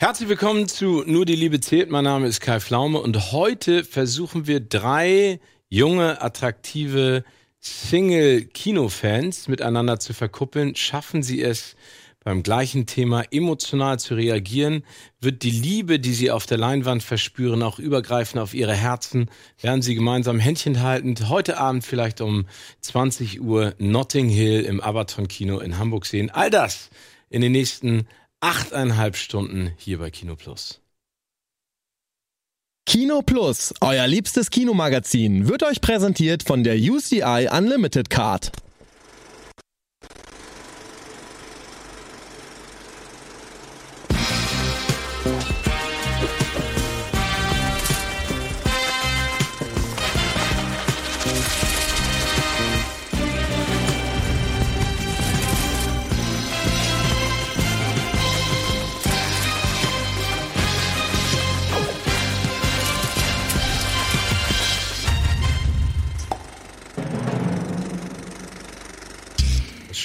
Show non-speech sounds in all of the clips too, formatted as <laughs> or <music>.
Herzlich willkommen zu Nur die Liebe zählt. Mein Name ist Kai Flaume und heute versuchen wir drei junge, attraktive Single-Kinofans miteinander zu verkuppeln. Schaffen sie es, beim gleichen Thema emotional zu reagieren? Wird die Liebe, die sie auf der Leinwand verspüren, auch übergreifen auf ihre Herzen? Werden sie gemeinsam Händchen haltend heute Abend vielleicht um 20 Uhr Notting Hill im Abaton Kino in Hamburg sehen? All das in den nächsten achteinhalb Stunden hier bei Kino Plus. Kino Plus, euer liebstes Kinomagazin, wird euch präsentiert von der UCI Unlimited Card.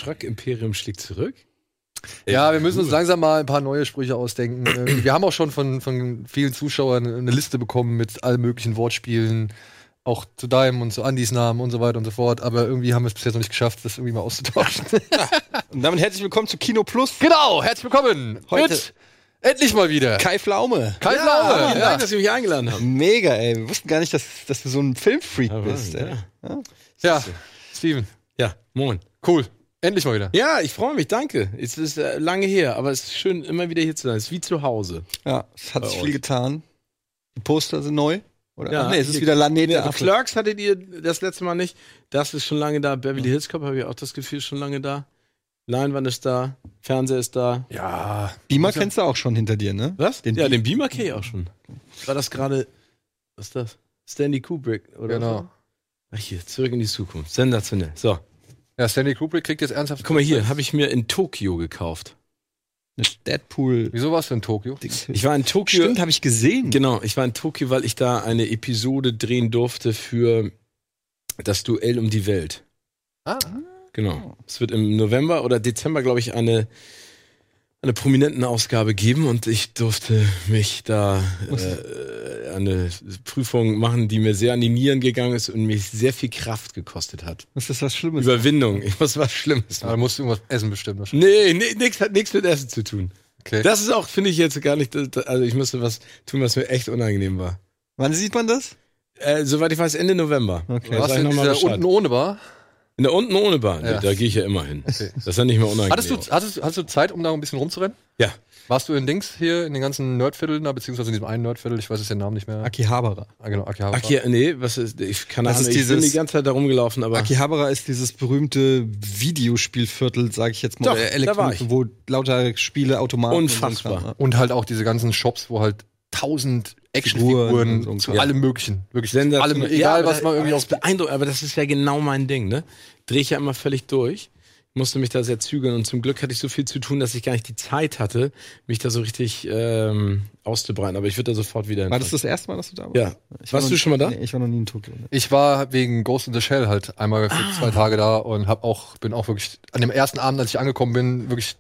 Schröck-Imperium schlägt zurück? Ja, wir müssen uns langsam mal ein paar neue Sprüche ausdenken. Äh, wir haben auch schon von, von vielen Zuschauern eine Liste bekommen mit allen möglichen Wortspielen, auch zu deinem und zu Andys Namen und so weiter und so fort. Aber irgendwie haben wir es bis jetzt noch nicht geschafft, das irgendwie mal auszutauschen. <laughs> Und damit herzlich willkommen zu Kino Plus. genau, herzlich willkommen. Heute- Mit endlich mal wieder. Kai Pflaume. Kai Vielen Pflaume. Dank, dass Sie mich eingeladen haben. Mega, ey. Wir wussten gar nicht, dass, dass du so ein Filmfreak Aber, bist, ey. ja. Ja, Steven. Ja, moin. Cool. Endlich mal wieder. Ja, ich freue mich, danke. Es ist äh, lange her, aber es ist schön, immer wieder hier zu sein. Es ist wie zu Hause. Ja, es hat Bei sich euch. viel getan. Die Poster sind neu. Oder? Ja, Ach, nee, es ist wieder Lanete. Also Clerks hattet ihr das letzte Mal nicht. Das ist schon lange da. Beverly Hills Cop habe ich auch das Gefühl, schon lange da. Leinwand ist da. Fernseher ist da. Ja. Beamer kennst du auch schon hinter dir, ne? Was? Den ja, den Beamer kenne ich auch schon. War das gerade. Was ist das? Stanley Kubrick, oder? Genau. so? Ach, hier, zurück in die Zukunft. Sensationell. So, Ja, Stanley Kubrick kriegt jetzt ernsthaft. guck mal hier, habe ich mir in Tokio gekauft. Eine Deadpool. Wieso warst du in Tokio? Ich war in Tokio. Stimmt, habe ich gesehen. Genau, ich war in Tokio, weil ich da eine Episode drehen durfte für das Duell um die Welt. Ah. Genau. Es wird im November oder Dezember, glaube ich, eine, eine prominenten Ausgabe geben und ich durfte mich da äh, eine Prüfung machen, die mir sehr an die Nieren gegangen ist und mich sehr viel Kraft gekostet hat. Was ist das Schlimmes? Überwindung. Ich muss <laughs> was Schlimmes Da machen. musst du irgendwas essen bestimmt. wahrscheinlich. Nee, nee nichts hat nichts mit Essen zu tun. Okay. Das ist auch, finde ich jetzt gar nicht, also ich musste was tun, was mir echt unangenehm war. Wann sieht man das? Äh, soweit ich weiß, Ende November. Okay. Da warst sag du ich in dieser unten ohne Bar? In der unten ohne Bahn. Ja. Da gehe ich ja immer hin. Das ist ja nicht mehr unangenehm. Hattest du, hattest, hattest du Zeit, um da ein bisschen rumzurennen? Ja. Warst du in Dings hier, in den ganzen Nerdvierteln da, beziehungsweise in diesem einen Nerdviertel, ich weiß jetzt den Namen nicht mehr. Akihabara. Ah, genau, Akihabara. Ja, nee, was ist, ich kann Das Ahnung, ist ich bin dieses- die ganze Zeit da rumgelaufen, aber Akihabara ist dieses berühmte Videospielviertel, sag ich jetzt mal. Doch, oder da Elektro- war ich. wo lauter Spiele, und ein Unfassbar. Ne? Und halt auch diese ganzen Shops, wo halt tausend Figuren Actionfiguren und so zu Kram. allem möglichen. Wirklich allem, egal aber was man irgendwie auf beeindruckt, aber das ist ja genau mein Ding, ne? Dreh ich ja immer völlig durch. Musste mich da sehr zügeln und zum Glück hatte ich so viel zu tun, dass ich gar nicht die Zeit hatte, mich da so richtig ähm, auszubreiten. Aber ich würde da sofort wieder War das das erste Mal, dass du da warst? Ja. Ich war Warst noch- du schon mal da? Nee, ich war noch nie in Tokio. Ne? Ich war wegen Ghost in the Shell halt einmal für Ah. zwei Tage da und hab auch, bin auch wirklich an dem ersten Abend, als ich angekommen bin, wirklich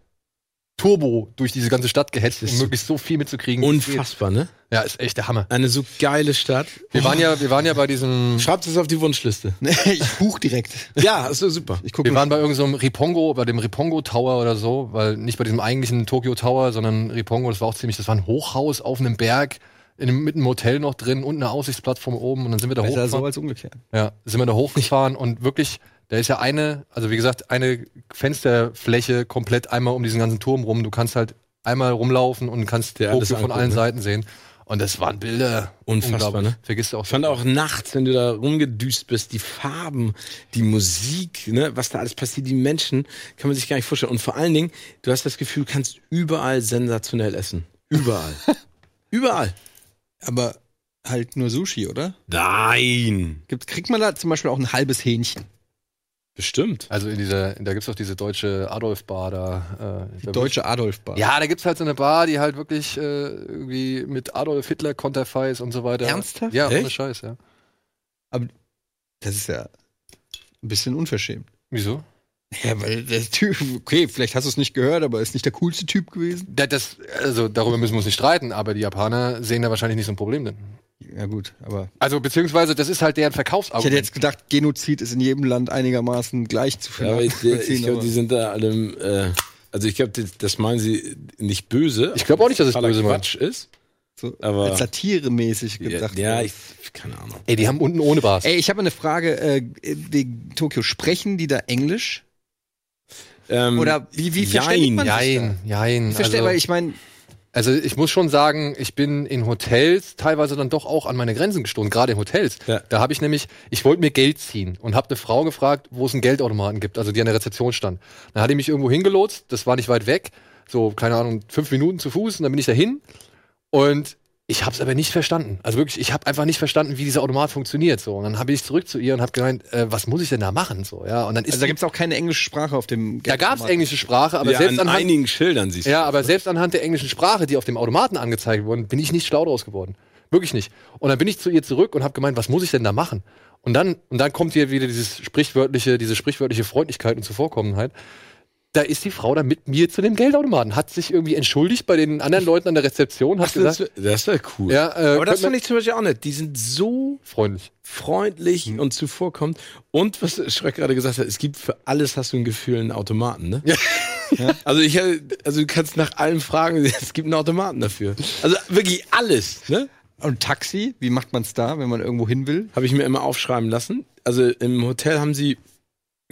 Turbo durch diese ganze Stadt gehetzt, um möglichst so viel mitzukriegen. Unfassbar, ne? Ja, ist echt der Hammer. Eine so geile Stadt. Wir waren ja, wir waren ja bei diesem, Schreibt es auf die Wunschliste. <laughs> ich buch direkt. Ja, ist so super. Ich gucke wir waren bei irgendeinem so Ripongo, bei dem Ripongo Tower oder so, weil nicht bei diesem eigentlichen Tokyo Tower, sondern Ripongo, das war auch ziemlich, das war ein Hochhaus auf einem Berg, in einem, mit einem Hotel noch drin und eine Aussichtsplattform oben und dann sind wir da besser hochgefahren. so als umgekehrt. Ja, sind wir da hochgefahren und wirklich, da ist ja eine, also wie gesagt, eine Fensterfläche komplett einmal um diesen ganzen Turm rum. Du kannst halt einmal rumlaufen und kannst Dir alles Tokio von allen ne? Seiten sehen. Und das waren Bilder. Unfassbar, unglaublich. ne? Vergisst du auch. Ich fand auch nachts, wenn du da rumgedüst bist, die Farben, die Musik, ne, was da alles passiert, die Menschen, kann man sich gar nicht vorstellen. Und vor allen Dingen, du hast das Gefühl, du kannst überall sensationell essen. Überall. <laughs> überall. Aber halt nur Sushi, oder? Nein. Gibt, kriegt man da zum Beispiel auch ein halbes Hähnchen? Bestimmt. Also in dieser, da gibt's doch diese deutsche Adolf-Bar da. Äh, Die deutsche Adolf-Bar. Ja, da gibt's halt so eine Bar, die halt wirklich äh, irgendwie mit Adolf Hitler Konterfei ist und so weiter. Ernsthaft? Ja, ohne Echt? Scheiß, ja. Das ist ja ein bisschen unverschämt. Wieso? Ja, weil der Typ, okay, vielleicht hast du es nicht gehört, aber ist nicht der coolste Typ gewesen. Da- Das, also darüber müssen wir uns nicht streiten, aber die Japaner sehen da wahrscheinlich nicht so ein Problem drin. Ja, gut, aber. Also beziehungsweise das ist halt deren Ich Verkaufsargument. hätte jetzt gedacht, Genozid ist in jedem Land einigermaßen gleich zu Ja, aber ich, ich nachvollziehen, glaube, die sind da alle, äh, also ich glaube, das, das meinen sie nicht böse. Ich glaube auch nicht, dass es totaler böse. Quatsch ist. so aber- als satiremäßig Ja, gedacht. ja worden. ich, keine Ahnung. Ey, die haben unten ohne Bars. Ey, ich habe eine Frage äh, wegen Tokio. Sprechen die da Englisch? Ähm, Oder wie, wie verständigt man sich Jein, jein. da? Verstehe, also, weil ich meine, also ich muss schon sagen, ich bin in Hotels teilweise dann doch auch an meine Grenzen gestoßen, gerade in Hotels. Ja. Da habe ich nämlich, ich wollte mir Geld ziehen und habe eine Frau gefragt, wo es einen Geldautomaten gibt, also die an der Rezeption stand. Dann hat die mich irgendwo hingelotst, das war nicht weit weg, so keine Ahnung, fünf Minuten zu Fuß und dann bin ich dahin und ich habe es aber nicht verstanden. Also wirklich, ich habe einfach nicht verstanden, wie dieser Automat funktioniert. So und dann habe ich zurück zu ihr und habe gemeint, äh, was muss ich denn da machen? So ja und dann ist also da gibt's auch keine englische Sprache auf dem da gab's englische Sprache, aber ja, selbst an anhand einigen Schildern siehst du. ja, aber selbst anhand der englischen Sprache, die auf dem Automaten angezeigt wurden, bin ich nicht schlau draus geworden. Wirklich nicht. Und dann bin ich zu ihr zurück und habe gemeint, was muss ich denn da machen? Und dann, und dann kommt hier wieder dieses sprichwörtliche, diese sprichwörtliche Freundlichkeit und Zuvorkommenheit. Da ist die Frau dann mit mir zu dem Geldautomaten, hat sich irgendwie entschuldigt bei den anderen Leuten an der Rezeption, hat Ach, das gesagt, das wäre cool. ja, äh, aber das man- ich zum Beispiel auch nicht. Die sind so freundlich. freundlich Hm. und zuvorkommend. Und was Schreck gerade gesagt hat, es gibt für alles hast du ein Gefühl einen Automaten, ne? Ja. <laughs> Also ich äh, also du kannst nach allem fragen, <laughs> es gibt einen Automaten dafür. Also wirklich alles, ne? Und Taxi, wie macht man's da, wenn man irgendwo hin will? Habe ich mir immer aufschreiben lassen. Also im Hotel haben sie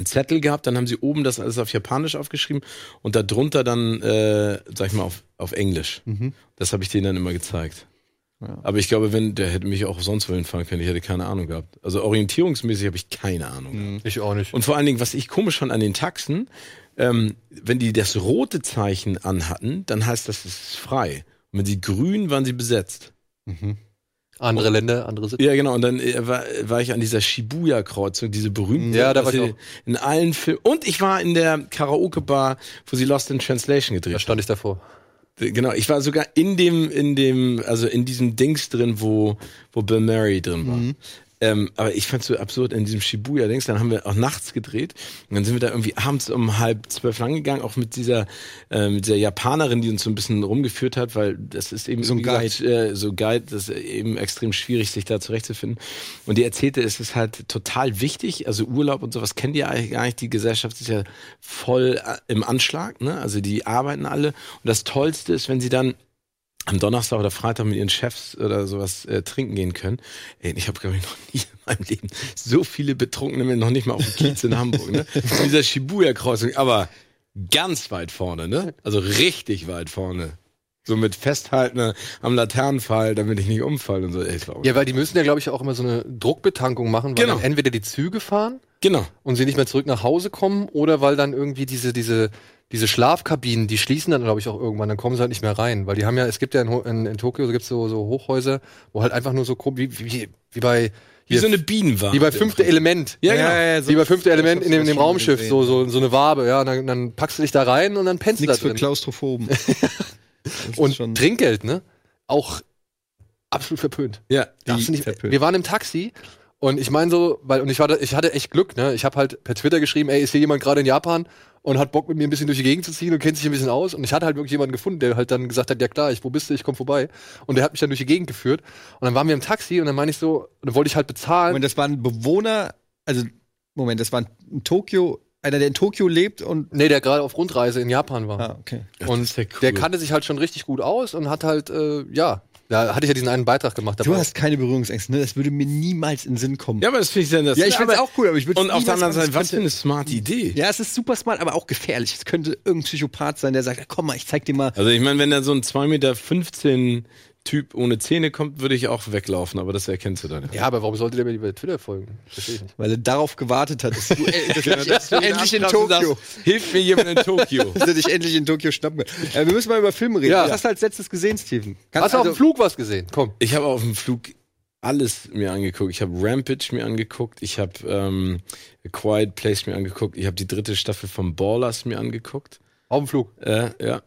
einen Zettel gehabt, dann haben sie oben das alles auf Japanisch aufgeschrieben und darunter dann, äh, sag ich mal, auf, auf Englisch. Mhm. Das habe ich denen dann immer gezeigt. Ja. Aber ich glaube, wenn, der hätte mich auch sonst wohin fahren können, ich hätte keine Ahnung gehabt. Also orientierungsmäßig habe ich keine Ahnung. gehabt. Ich auch nicht. Und vor allen Dingen, was ich komisch fand an den Taxen, ähm, wenn die das rote Zeichen anhatten, dann heißt das, es ist frei. Und wenn sie grün, waren sie besetzt. Andere Länder, andere Sitten. Ja, genau. Und dann äh, war, war ich an dieser Shibuya-Kreuzung, diese berühmte. Ja, da war ich sie auch. In allen Filmen. Und ich war in der Karaoke-Bar, wo sie Lost in Translation gedreht Da stand ich davor. haben. Genau, ich war sogar in dem, in dem, also in diesem Dings drin, wo, wo Bill Murray drin war. Ähm, aber ich fand's so absurd in diesem Shibuya-Dings. Dann haben wir auch nachts gedreht. Und dann sind wir da irgendwie abends um halb zwölf lang gegangen, auch mit dieser, äh, mit dieser Japanerin, die uns so ein bisschen rumgeführt hat, weil das ist eben So ein wie gesagt, äh, so Guide, das ist eben extrem schwierig, sich da zurechtzufinden. Und die erzählte, es ist halt total wichtig. Also Urlaub und sowas kennt ihr eigentlich gar nicht. Die Gesellschaft ist ja voll äh, im Anschlag, ne? Also die arbeiten alle. Und das Tollste ist, wenn sie dann am Donnerstag oder Freitag mit ihren Chefs oder sowas äh, trinken gehen können. Ey, ich habe glaube ich noch nie in meinem Leben so viele Betrunkene mit noch nicht mal auf dem Kiez in Hamburg, ne? <laughs> Dieser Shibuya-Kreuzung, aber ganz weit vorne, ne? Also richtig weit vorne. So mit Festhalten am Laternenpfahl, damit ich nicht umfalle und so. Ey, Ja, weil die müssen ja, glaube ich, auch immer so eine Druckbetankung machen, weil Genau. dann entweder die Züge fahren Genau. und sie nicht mehr zurück nach Hause kommen oder weil dann irgendwie diese, diese, diese Schlafkabinen, die schließen dann, glaube ich, auch irgendwann, dann kommen sie halt nicht mehr rein. Weil die haben ja, es gibt ja in, in, in Tokio, so gibt's so, so Hochhäuser, wo halt einfach nur so wie, wie, wie bei Wie so eine Bienenwabe. wie bei fünfte Element. Ja, genau. Ja, ja, so- wie bei fünfte Element in dem, in dem Raumschiff, gesehen, so, so, so eine Wabe, ja, und dann, dann packst du dich da rein und dann pennst du da Nichts für drin. Klaustrophoben. <laughs> Und schon- Trinkgeld, ne? Auch absolut verpönt. Ja. Darfst du nicht, verpönt. wir waren im Taxi und ich meine so, weil und ich war da, ich hatte echt Glück, ne? Ich habe halt per Twitter geschrieben, ey, ist hier jemand gerade in Japan und hat Bock mit mir ein bisschen durch die Gegend zu ziehen und kennt sich ein bisschen aus und ich hatte halt wirklich jemanden gefunden, der halt dann gesagt hat, ja klar, ich wo bist du? Ich komm vorbei und der hat mich dann durch die Gegend geführt und dann waren wir im Taxi und dann meine ich so, und dann wollte ich halt bezahlen. Moment, das waren Bewohner, also Moment, das war in Tokio, einer, der in Tokio lebt und nee, der gerade auf Rundreise in Japan war. ah, okay. Und ja cool. der kannte sich halt schon richtig gut aus und hat halt, äh, ja, da hatte ich ja diesen einen Beitrag gemacht. Du hast keine Berührungsängste, ne? Das würde mir niemals in den Sinn kommen. Ja, aber das finde ich sehr Ja, ich finde es auch cool, aber ich würde Und auf der anderen Seite, was für eine smarte Idee. Ja, es ist super smart, aber auch gefährlich. Es könnte irgendein Psychopath sein, der sagt, komm mal, ich zeig dir mal. Also ich meine, wenn da so ein 2,15 Meter Typ ohne Zähne kommt, würde ich auch weglaufen, aber das erkennst du dann. ja, aber warum sollte der mir bei Twitter folgen? Verstehe ich nicht. Weil er darauf gewartet hat, dass du, dass <laughs> Genau, du, dass du endlich in Tokio, Hilf mir jemand in Tokio. <laughs> dass er dich endlich in Tokio schnappen kann. Äh, wir müssen mal über Filme reden. Ja. Was hast du als letztes gesehen, Steven? Kannst Hast du auf also- dem Flug was gesehen? Komm. Ich habe auf dem Flug alles mir angeguckt. Ich habe Rampage mir angeguckt. Ich habe ähm, A Quiet Place mir angeguckt. Ich habe die dritte Staffel von Ballers mir angeguckt. Auf dem Flug. Äh, ja.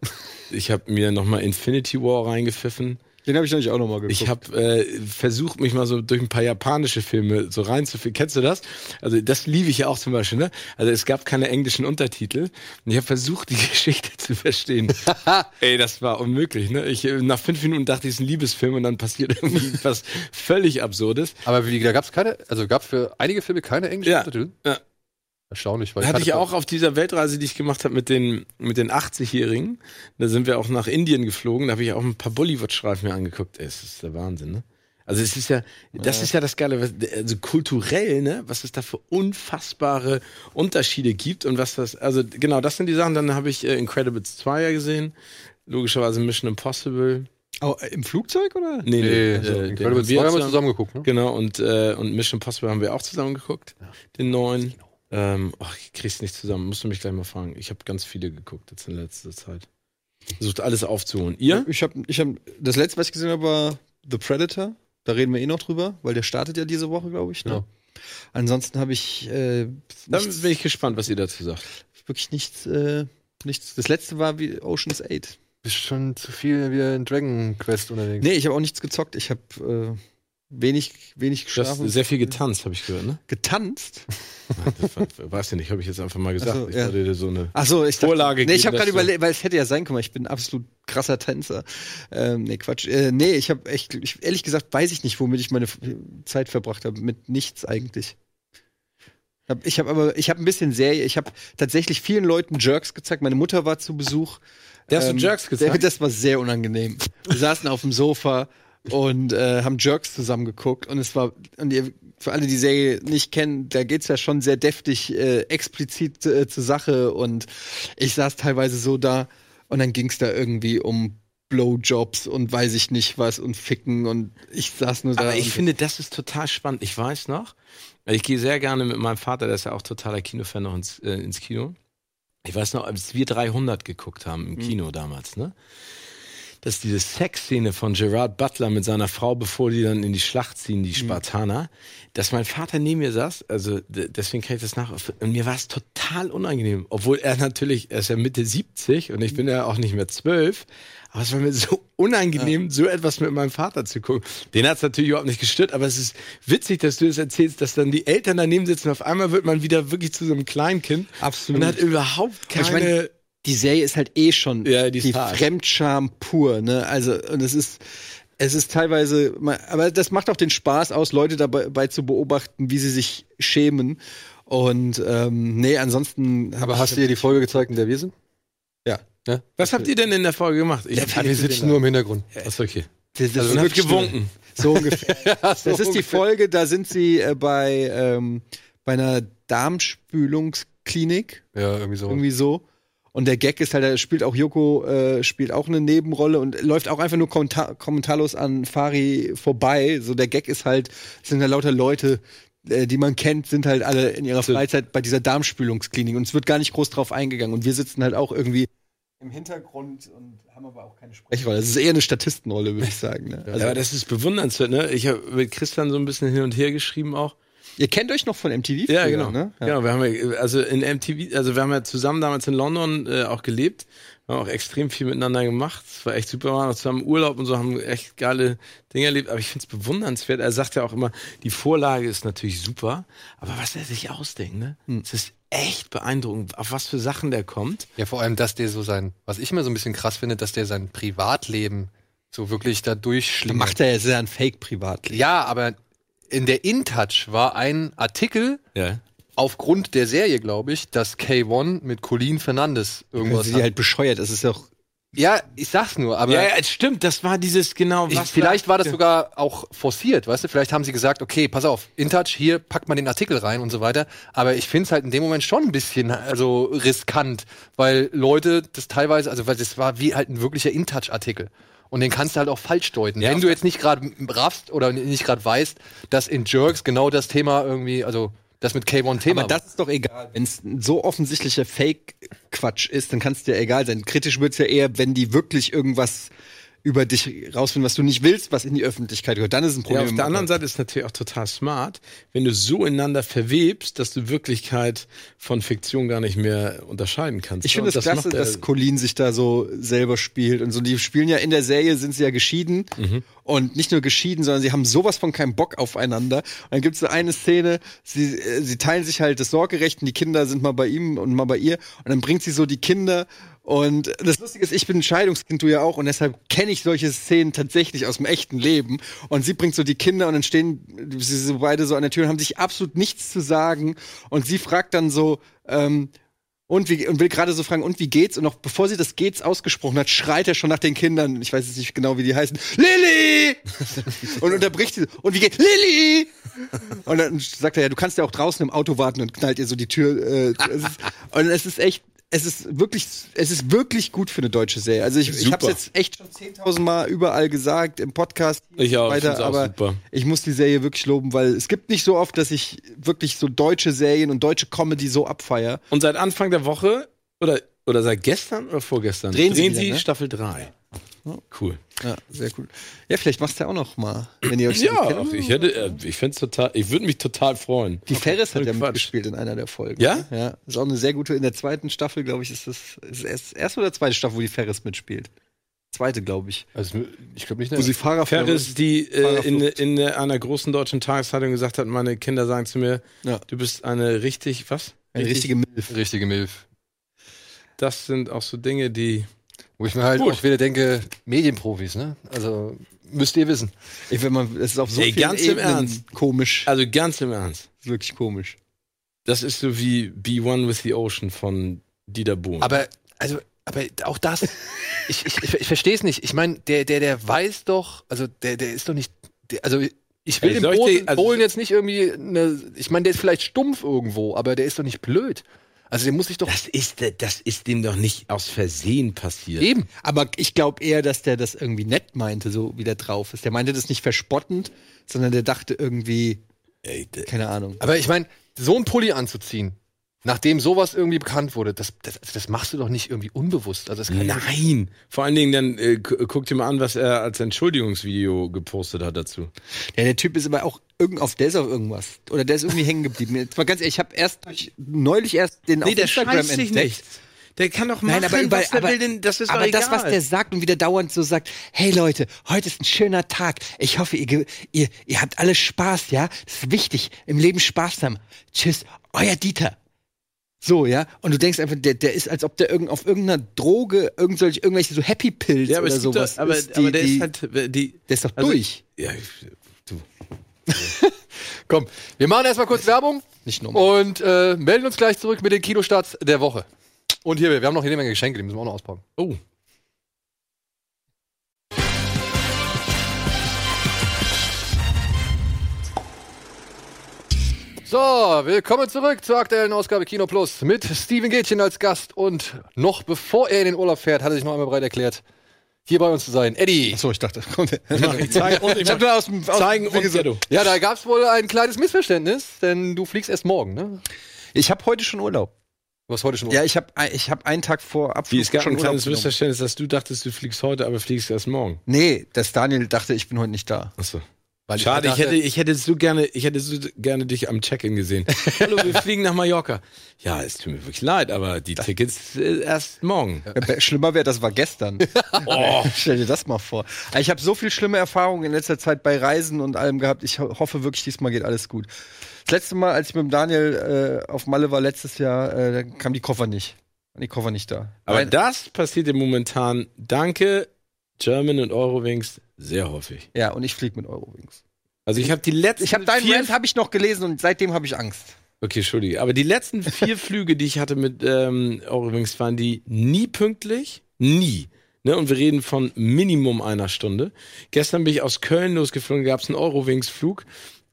Ich habe mir nochmal Infinity War reingepfiffen. Den habe ich nämlich auch noch mal geguckt. Ich habe äh, versucht, mich mal so durch ein paar japanische Filme so reinzuführen. Kennst du das? Also das liebe ich ja auch zum Beispiel. Ne? Also es gab keine englischen Untertitel. Und ich habe versucht, die <laughs> Geschichte zu verstehen. <laughs> Ey, das war unmöglich. Ne? Ich, äh, nach fünf Minuten dachte ich, es ist ein Liebesfilm und dann passiert <laughs> irgendwie was völlig Absurdes. Aber wie, da gab's keine, also gab für einige Filme keine englischen Ja. Untertitel? Ja. Erstaunlich, weil Hatte ich kannte- auch auf dieser Weltreise, die ich gemacht habe mit den, mit den 80-Jährigen. Da sind wir auch nach Indien geflogen. Da habe ich auch ein paar Bollywood-Streifen mir angeguckt. Ey, das ist der Wahnsinn, ne? Also es ist ja, das ist ja das Geile, was, also kulturell, ne, was es da für unfassbare Unterschiede gibt und was das, also genau, das sind die Sachen. Dann habe ich äh, Incredibles 2 ja gesehen, logischerweise Mission Impossible. Oh, äh, Im Flugzeug oder? Nee, Nee, äh, also, den Incredibles haben wir 2 haben wir zusammen- geguckt, ne? Genau, und, äh, und Mission Impossible haben wir auch zusammen geguckt. Den neuen. Ähm, ach, ich krieg's nicht zusammen. Musst du mich gleich mal fragen. Ich habe ganz viele geguckt jetzt in letzter Zeit. Versucht alles aufzuholen. Ihr? Ich habe, ich hab, das letzte, was ich gesehen habe, war The Predator. Da reden wir eh noch drüber, weil der startet ja diese Woche, glaube ich. Ne? Ja. Ansonsten habe ich äh, Dann bin ich gespannt, was ihr dazu sagt. wirklich nichts, äh, nichts. Das letzte war wie Ocean's 8. Bist schon zu viel wieder in Dragon Quest unterwegs. Nee, ich habe auch nichts gezockt. Ich habe äh, wenig, wenig Du hast geschlafen. sehr viel getanzt, habe ich gehört, ne? getanzt. <laughs> Das war- weiß ich nicht, habe ich jetzt einfach mal gesagt. Ach so, ich ja. dir so eine. Achso, ich dachte, Vorlage Nee, ich habe gerade überlegt, weil es hätte ja sein können, ich bin ein absolut krasser Tänzer. Ähm, nee, Quatsch. Äh, nee, ich habe echt, ich, ehrlich gesagt, weiß ich nicht, womit ich meine Zeit verbracht habe. Mit nichts eigentlich. Ich habe aber, ich habe ein bisschen Serie. Ich habe tatsächlich vielen Leuten Jerks gezeigt. Meine Mutter war zu Besuch. Der hast du Ähm, Jerks gezeigt? Das war sehr unangenehm. Wir saßen auf dem Sofa und äh, haben Jerks zusammen geguckt und es war und ihr, für alle, die Serie nicht kennen, da geht's ja schon sehr deftig, äh, explizit äh, zur Sache und ich saß teilweise so da und dann ging's da irgendwie um Blowjobs und weiß ich nicht was und Ficken und ich saß nur da. Aber ich finde, das ist total spannend. Ich weiß noch, ich gehe sehr gerne mit meinem Vater, der ist ja auch totaler Kinofan, noch ins, äh, ins Kino. Ich weiß noch, als wir 300 geguckt haben im Kino damals, ne? Dass diese Sexszene von Gerard Butler mit seiner Frau, bevor die dann in die Schlacht ziehen, die Spartaner, dass mein Vater neben mir saß, also deswegen kann ich das nach, und mir war es total unangenehm, obwohl er natürlich, er ist ja Mitte 70 und ich bin ja auch nicht mehr 12, aber es war mir so unangenehm, so etwas mit meinem Vater zu gucken. Den hat es natürlich überhaupt nicht gestört, aber es ist witzig, dass du das erzählst, dass dann die Eltern daneben sitzen auf einmal wird man wieder wirklich zu so einem Kleinkind Absolut. und hat überhaupt keine... die Serie ist halt eh schon Ja, die die. Fremdscham pur, ne? Also, und es ist, es ist teilweise, aber das macht auch den Spaß aus, Leute dabei dabei zu beobachten, wie sie sich schämen. Und ähm, nee, ansonsten. Aber ich- hast du dir die Folge gezeigt, in der wir sind? Ja. ja? Was habt ihr denn in der Folge gemacht? Ich, Ja, wir sitzen nur im Hintergrund. Achso, okay. Das, das Also, wirklich gewunken. So ungefähr. <laughs> Das Das ist die Folge, da sind sie äh, bei, ähm, bei einer Darmspülungsklinik. Ja, irgendwie so. irgendwie so. Und der Gag ist halt, da spielt auch Joko, äh, spielt auch eine Nebenrolle und läuft auch einfach nur kommenta kommentarlos an Fari vorbei. So der Gag ist halt, es sind ja lauter Leute, äh, die man kennt, sind halt alle in ihrer Freizeit bei dieser Darmspülungsklinik und es wird gar nicht groß drauf eingegangen. Und wir sitzen halt auch irgendwie im Hintergrund und haben aber auch keine Sprechrolle. Das ist eher eine Statistenrolle, würde ich sagen. Ne? Also, ja, aber das ist bewundernswert, ne? Ich habe mit Christian so ein bisschen hin und her geschrieben auch. Ihr kennt euch noch von MTV? Ja, früher, genau. Ne? Ja. Genau, wir haben ja, also in MTV, also wir haben ja zusammen damals in London äh, auch gelebt. Wir haben auch extrem viel miteinander gemacht. Es war echt super, wir waren auch zusammen im Urlaub und so, haben echt geile Dinge erlebt. Aber ich finde es bewundernswert. Er sagt ja auch immer, die Vorlage ist natürlich super, aber was er sich ausdenkt, ne? Hm. Es ist echt beeindruckend, auf was für Sachen der kommt. Ja, vor allem, dass der so sein, was ich immer so ein bisschen krass finde, dass der sein Privatleben so wirklich da durchschlingt. macht er ja sehr ein Fake-Privatleben. Ja, aber in der InTouch war ein Artikel Ja. aufgrund der Serie, glaube ich, dass K1 mit Colleen Fernandes irgendwas Sie hat. halt bescheuert. Das ist ja auch Ja, ich sag's nur, aber Ja, ja, es stimmt, das war dieses genau, ich, was vielleicht war das sogar auch forciert, weißt du? Vielleicht haben sie gesagt, okay, pass auf, InTouch, hier packt man den Artikel rein und so weiter. Aber ich find's halt in dem Moment schon ein bisschen also riskant, weil Leute das teilweise, also weil das war wie halt ein wirklicher InTouch-Artikel. Und den kannst du halt auch falsch deuten. Ja, Wenn du jetzt nicht gerade raffst oder nicht gerade weißt, dass in Jerks genau das Thema irgendwie, also das mit K1 Thema Aber das ist doch egal. Wenn es so offensichtlicher Fake-Quatsch ist, dann kann es dir egal sein. Kritisch wird's ja eher, wenn die wirklich irgendwas über dich rausfinden, was du nicht willst, was in die Öffentlichkeit gehört. Dann ist ein Ja, Problem. auf der anderen Seite ist natürlich auch total smart, wenn du so ineinander verwebst, dass du Wirklichkeit von Fiktion gar nicht mehr unterscheiden kannst. Ich finde es klasse, macht er- dass Colin sich da so selber spielt und so. Die spielen ja in der Serie, sind sie ja geschieden und nicht nur geschieden, sondern sie haben sowas von keinen Bock aufeinander. Und dann gibt es so eine Szene, sie, äh, sie teilen sich halt das Sorgerecht und die Kinder sind mal bei ihm und mal bei ihr und dann bringt sie so die Kinder und das Lustige ist, ich bin ein Scheidungskind, du ja auch, und deshalb kenne ich solche Szenen tatsächlich aus dem echten Leben. Und sie bringt so die Kinder und dann stehen sie so beide so an der Tür und haben sich absolut nichts zu sagen. Und sie fragt dann so, ähm, und, wie, und will gerade so fragen, und wie geht's? Und noch bevor sie das geht's ausgesprochen hat, schreit er schon nach den Kindern. Ich weiß jetzt nicht genau, wie die heißen. Lilly! <laughs> und unterbricht sie. Und wie geht's? Lilly! Und dann sagt er, ja, du kannst ja auch draußen im Auto warten und knallt ihr so die Tür. Äh, und es ist echt, es ist wirklich, es ist wirklich gut für eine deutsche Serie. Also ich, ich habe Super. jetzt echt schon 10.000 Mal überall gesagt im Podcast. Ich auch, weiter, auch aber super. ich muss die Serie wirklich loben, weil es gibt nicht so oft, dass ich wirklich so deutsche Serien und deutsche Comedy so abfeier. Und seit Anfang der Woche oder, oder seit gestern oder vorgestern Drehen sie wieder, ne? Staffel 3. Cool. Ja, sehr cool. Ja, vielleicht machst du ja auch noch mal, wenn ihr euch Ja, kennt. ich hätte, äh, ich find's total, ich würde mich total freuen. Die Ferris hat ja Quatsch. mitgespielt in einer der Folgen. Ja? Ja. Ist auch eine sehr gute. In der zweiten Staffel, glaube ich, ist das ist erst erste oder zweite Staffel, wo die Ferris mitspielt. Zweite, glaube ich. Also, ich glaube nicht, Wo sie Fahrer Ferris, die äh, in, in einer großen deutschen Tageszeitung gesagt hat, meine Kinder sagen zu mir, Ja. du bist eine richtig, was? Eine richtige Milf. richtige Milf. Das sind auch so Dinge, die. Wo ich mir halt Gut. auch wieder denke, Medienprofis, ne? Also, müsst ihr wissen. Ich, wenn man, es ist auf so Ey, vielen ganz im Ebenen Ernst. komisch. Also ganz im Ernst. Wirklich komisch. Das ist so wie Be One with the Ocean von Dieter Bohlen. Aber, also, aber auch das, ich, ich, ich, ich verstehe es nicht. Ich meine, der, der, der weiß doch, also der, der ist doch nicht, der, also ich will Ey, dem Bohlen, also- Bohlen jetzt nicht irgendwie, eine, ich meine, der ist vielleicht stumpf irgendwo, aber der ist doch nicht blöd. Also der muss sich doch das ist, das ist dem doch nicht aus Versehen passiert. eben. Aber ich glaube eher, dass der das irgendwie nett meinte, so wie der drauf ist. Der meinte das nicht verspottend, sondern der dachte irgendwie, Ey, keine Ahnung. Aber ich meine, so ein Pulli anzuziehen, nachdem sowas irgendwie bekannt wurde, das, das, das machst du doch nicht irgendwie unbewusst. Also das kann Nein. Vor allen Dingen dann äh, gu- guck dir mal an, was er als Entschuldigungsvideo gepostet hat dazu. Ja, der Typ ist aber auch irgend auf der ist auf irgendwas. Oder der ist irgendwie hängen geblieben. Jetzt mal ganz ehrlich, ich habe erst durch, neulich erst den auf Instagram entdeckt. Der kann doch Nein, aber überall, was er aber, will, denn das ist aber doch egal. das, was der sagt und wieder dauernd so sagt, hey Leute, heute ist ein schöner Tag. Ich hoffe, ihr, ihr, ihr habt alle Spaß, ja? Das ist wichtig, im Leben Spaß haben. Tschüss, euer Dieter. So, ja? Und du denkst einfach, der, der ist, als ob der irgend, auf irgendeiner Droge, irgend solch, irgendwelche so Happy Pills ja, aber, oder sowas. doch, aber, ist, aber der die, ist halt, die, der ist doch also- durch. Ja, ich- du. <laughs> Komm, wir machen erstmal kurz Werbung Nicht normal. und äh, melden uns gleich zurück mit den Kinostarts der Woche. Und hier, wir haben noch jede Menge Geschenke, die müssen wir auch noch auspacken. Oh. So, willkommen zurück zur aktuellen Ausgabe Kino Plus mit Steven Gätchen als Gast und noch bevor er in den Urlaub fährt, hat er sich noch einmal bereit erklärt, hier bei uns zu sein. Eddie. So, ich dachte, <laughs> komm. Ich zeig, und ich hab nur aus dem, aus zeigen und Ghetto. Ja, da gab es wohl ein kleines Missverständnis, denn du fliegst erst morgen, ne? Ich habe heute schon Urlaub. Du hast heute schon Ja, ich habe ich hab einen Tag vor Abflug Wie, es gab schon ein kleines Urlaub genommen. Missverständnis, dass du dachtest, du fliegst heute, aber fliegst erst morgen. Nee, dass Daniel dachte, ich bin heute nicht da. Achso. Weil Schade, ich dachte- hätte, ich hätte so gerne, ich hätte so gerne dich am Check-in gesehen. <laughs> Hallo, wir fliegen nach Mallorca. Ja, es tut mir wirklich leid, aber die Tickets äh, erst morgen. Schlimmer wäre, das war gestern. <laughs> oh. <laughs> Stell dir das mal vor. Ich habe so viel schlimme Erfahrungen in letzter Zeit bei Reisen und allem gehabt. Ich ho- hoffe wirklich, diesmal geht alles gut. Das letzte Mal, als ich mit dem Daniel äh, auf Malle war, letztes Jahr, äh, da kamen die Koffer nicht. Waren die Koffer nicht da. Aber Weil- das passiert im momentan, danke German und Eurowings, sehr häufig. ja, und ich fliege mit Eurowings. Also ich habe die letzten Ich habe deinen vier, Rant habe ich noch gelesen und seitdem habe ich Angst. Okay, Entschuldige. Aber die letzten vier <laughs> Flüge, die ich hatte mit ähm, Eurowings, waren die nie pünktlich. Nie. Ne? Und wir reden von Minimum einer Stunde. Gestern bin ich aus Köln losgeflogen, gab es einen Eurowings-Flug.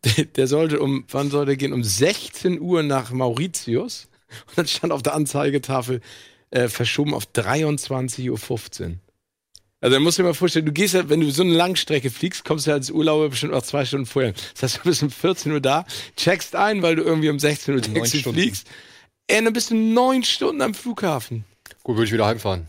Der, der sollte um, wann soll der gehen? Um 16 Uhr nach Mauritius. Und dann stand auf der Anzeigetafel äh, verschoben auf 23.15 Uhr. Also dann musst du dir mal vorstellen, du gehst ja, wenn du so eine Langstrecke fliegst, kommst du als Urlauber bestimmt auch zwei Stunden vorher. Das heißt, du bist um 14 Uhr da, checkst ein, weil du irgendwie um 16 Uhr Taxi fliegst. Ey, dann bist du neun Stunden am Flughafen. Gut, würde ich wieder heimfahren.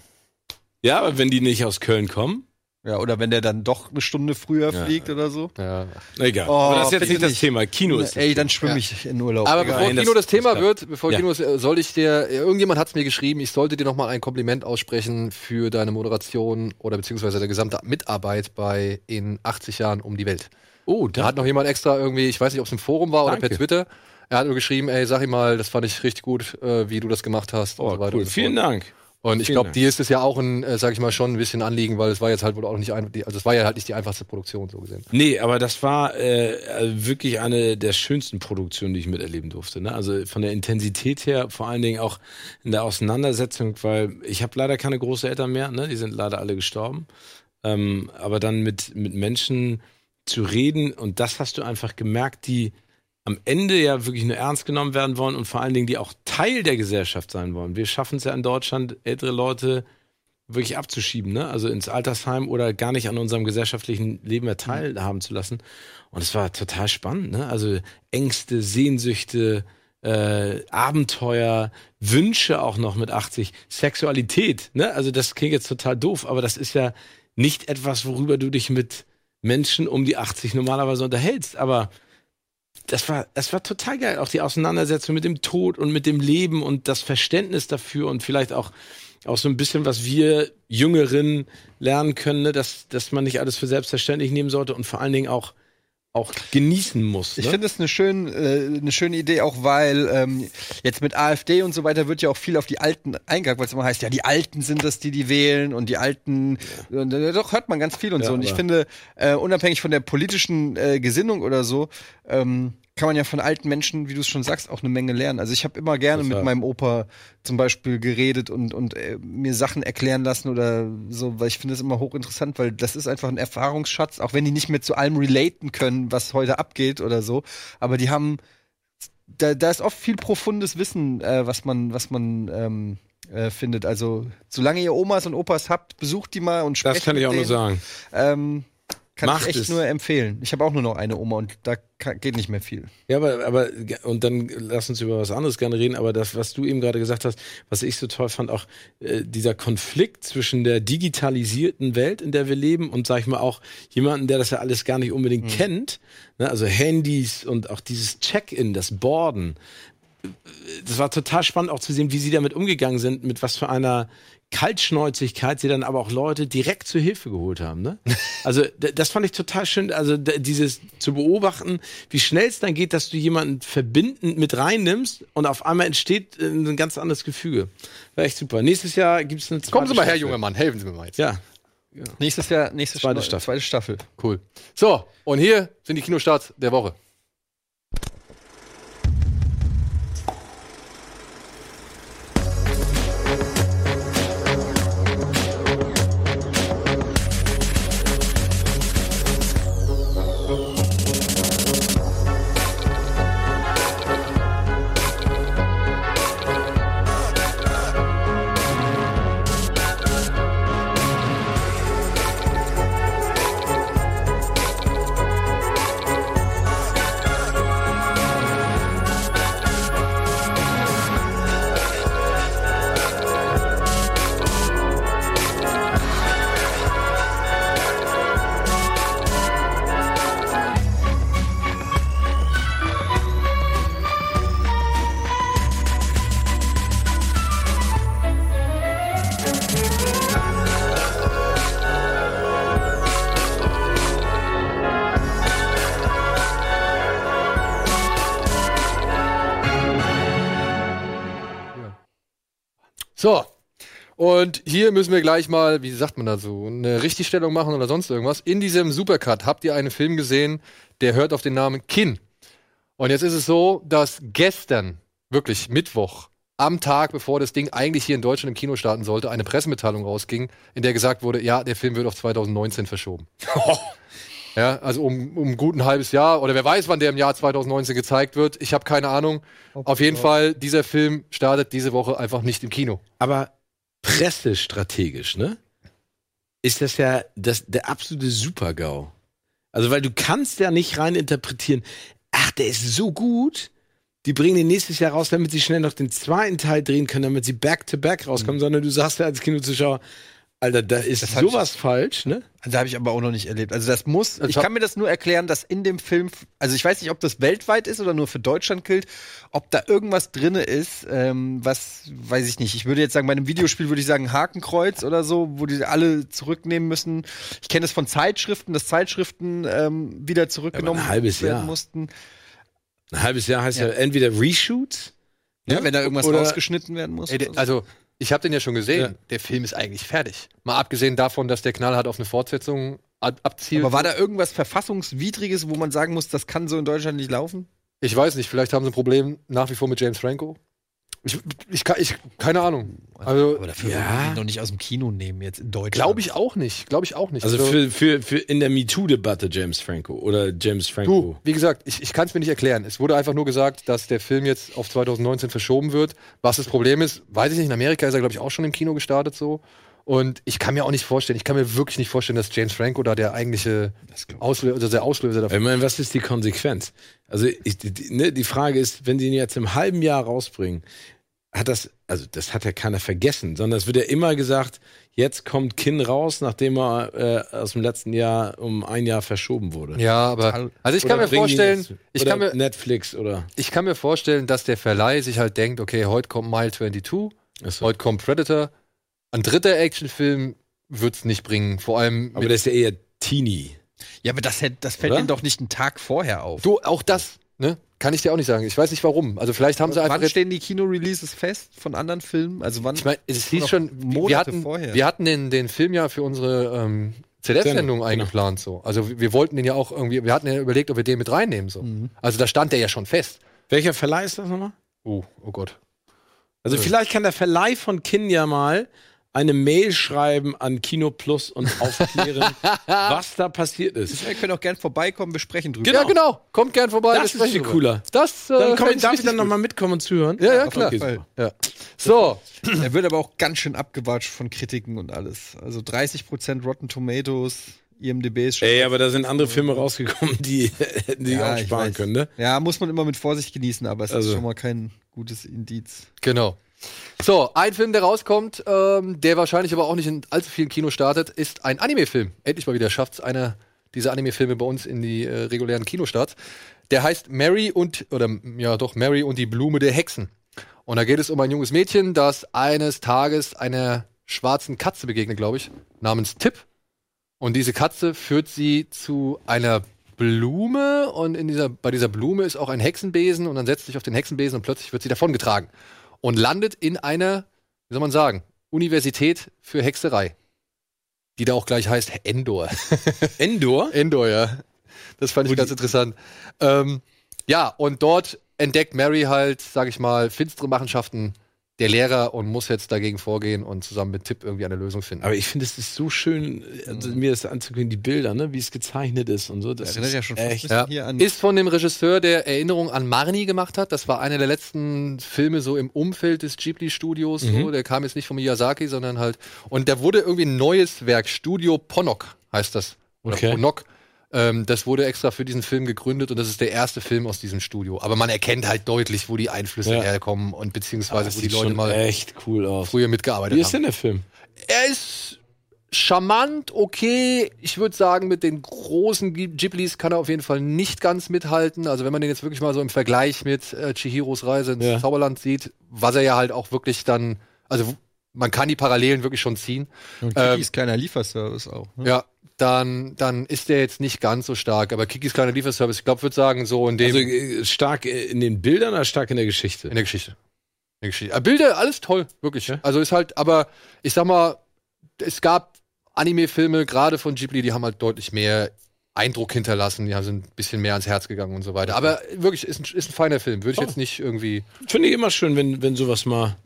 Ja, aber wenn die nicht aus Köln kommen, Ja, oder wenn der dann doch eine Stunde früher Ja. fliegt oder so. Ja. Egal. Oh, Aber das ist jetzt nicht das. Thema. Kino ist Ey, dann Thema. schwimme ich in Urlaub. Aber bevor Nein, das- Kino das, Thema das- wird, bevor Ja. Kino äh, soll ich dir, irgendjemand hat es mir geschrieben, ich sollte dir nochmal ein Kompliment aussprechen für deine Moderation oder beziehungsweise deine gesamte Mitarbeit bei in 80 Jahren um die Welt. Oh, Da da hat noch jemand extra irgendwie, ich weiß nicht, ob es im Forum war oder Danke. per Twitter, er hat nur geschrieben, ey, sag ihm mal, das fand ich richtig gut, äh, wie du das gemacht hast oh, und so weiter cool. und so Vielen. Dank. Und ich glaube, dir ist es ja auch ein, äh, sag ich mal, schon ein bisschen Anliegen, weil es war jetzt halt wohl auch nicht ein, die, also es war ja halt nicht die einfachste Produktion so gesehen. Nee, aber das war äh, äh, wirklich eine der schönsten Produktionen, die ich miterleben durfte. Ne? Also von der Intensität her, vor allen Dingen auch in der Auseinandersetzung, weil ich habe leider keine Großeltern mehr, ne? die sind leider alle gestorben. Ähm, aber dann mit, mit Menschen zu reden und das hast du einfach gemerkt, die am Ende ja wirklich nur ernst genommen werden wollen und vor allen Dingen die auch Teil der Gesellschaft sein wollen. Wir schaffen es ja in Deutschland, ältere Leute wirklich abzuschieben, ne? Also ins Altersheim oder gar nicht an unserem gesellschaftlichen Leben mehr teilhaben zu lassen. Und es war total spannend, ne? Also Ängste, Sehnsüchte, äh, Abenteuer, Wünsche auch noch mit 80, Sexualität, ne? Also das klingt jetzt total doof, aber das ist ja nicht etwas, worüber du dich mit Menschen um die 80 normalerweise unterhältst, aber das war, das war total geil. Auch die Auseinandersetzung mit dem Tod und mit dem Leben und das Verständnis dafür und vielleicht auch, auch so ein bisschen, was wir Jüngeren lernen können, ne? dass, dass man nicht alles für selbstverständlich nehmen sollte und vor allen Dingen auch, auch genießen muss. Ich Ne? finde es eine, schön, äh, eine schöne Idee, auch weil ähm, jetzt mit AfD und so weiter wird ja auch viel auf die Alten eingegangen, weil es immer heißt, ja, die Alten sind das, die die wählen und die Alten, und, äh, doch hört man ganz viel und Ja, so. Und ich finde, äh, unabhängig von der politischen äh, Gesinnung oder so, ähm, kann man ja von alten Menschen, wie du es schon sagst, auch eine Menge lernen. Also ich habe immer gerne Das mit war- meinem Opa zum Beispiel geredet und, und äh, mir Sachen erklären lassen oder so, weil ich finde es immer hochinteressant, weil das ist einfach ein Erfahrungsschatz, auch wenn die nicht mehr zu allem relaten können, was heute abgeht oder so. Aber die haben, da, da ist oft viel profundes Wissen, äh, was man, was man ähm, äh, findet. Also solange ihr Omas und Opas habt, besucht die mal und sprecht Das kann ich auch nur denen. sagen. Ähm, kann Macht ich echt es. nur empfehlen. Ich habe auch nur noch eine Oma und da kann, geht nicht mehr viel. Ja, aber, aber, und dann lass uns über was anderes gerne reden, aber das, was du eben gerade gesagt hast, was ich so toll fand, auch äh, dieser Konflikt zwischen der digitalisierten Welt, in der wir leben, und sag ich mal auch jemanden, der das ja alles gar nicht unbedingt kennt, ne, also Handys und auch dieses Check-in, das Borden. Das war total spannend auch zu sehen, wie sie damit umgegangen sind, mit was für einer Kaltschnäuzigkeit sie dann aber auch Leute direkt zur Hilfe geholt haben. Ne? Also das fand ich total schön, also dieses zu beobachten, wie schnell es dann geht, dass du jemanden verbindend mit reinnimmst und auf einmal entsteht äh, ein ganz anderes Gefüge. War echt super. Nächstes Jahr gibt es eine zweite Kommen Sie mal her, Staffel. junger Mann, helfen Sie mir mal jetzt. Ja, Nächstes Jahr, nächste Zweite Sta- Staffel. Zweite Staffel. Cool. So, und hier sind die Kinostarts der Woche. Hier müssen wir gleich mal, wie sagt man dazu, eine Richtigstellung machen oder sonst irgendwas. In diesem Supercut habt ihr einen Film gesehen, der hört auf den Namen Kin. Und jetzt ist es so, dass gestern, wirklich Mittwoch, am Tag, bevor das Ding eigentlich hier in Deutschland im Kino starten sollte, eine Pressemitteilung rausging, in der gesagt wurde, ja, der Film wird auf 2019 verschoben. <laughs> ja, also um, um gut ein halbes Jahr oder wer weiß, wann der im Jahr 2019 gezeigt wird. Ich habe keine Ahnung. Auf jeden Fall, dieser Film startet diese Woche einfach nicht im Kino. aber pressestrategisch, ne? Ist das ja das, der absolute Super-GAU. Also, weil du kannst ja nicht rein interpretieren, ach, der ist so gut, die bringen den nächstes Jahr raus, damit sie schnell noch den zweiten Teil drehen können, damit sie back-to-back rauskommen, sondern du sagst ja als Kinozuschauer, Alter, da ist das hab ich- sowas falsch, ne? Also habe ich aber auch noch nicht erlebt. Also das muss, ich kann mir das nur erklären, dass in dem Film, also ich weiß nicht, ob das weltweit ist oder nur für Deutschland gilt, ob da irgendwas drinne ist, ähm, was, weiß ich nicht. Ich würde jetzt sagen, bei einem Videospiel würde ich sagen Hakenkreuz oder so, wo die alle zurücknehmen müssen. Ich kenne es von Zeitschriften, dass Zeitschriften ähm, wieder zurückgenommen ein halbes werden Jahr. mussten. Ein halbes Jahr heißt ja, entweder Reshoots, Ja, wenn da irgendwas Oder- rausgeschnitten werden muss. Ey, also, ich habe den ja schon gesehen. Ja. Der Film ist eigentlich fertig. Mal abgesehen davon, dass der knallhart auf eine Fortsetzung ab abzielt. aber war da irgendwas Verfassungswidriges, wo man sagen muss, das kann so in Deutschland nicht laufen? Ich weiß nicht, vielleicht haben sie ein Problem nach wie vor mit James Franco. Ich, ich, kann- ich keine Ahnung. Also, dafür Ja. würden die ihn doch nicht aus dem Kino nehmen jetzt in Deutschland. glaube ich auch nicht. Glaube ich auch nicht. also für, für, für in der MeToo-Debatte James Franco oder James Du, Franco. wie gesagt, ich, ich kann es mir nicht erklären. Es wurde einfach nur gesagt, dass der Film jetzt auf 2019 verschoben wird. Was das Problem ist, weiß ich nicht. In Amerika ist er, glaube ich, auch schon im Kino gestartet so. Und ich kann mir auch nicht vorstellen, ich kann mir wirklich nicht vorstellen, dass James Franco da der eigentliche Auslöser, also der Auslöser dafür Ich meine, was ist die Konsequenz? Also ich, die, die, ne, die Frage ist, wenn sie ihn jetzt im halben Jahr rausbringen, hat das, also das hat ja keiner vergessen, sondern es wird ja immer gesagt, jetzt kommt Kinn raus, nachdem er äh, aus dem letzten Jahr um ein Jahr verschoben wurde. Ja, aber also ich kann Oder mir bringen die vorstellen, jetzt- ich oder kann mir, Netflix oder ich kann mir vorstellen, dass der Verleih sich halt denkt, okay, heute kommt Mile 22, Achso. heute kommt Predator. Ein dritter Actionfilm wird's nicht bringen. Vor allem aber das ist ja eher Teenie. Ja, aber das, das fällt Oder? ihnen doch nicht einen Tag vorher auf. du auch das, ne? Kann ich dir auch nicht sagen. Ich weiß nicht warum. Also vielleicht haben sie einfach wann stehen die Kino-Releases fest von anderen Filmen? Also wann? Ich meine, es hieß schon, Monate wir hatten, vorher. wir hatten den, den Film ja für unsere ähm, ZDF-Sendung Sendung, eingeplant. So. Also wir, wir wollten den ja auch irgendwie, wir hatten ja überlegt, ob wir den mit reinnehmen. So. Also da stand der ja schon fest. Welcher Verleih ist das nochmal? Oh, oh Gott. Also vielleicht kann der Verleih von Kinn ja mal eine Mail schreiben an Kino Plus und aufklären, <laughs> was da passiert ist. Wir können auch gern vorbeikommen, besprechen drüber. Ja, genau. Kommt gern vorbei. Das wir ist sprechen viel cooler. Das, äh, Dann komm, ich darf ich dann nochmal mitkommen und zuhören? Ja, ja, klar. Okay. Ja. So, Er wird aber auch ganz schön abgewatscht von Kritiken und alles. Also 30% Rotten Tomatoes, IMDb ist schon. Ey, aber da sind andere Filme rausgekommen, die <laughs> hätten sich auch ich sparen können, ne? Ja, muss man immer mit Vorsicht genießen, aber es Also. ist schon mal kein gutes Indiz. genau. So, ein Film, der rauskommt, ähm, der wahrscheinlich aber auch nicht in allzu vielen Kinos startet, ist ein Anime-Film. Endlich mal wieder schafft es einer dieser Anime-Filme bei uns in die äh, regulären Kinostarts. Der heißt Mary und, oder ja doch, Mary und die Blume der Hexen. Und da geht es um ein junges Mädchen, das eines Tages einer schwarzen Katze begegnet, glaube ich, namens Tipp. Und diese Katze führt sie zu einer Blume und in dieser, bei dieser Blume ist auch ein Hexenbesen und dann setzt sich auf den Hexenbesen und plötzlich wird sie davongetragen und landet in einer, wie soll man sagen, Universität für Hexerei. Die da auch gleich heißt Endor. <laughs> Endor? Endor, ja. Das fand ich ganz interessant. Ähm, ja, und dort entdeckt Mary halt, sag ich mal, finstere Machenschaften der Lehrer und muss jetzt dagegen vorgehen und zusammen mit Tipp irgendwie eine Lösung finden. Aber ich finde, es ist so schön, also mir das anzugucken, die Bilder, ne, wie es gezeichnet ist und so. Das erinnert ist ja schon echt. Ja. hier an. Ist von dem Regisseur, der Erinnerung an Marnie gemacht hat. Das war einer der letzten Filme so im Umfeld des Ghibli-Studios. So. Der kam jetzt nicht von Miyazaki, sondern halt. Und da wurde irgendwie ein neues Werk, Studio Ponok heißt das. Oder Okay. Ponok. Ähm, das wurde extra für diesen Film gegründet und das ist der erste Film aus diesem Studio. Aber man erkennt halt deutlich, wo die Einflüsse Ja. herkommen und beziehungsweise Das wo die Leute mal echt cool aus. früher mitgearbeitet Wie ist haben. denn der Film? Er ist charmant, okay. Ich würde sagen, mit den großen Ghi- Ghiblis kann er auf jeden Fall nicht ganz mithalten. Also wenn man den jetzt wirklich mal so im Vergleich mit äh, Chihiros Reise ins Ja. Zauberland sieht, was er ja halt auch wirklich dann, also man kann die Parallelen wirklich schon ziehen. Und ähm, Kikis kleiner Lieferservice auch. Ne? Ja, dann, dann ist der jetzt nicht ganz so stark. Aber Kikis kleiner Lieferservice, ich glaube, würde sagen, so in dem Also äh, stark äh, in den Bildern oder stark in der Geschichte? in der Geschichte. In der Geschichte. Aber Bilder, alles toll, wirklich. Ja. Also ist halt, aber ich sag mal, es gab Anime-Filme, gerade von Ghibli, die haben halt deutlich mehr Eindruck hinterlassen, die haben sind ein bisschen mehr ans Herz gegangen und so weiter. Aber wirklich, ist ein, ist ein feiner Film. Würde ich Oh. jetzt nicht irgendwie. Finde ich immer schön, wenn, wenn sowas mal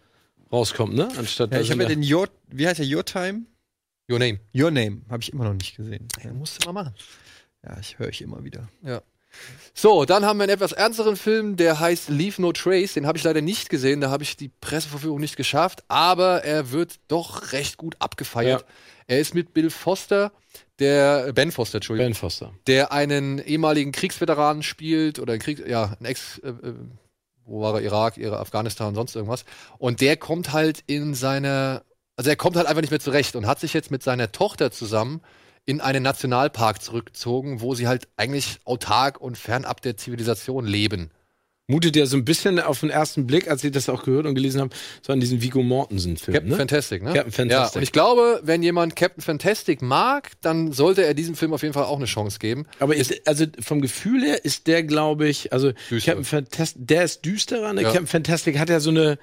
rauskommt, ne? Anstatt Ja, ich habe ja den Your, wie heißt der Your Time? Your Name. Your Name habe ich immer noch nicht gesehen. Ja, musst du mal machen. Ja, ich höre ich immer wieder. So, dann haben wir einen etwas ernsteren Film, der heißt Leave No Trace. Den habe ich leider nicht gesehen, da habe ich die Presseverführung nicht geschafft, aber er wird doch recht gut abgefeiert. Ja. Er ist mit Bill Foster, der Ben Foster, Entschuldigung, Ben Foster. der einen ehemaligen Kriegsveteranen spielt oder ein Krieg, ja, ein Ex, äh, äh, wo war er, Irak, Afghanistan, sonst irgendwas. Und der kommt halt in seiner also er kommt halt einfach nicht mehr zurecht und hat sich jetzt mit seiner Tochter zusammen in einen Nationalpark zurückgezogen, wo sie halt eigentlich autark und fernab der Zivilisation leben. Mutet ja so ein bisschen auf den ersten Blick, als ich das auch gehört und gelesen habe, so an diesen Vigo Mortensen-Film. Captain Ne? Fantastic, ne? Captain Fantastic. Ja, und ich glaube, wenn jemand Captain Fantastic mag, dann sollte er diesem Film auf jeden Fall auch eine Chance geben. Aber ist, also vom Gefühl her ist der, glaube ich, also Düster. Captain Fantastic, der ist düsterer. Ne? Ja. Captain Fantastic hat ja so eine,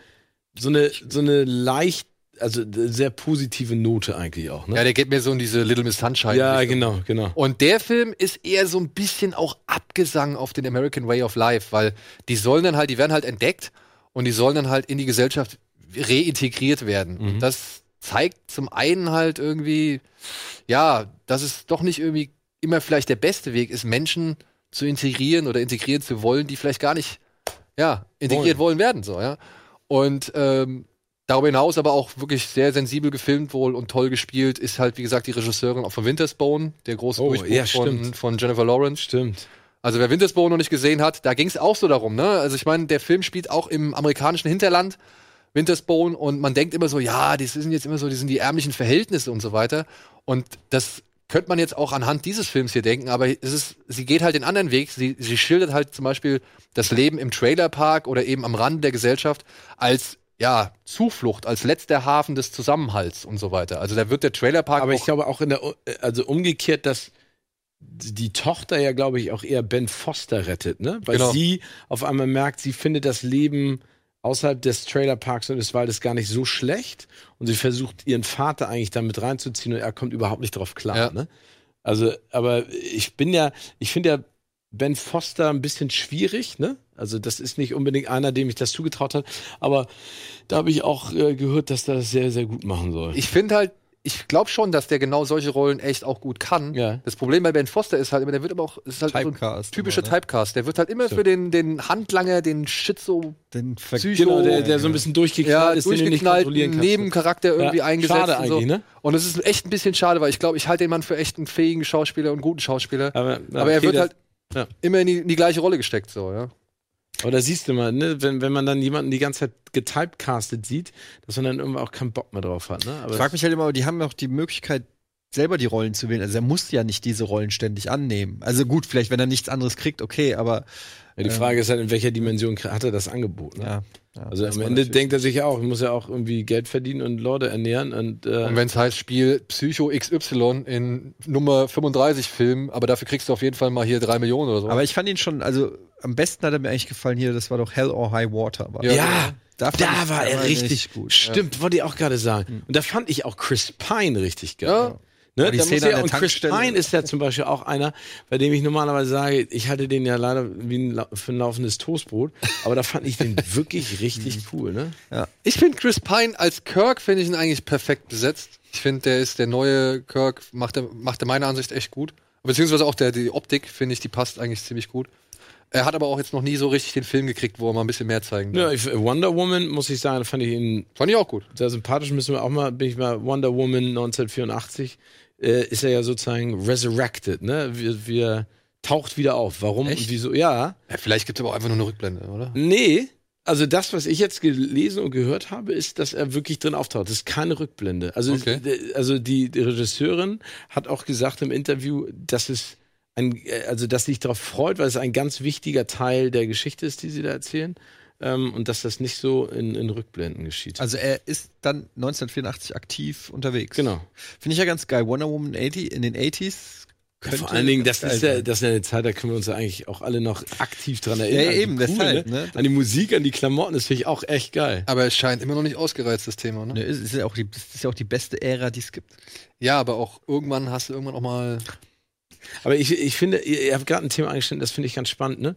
so eine, so eine leicht, also sehr positive Note eigentlich auch. Ne? Ja, der geht mir so in diese Little Miss Sunshine. Ja, Richtung. genau, genau. Und der Film ist eher so ein bisschen auch Abgesang auf den American Way of Life, weil die sollen dann halt, die werden halt entdeckt und die sollen dann halt in die Gesellschaft reintegriert werden. Mhm. Und das zeigt zum einen halt irgendwie, ja, dass es doch nicht irgendwie immer vielleicht der beste Weg ist, Menschen zu integrieren oder integrieren zu wollen, die vielleicht gar nicht, ja, integriert wollen, werden, so, ja. Und ähm, darüber hinaus aber auch wirklich sehr sensibel gefilmt wohl und toll gespielt ist halt, wie gesagt, die Regisseurin auch von Wintersbone, der große Oh, Durchbruch ja, von, von Jennifer Lawrence. Stimmt. Also wer Wintersbone noch nicht gesehen hat, da ging es auch so darum, ne? Also ich meine, der Film spielt auch im amerikanischen Hinterland, Wintersbone, und man denkt immer so, ja, die sind jetzt immer so, die sind die ärmlichen Verhältnisse und so weiter. Und das könnte man jetzt auch anhand dieses Films hier denken, aber es ist, sie geht halt den anderen Weg. Sie, sie schildert halt zum Beispiel das Leben im Trailerpark oder eben am Rand der Gesellschaft als ja, Zuflucht, als letzter Hafen des Zusammenhalts und so weiter. Also da wird der Trailerpark Aber ich glaube auch in der, also umgekehrt, dass die Tochter ja, glaube ich, auch eher Ben Foster rettet, ne? Weil Genau. sie auf einmal merkt, sie findet das Leben außerhalb des Trailerparks und des Waldes gar nicht so schlecht und sie versucht ihren Vater eigentlich damit reinzuziehen und er kommt überhaupt nicht drauf klar, Ja. ne? Also, aber ich bin ja, ich finde ja Ben Foster ein bisschen schwierig, ne? Also das ist nicht unbedingt einer, dem ich das zugetraut habe, aber da habe ich auch äh, gehört, dass er das sehr, sehr gut machen soll. Ich finde halt, ich glaube schon, dass der genau solche Rollen echt auch gut kann. Ja. Das Problem bei Ben Foster ist halt immer, der wird aber auch, ist halt so ein Typecast typischer immer, ne? Typecast. Der wird halt immer So. für den, den Handlanger, den Schizo, Den Ver Psycho, Genau, der, der so ein bisschen durchgeknallt ja, ist, den du nicht kontrollieren durchgeknallten kannst. Nebencharakter irgendwie Ja, eingesetzt. schade und so. eigentlich, ne? Und es ist echt ein bisschen schade, weil ich glaube, ich halte den Mann für echt einen fähigen Schauspieler und guten Schauspieler. Aber, aber er okay, wird halt ja. immer in die, in die gleiche Rolle gesteckt, so, ja. Aber da siehst du mal, ne, wenn, wenn man dann jemanden die ganze Zeit getypecastet sieht, dass man dann irgendwie auch keinen Bock mehr drauf hat. Ne? Aber Ich frage mich halt immer, die haben auch die Möglichkeit, selber die Rollen zu wählen. Also er muss ja nicht diese Rollen ständig annehmen. Also gut, vielleicht, wenn er nichts anderes kriegt, okay, aber ja, die Frage ist halt, in welcher Dimension hat er das Angeboten? Ne? ja. ja Also am Ende denkt er sich ja auch, ich muss ja auch irgendwie Geld verdienen und Leute ernähren und, äh, Und wenn es heißt, Spiel Psycho XY in Nummer 35 Film, aber dafür kriegst du auf jeden Fall mal hier drei Millionen oder so. Aber ich fand ihn schon, also am besten hat er mir eigentlich gefallen hier, das war doch Hell or High Water. War Ja. ja, Da da, war er richtig richtig gut. Stimmt, wollte ich auch gerade sagen. Und da fand ich auch Chris Pine richtig geil. Ja. Ne, die Szene muss an ja, der und Chris Pine ist ja zum Beispiel auch einer, bei dem ich normalerweise sage, ich halte den ja leider wie ein, für ein laufendes Toastbrot, aber da fand ich den <laughs> wirklich richtig cool, ne? Ich finde Chris Pine als Kirk finde ich ihn eigentlich perfekt besetzt. Ich finde, der ist der neue Kirk, macht er, macht er meiner Ansicht echt gut. Beziehungsweise auch der, die Optik, finde ich, die passt eigentlich ziemlich gut. Er hat aber auch jetzt noch nie so richtig den Film gekriegt, wo er mal ein bisschen mehr zeigen Ja, darf. ich, Wonder Woman, muss ich sagen, fand ich ihn Fand ich auch gut. sehr sympathisch. Müssen wir auch mal, bin ich mal, Wonder Woman 1984, äh, ist er ja sozusagen resurrected, ne? Wir, wir taucht wieder auf. Warum Echt? und wieso? Ja. Ja, vielleicht gibt es aber auch einfach nur eine Rückblende, oder? Nee, also das, was ich jetzt gelesen und gehört habe, ist, dass er wirklich drin auftaucht. Das ist keine Rückblende. Also, Okay. also die, die Regisseurin hat auch gesagt im Interview, dass es ein, äh, also dass sie sich darauf freut, weil es ein ganz wichtiger Teil der Geschichte ist, die sie da erzählen. Ähm, und dass das nicht so in, in Rückblenden geschieht. Also er ist dann 1984 aktiv unterwegs. genau. Finde ich ja ganz geil. Wonder Woman 80 in den 80s. könnte Vor allen Dingen, das geil ist ja, das ist ja eine Zeit, da können wir uns ja eigentlich auch alle noch aktiv dran Ja, erinnern. ja, eben, Wie deshalb, ne? ne? An die Musik, an die Klamotten, das finde ich auch echt geil. Aber es scheint immer noch nicht ausgereizt, das Thema, ne? Ne, ist, ist, ja auch die, das ist ja auch die beste Ära, die es gibt. Ja, aber auch irgendwann hast du irgendwann auch mal. Aber ich, ich finde, ihr, ihr habt gerade ein Thema angeschnitten, das finde ich ganz spannend, ne?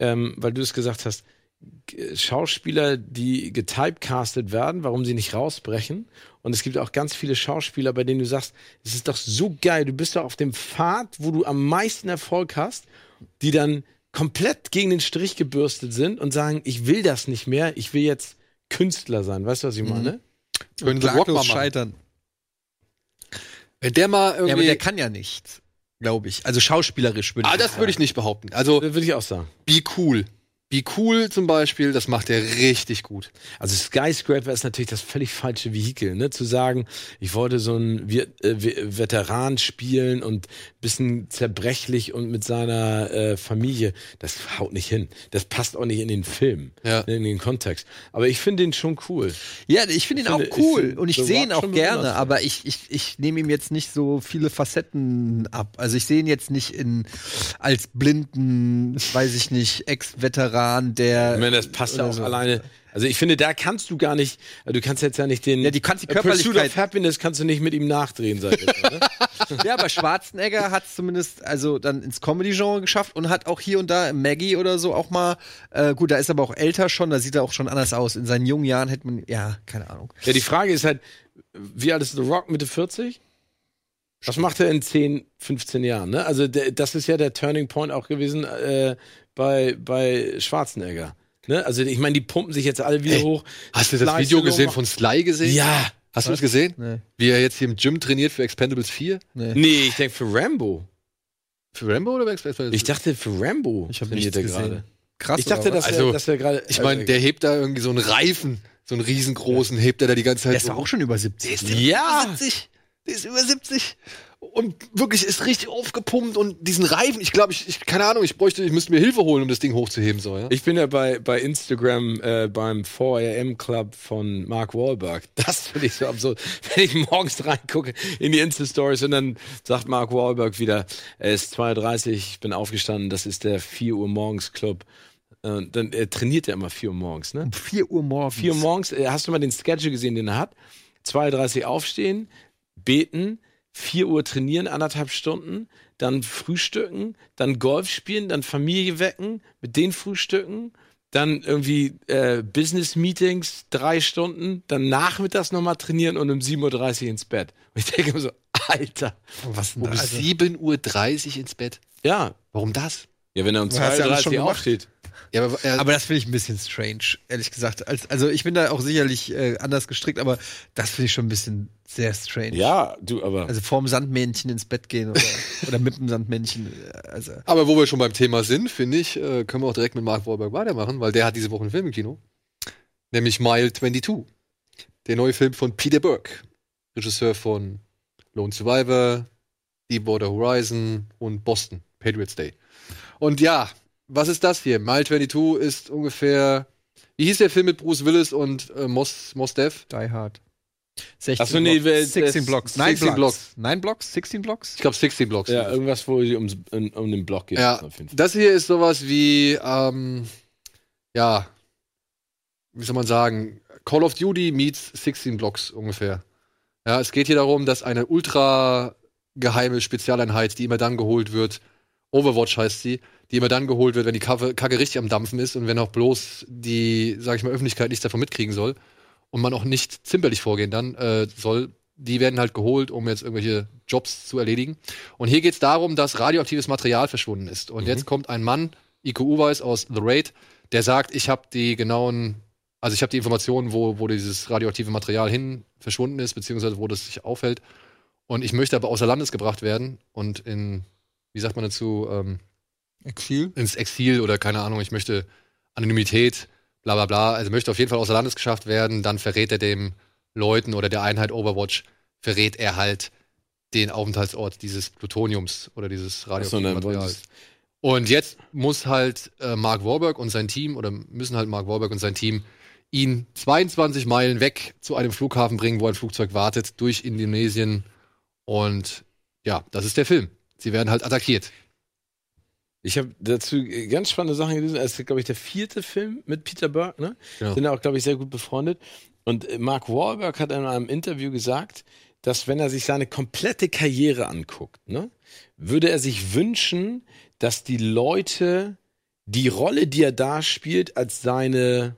Ähm, weil du es gesagt hast, Schauspieler, die getypecastet werden, warum sie nicht rausbrechen. Und es gibt auch ganz viele Schauspieler, bei denen du sagst, es ist doch so geil, du bist doch auf dem Pfad, wo du am meisten Erfolg hast, die dann komplett gegen den Strich gebürstet sind und sagen, ich will das nicht mehr, ich will jetzt Künstler sein. Weißt du, was ich meine? Können sie Rock mal Klaglos scheitern. Wenn der mal Ja, aber irgendwie. der kann ja nichts, glaube ich. Also schauspielerisch würde ich ah, das würde ich nicht behaupten. Also, Würde ich auch sagen. be cool. Be Cool zum Beispiel, das macht er richtig gut. Also Skyscraper ist natürlich das völlig falsche Vehikel, ne? Zu sagen, ich wollte so einen Vi- äh, Veteran spielen und bisschen zerbrechlich und mit seiner äh, Familie, das haut nicht hin. Das passt auch nicht in den Film, Ja. in den Kontext. Aber ich finde den schon cool. Ja, ich finde ihn auch finde- ich cool finde und ich sehe ihn auch gerne, besonders. aber ich, ich, ich nehme ihm jetzt nicht so viele Facetten ab. Also ich sehe ihn jetzt nicht in als blinden, weiß ich nicht, Ex-Veteran, der. Ich meine, das passt ja auch so. alleine. Also ich finde, da kannst du gar nicht, also du kannst jetzt ja nicht den Ja, die kannst die A Pursuit Körperlichkeit- of Happiness kannst du nicht mit ihm nachdrehen, sag ich jetzt ne? <laughs> Ja, aber Schwarzenegger hat es zumindest also dann ins Comedy-Genre geschafft und hat auch hier und da Maggie oder so auch mal, äh, gut, da ist aber auch älter schon, da sieht er auch schon anders aus. In seinen jungen Jahren hätte man, ja, keine Ahnung. Ja, die Frage ist halt, wie alt ist The Rock? Mitte 40? Was macht er in 10, 15 Jahren? Ne? Also der, das ist ja der Turning Point auch gewesen äh, bei, bei Schwarzenegger. Ne? Also ich meine, die pumpen sich jetzt alle wieder Ey, hoch. Hast du das Sly Video gesehen von Sly gesehen? Ja. Hast du das gesehen? Nee. Wie er jetzt hier im Gym trainiert für Expendables 4? Nee, ich denke für Rambo. Für Rambo oder für Expendables? Ich dachte für Rambo. Ich habe er gesehen. gerade. Krass. Ich dachte, dass Also, er, dass er gerade. ich meine, der hebt da irgendwie so einen Reifen, so einen riesengroßen, hebt er da die ganze Zeit. der ist so auch schon über 70. Ja. über 70. Der ist über 70. Und wirklich ist richtig aufgepumpt und diesen Reifen, ich glaube, ich, ich, keine Ahnung, ich bräuchte, ich müsste mir Hilfe holen, um das Ding hochzuheben, so, ja. Ich bin ja bei, bei Instagram äh, beim 4am Club von Mark Wahlberg. <laughs> Das finde ich so absurd. Wenn ich morgens reingucke in die Insta-Stories und dann sagt Mark Wahlberg wieder, er ist 32, ich bin aufgestanden, das ist der 4 Uhr morgens Club. Äh, dann äh, trainiert er immer 4 Uhr morgens, ne? Um 4 Uhr morgens. 4 Uhr morgens, äh, hast du mal den Schedule gesehen, den er hat? 2.30 aufstehen, beten, 4 Uhr trainieren, anderthalb Stunden, dann frühstücken, dann Golf spielen, dann Familie wecken, mit denen frühstücken, dann irgendwie äh, Business-Meetings, drei Stunden, dann nachmittags nochmal trainieren und um 7.30 Uhr ins Bett. Und ich denke mir so, Alter, Was denn Um da? Also, 7.30 Uhr ins Bett. ja. Warum das? Ja, wenn er um Du hast ja alles schon 2.30 Uhr gemacht. aufsteht. Ja, aber, er, aber das finde ich ein bisschen strange, ehrlich gesagt. Als, also ich bin da auch sicherlich äh, anders gestrickt, aber das finde ich schon ein bisschen sehr strange. Ja, du, aber. Also vorm Sandmännchen ins Bett gehen oder, <laughs> oder mit dem Sandmännchen. äh, Also aber wo wir schon beim Thema sind, finde ich, äh, können wir auch direkt mit Mark Wahlberg weitermachen, weil der hat diese Woche einen Film im Kino. Nämlich Mile 22. Der neue Film von Peter Burke. Regisseur von Lone Survivor, Deepwater Horizon und Boston, Patriots Day. Und ja, was ist das hier? Mile 22 ist ungefähr. Wie hieß der Film mit Bruce Willis und äh, Mos, Mos Def? Die Hard. 16 Ach so, nee, wer- 16 das- Blocks. 16 9 Blocks. Blocks. 9 Blocks? 16 Blocks? Ich glaube 16 Blocks. ja, irgendwas, wo sie um, um, um den Block geht. Ja, auf jeden Fall. das hier ist sowas wie, ähm, ja, wie soll man sagen, Call of Duty meets 16 Blocks ungefähr. Ja, es geht hier darum, dass eine ultra geheime Spezialeinheit, die immer dann geholt wird, Overwatch heißt sie, die immer dann geholt wird, wenn die Kacke, Kacke richtig am Dampfen ist und wenn auch bloß die, sag ich mal, Öffentlichkeit nichts davon mitkriegen soll und man auch nicht zimperlich vorgehen dann äh, soll, die werden halt geholt, um jetzt irgendwelche Jobs zu erledigen. Und hier geht es darum, dass radioaktives Material verschwunden ist. Und jetzt kommt ein Mann, IQ Uweis aus The Raid, der sagt, ich habe die genauen, also ich habe die Informationen, wo, wo dieses radioaktive Material hin verschwunden ist, beziehungsweise wo das sich aufhält. Und ich möchte aber außer Landes gebracht werden und in, wie sagt man dazu, ähm, Exil? ins Exil oder keine Ahnung, ich möchte Anonymität, bla bla bla. Also möchte auf jeden Fall außer Landes geschafft werden, dann verrät er dem Leuten oder der Einheit Overwatch, verrät er halt den Aufenthaltsort dieses Plutoniums oder dieses Ach so. Und jetzt muss halt äh, Mark Warburg und sein Team, oder müssen halt Mark Warburg und sein Team ihn 22 Meilen weg zu einem Flughafen bringen, wo ein Flugzeug wartet, durch Indonesien. Und ja, das ist der Film. Sie werden halt attackiert. Ich habe dazu ganz spannende Sachen gelesen. Es ist, glaube ich, der vierte Film mit Peter Burke, ne? Ja. Sind auch, glaube ich, sehr gut befreundet. Und äh, Mark Wahlberg hat in einem Interview gesagt, dass wenn er sich seine komplette Karriere anguckt, ne, würde er sich wünschen, dass die Leute die Rolle, die er da spielt, als seine,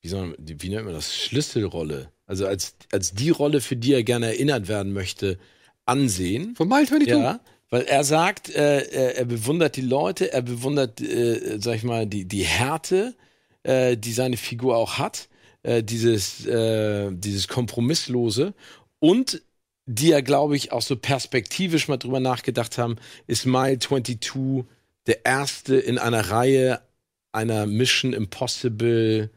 wie, soll wie nennt man das, Schlüsselrolle, also als, als die Rolle, für die er gerne erinnert werden möchte, ansehen. Von Mile 22? Ja, weil er sagt, äh, er, er bewundert die Leute, er bewundert, äh, sag ich mal, die, die Härte, äh, die seine Figur auch hat, äh, dieses, äh, dieses Kompromisslose. Und die ja, glaube ich, auch so perspektivisch mal drüber nachgedacht haben, ist Mile 22 der erste in einer Reihe einer Mission Impossible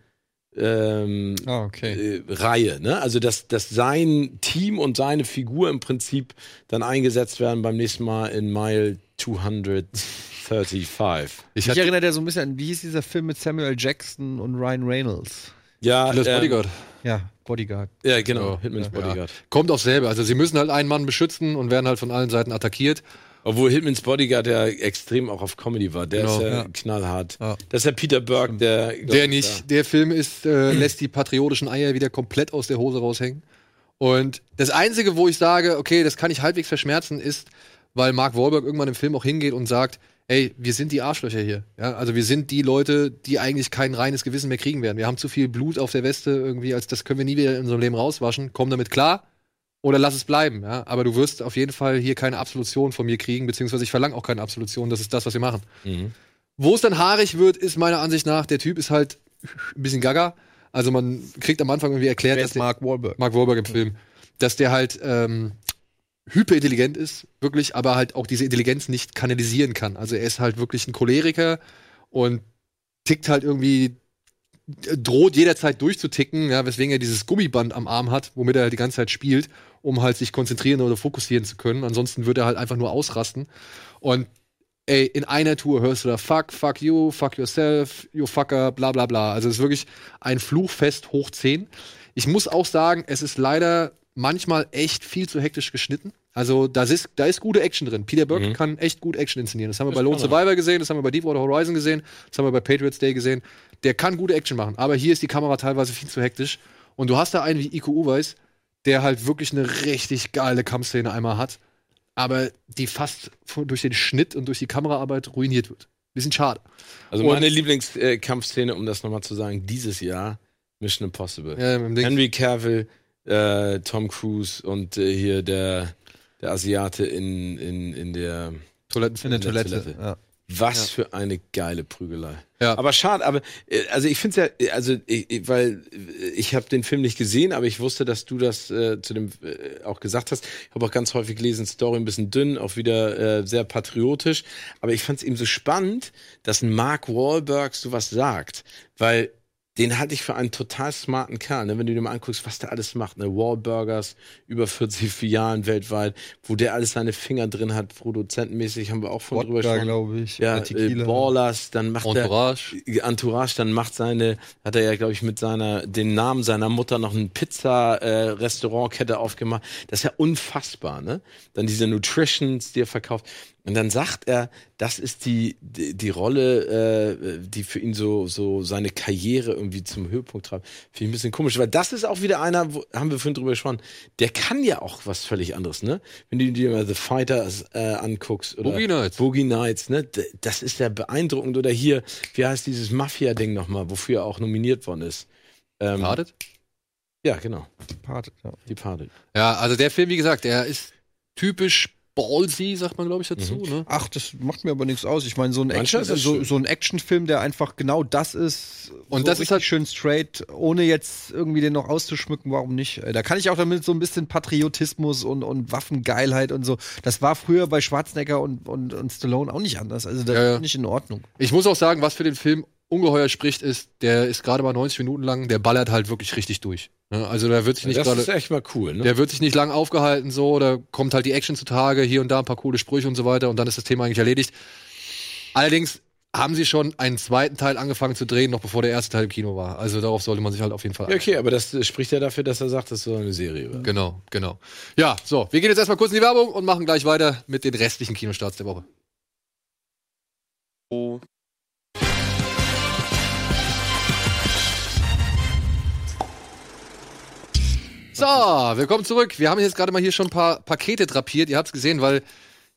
ähm, Ah, okay. äh, Reihe. Ne? Also, dass, dass sein Team und seine Figur im Prinzip dann eingesetzt werden beim nächsten Mal in Mile 235. Ich Mich hatte erinnert er so ein bisschen an, wie hieß dieser Film mit Samuel. Jackson und Ryan Reynolds? Ja, das ähm, Bodyguard. Ja, Bodyguard. Ja, genau. Ja, Hitman's ja. Bodyguard. Kommt auf selbe. Also sie müssen halt einen Mann beschützen und werden halt von allen Seiten attackiert. Obwohl Hitman's Bodyguard ja extrem auch auf Comedy war. Der Genau. ist ja, Ja. knallhart. Ja. Das ist ja Peter Burke, der. Der ich, nicht. Der Film ist, äh, lässt die patriotischen Eier wieder komplett aus der Hose raushängen. Und das Einzige, wo ich sage, okay, das kann ich halbwegs verschmerzen, ist, weil Mark Wahlberg irgendwann im Film auch hingeht und sagt, ey, wir sind die Arschlöcher hier. Ja, also wir sind die Leute, die eigentlich kein reines Gewissen mehr kriegen werden. Wir haben zu viel Blut auf der Weste irgendwie, als das können wir nie wieder in unserem Leben rauswaschen. Komm damit klar oder lass es bleiben. Ja? Aber du wirst auf jeden Fall hier keine Absolution von mir kriegen, beziehungsweise ich verlange auch keine Absolution. Das ist das, was wir machen. Mhm. Wo es dann haarig wird, ist meiner Ansicht nach, der Typ ist halt ein bisschen gaga. Also man kriegt am Anfang irgendwie erklärt, dass der, Mark Wahlberg? Mark Wahlberg im Film, dass der halt ähm, hyperintelligent ist, wirklich, aber halt auch diese Intelligenz nicht kanalisieren kann. Also er ist halt wirklich ein Choleriker und tickt halt irgendwie, äh, droht jederzeit durchzuticken, ja, weswegen er dieses Gummiband am Arm hat, womit er halt die ganze Zeit spielt, um halt sich konzentrieren oder fokussieren zu können. Ansonsten wird er halt einfach nur ausrasten. Und ey, in einer Tour hörst du da fuck, fuck you, fuck yourself, you fucker, bla bla bla. Also es ist wirklich ein Fluchfest hoch 10. Ich muss auch sagen, es ist leider manchmal echt viel zu hektisch geschnitten. Also da ist, da ist gute Action drin. Peter Burke Mhm. kann echt gut Action inszenieren. Das haben wir Das bei Lone. Survivor gesehen, das haben wir bei Deepwater Horizon gesehen, das haben wir bei Patriots Day gesehen. Der kann gute Action machen. Aber hier ist die Kamera teilweise viel zu hektisch. Und du hast da einen wie Iko Uweis, der halt wirklich eine richtig geile Kampfszene einmal hat, aber die fast durch den Schnitt und durch die Kameraarbeit ruiniert wird. Bisschen schade. Also meine Lieblingskampfszene, um das nochmal zu sagen, dieses Jahr Mission Impossible. Ja. Henry Cavill, äh, Tom Cruise und äh, hier der, der Asiate in, in, in der Toiletten In der Toilette. Toilette. Ja. Was für eine geile Prügelei. Ja. Aber schade, aber äh, also ich finde ja, äh, also ich, ich- weil äh, ich habe den Film nicht gesehen, aber ich wusste, dass du das äh, zu dem äh, auch gesagt hast. Ich habe auch ganz häufig gelesen, Story ein bisschen dünn, auch wieder äh, sehr patriotisch. Aber ich fand es eben so spannend, dass ein Mark Wahlberg sowas sagt, weil den halte ich für einen total smarten Kerl, ne? wenn du dir mal anguckst, was der alles macht. Ne? Wahlburgers, über 40 Filialen weltweit, wo der alles seine Finger drin hat, produzentenmäßig, haben wir auch von drüber Wodka, gesprochen. glaube ich. Ja, oder äh, Tequila. Ballers, dann macht Entourage. er Entourage, dann macht seine, hat er ja, glaube ich, mit seiner, den Namen seiner Mutter noch ein Pizza-Restaurantkette aufgemacht. Das ist ja unfassbar, ne? Dann diese Nutritions, die er verkauft. Und dann sagt er, das ist die, die, die Rolle, äh, die für ihn so, so seine Karriere irgendwie zum Höhepunkt treibt. Finde ich ein bisschen komisch, weil das ist auch wieder einer, wo, haben wir vorhin drüber gesprochen, der kann ja auch was völlig anderes, ne? Wenn du dir mal The Fighters äh, anguckst oder Boogie Nights. Boogie Nights, ne? Das ist ja beeindruckend. Oder hier, wie heißt dieses Mafia-Ding nochmal, wofür er auch nominiert worden ist? Ähm, Parted? Ja, genau. Departed, ja. Departed. Ja, also der Film, wie gesagt, der ist typisch ballsy, sagt man, glaube ich, dazu. Ne? Ach, das macht mir aber nichts aus. Ich meine, so ein, Action, so, so ein Actionfilm, der einfach genau das ist. Und so das ist halt- schön straight, ohne jetzt irgendwie den noch auszuschmücken, warum nicht? Äh, Da kann ich auch damit so ein bisschen Patriotismus und, und Waffengeilheit und so. Das war früher bei Schwarzenegger und, und, und Stallone auch nicht anders. Also das Ja, ja. ist nicht in Ordnung. Ich muss auch sagen, was für den Film ungeheuer spricht, ist, der ist gerade mal 90 Minuten lang, der ballert halt wirklich richtig durch. Ne? Also da wird sich nicht das ist gerade. echt mal cool, ne? Der wird sich nicht lang aufgehalten, so, da kommt halt die Action zutage, hier und da ein paar coole Sprüche und so weiter, und dann ist das Thema eigentlich erledigt. Allerdings haben sie schon einen zweiten Teil angefangen zu drehen, noch bevor der erste Teil im Kino war. Also darauf sollte man sich halt auf jeden Fall Ja, okay, aber das spricht ja dafür, dass er sagt, das soll eine Serie werden. Genau, genau. Ja, so, wir gehen jetzt erstmal kurz in die Werbung und machen gleich weiter mit den restlichen Kinostarts der Woche. So, willkommen zurück. Wir haben jetzt gerade mal hier schon ein paar Pakete drapiert. Ihr habt es gesehen, weil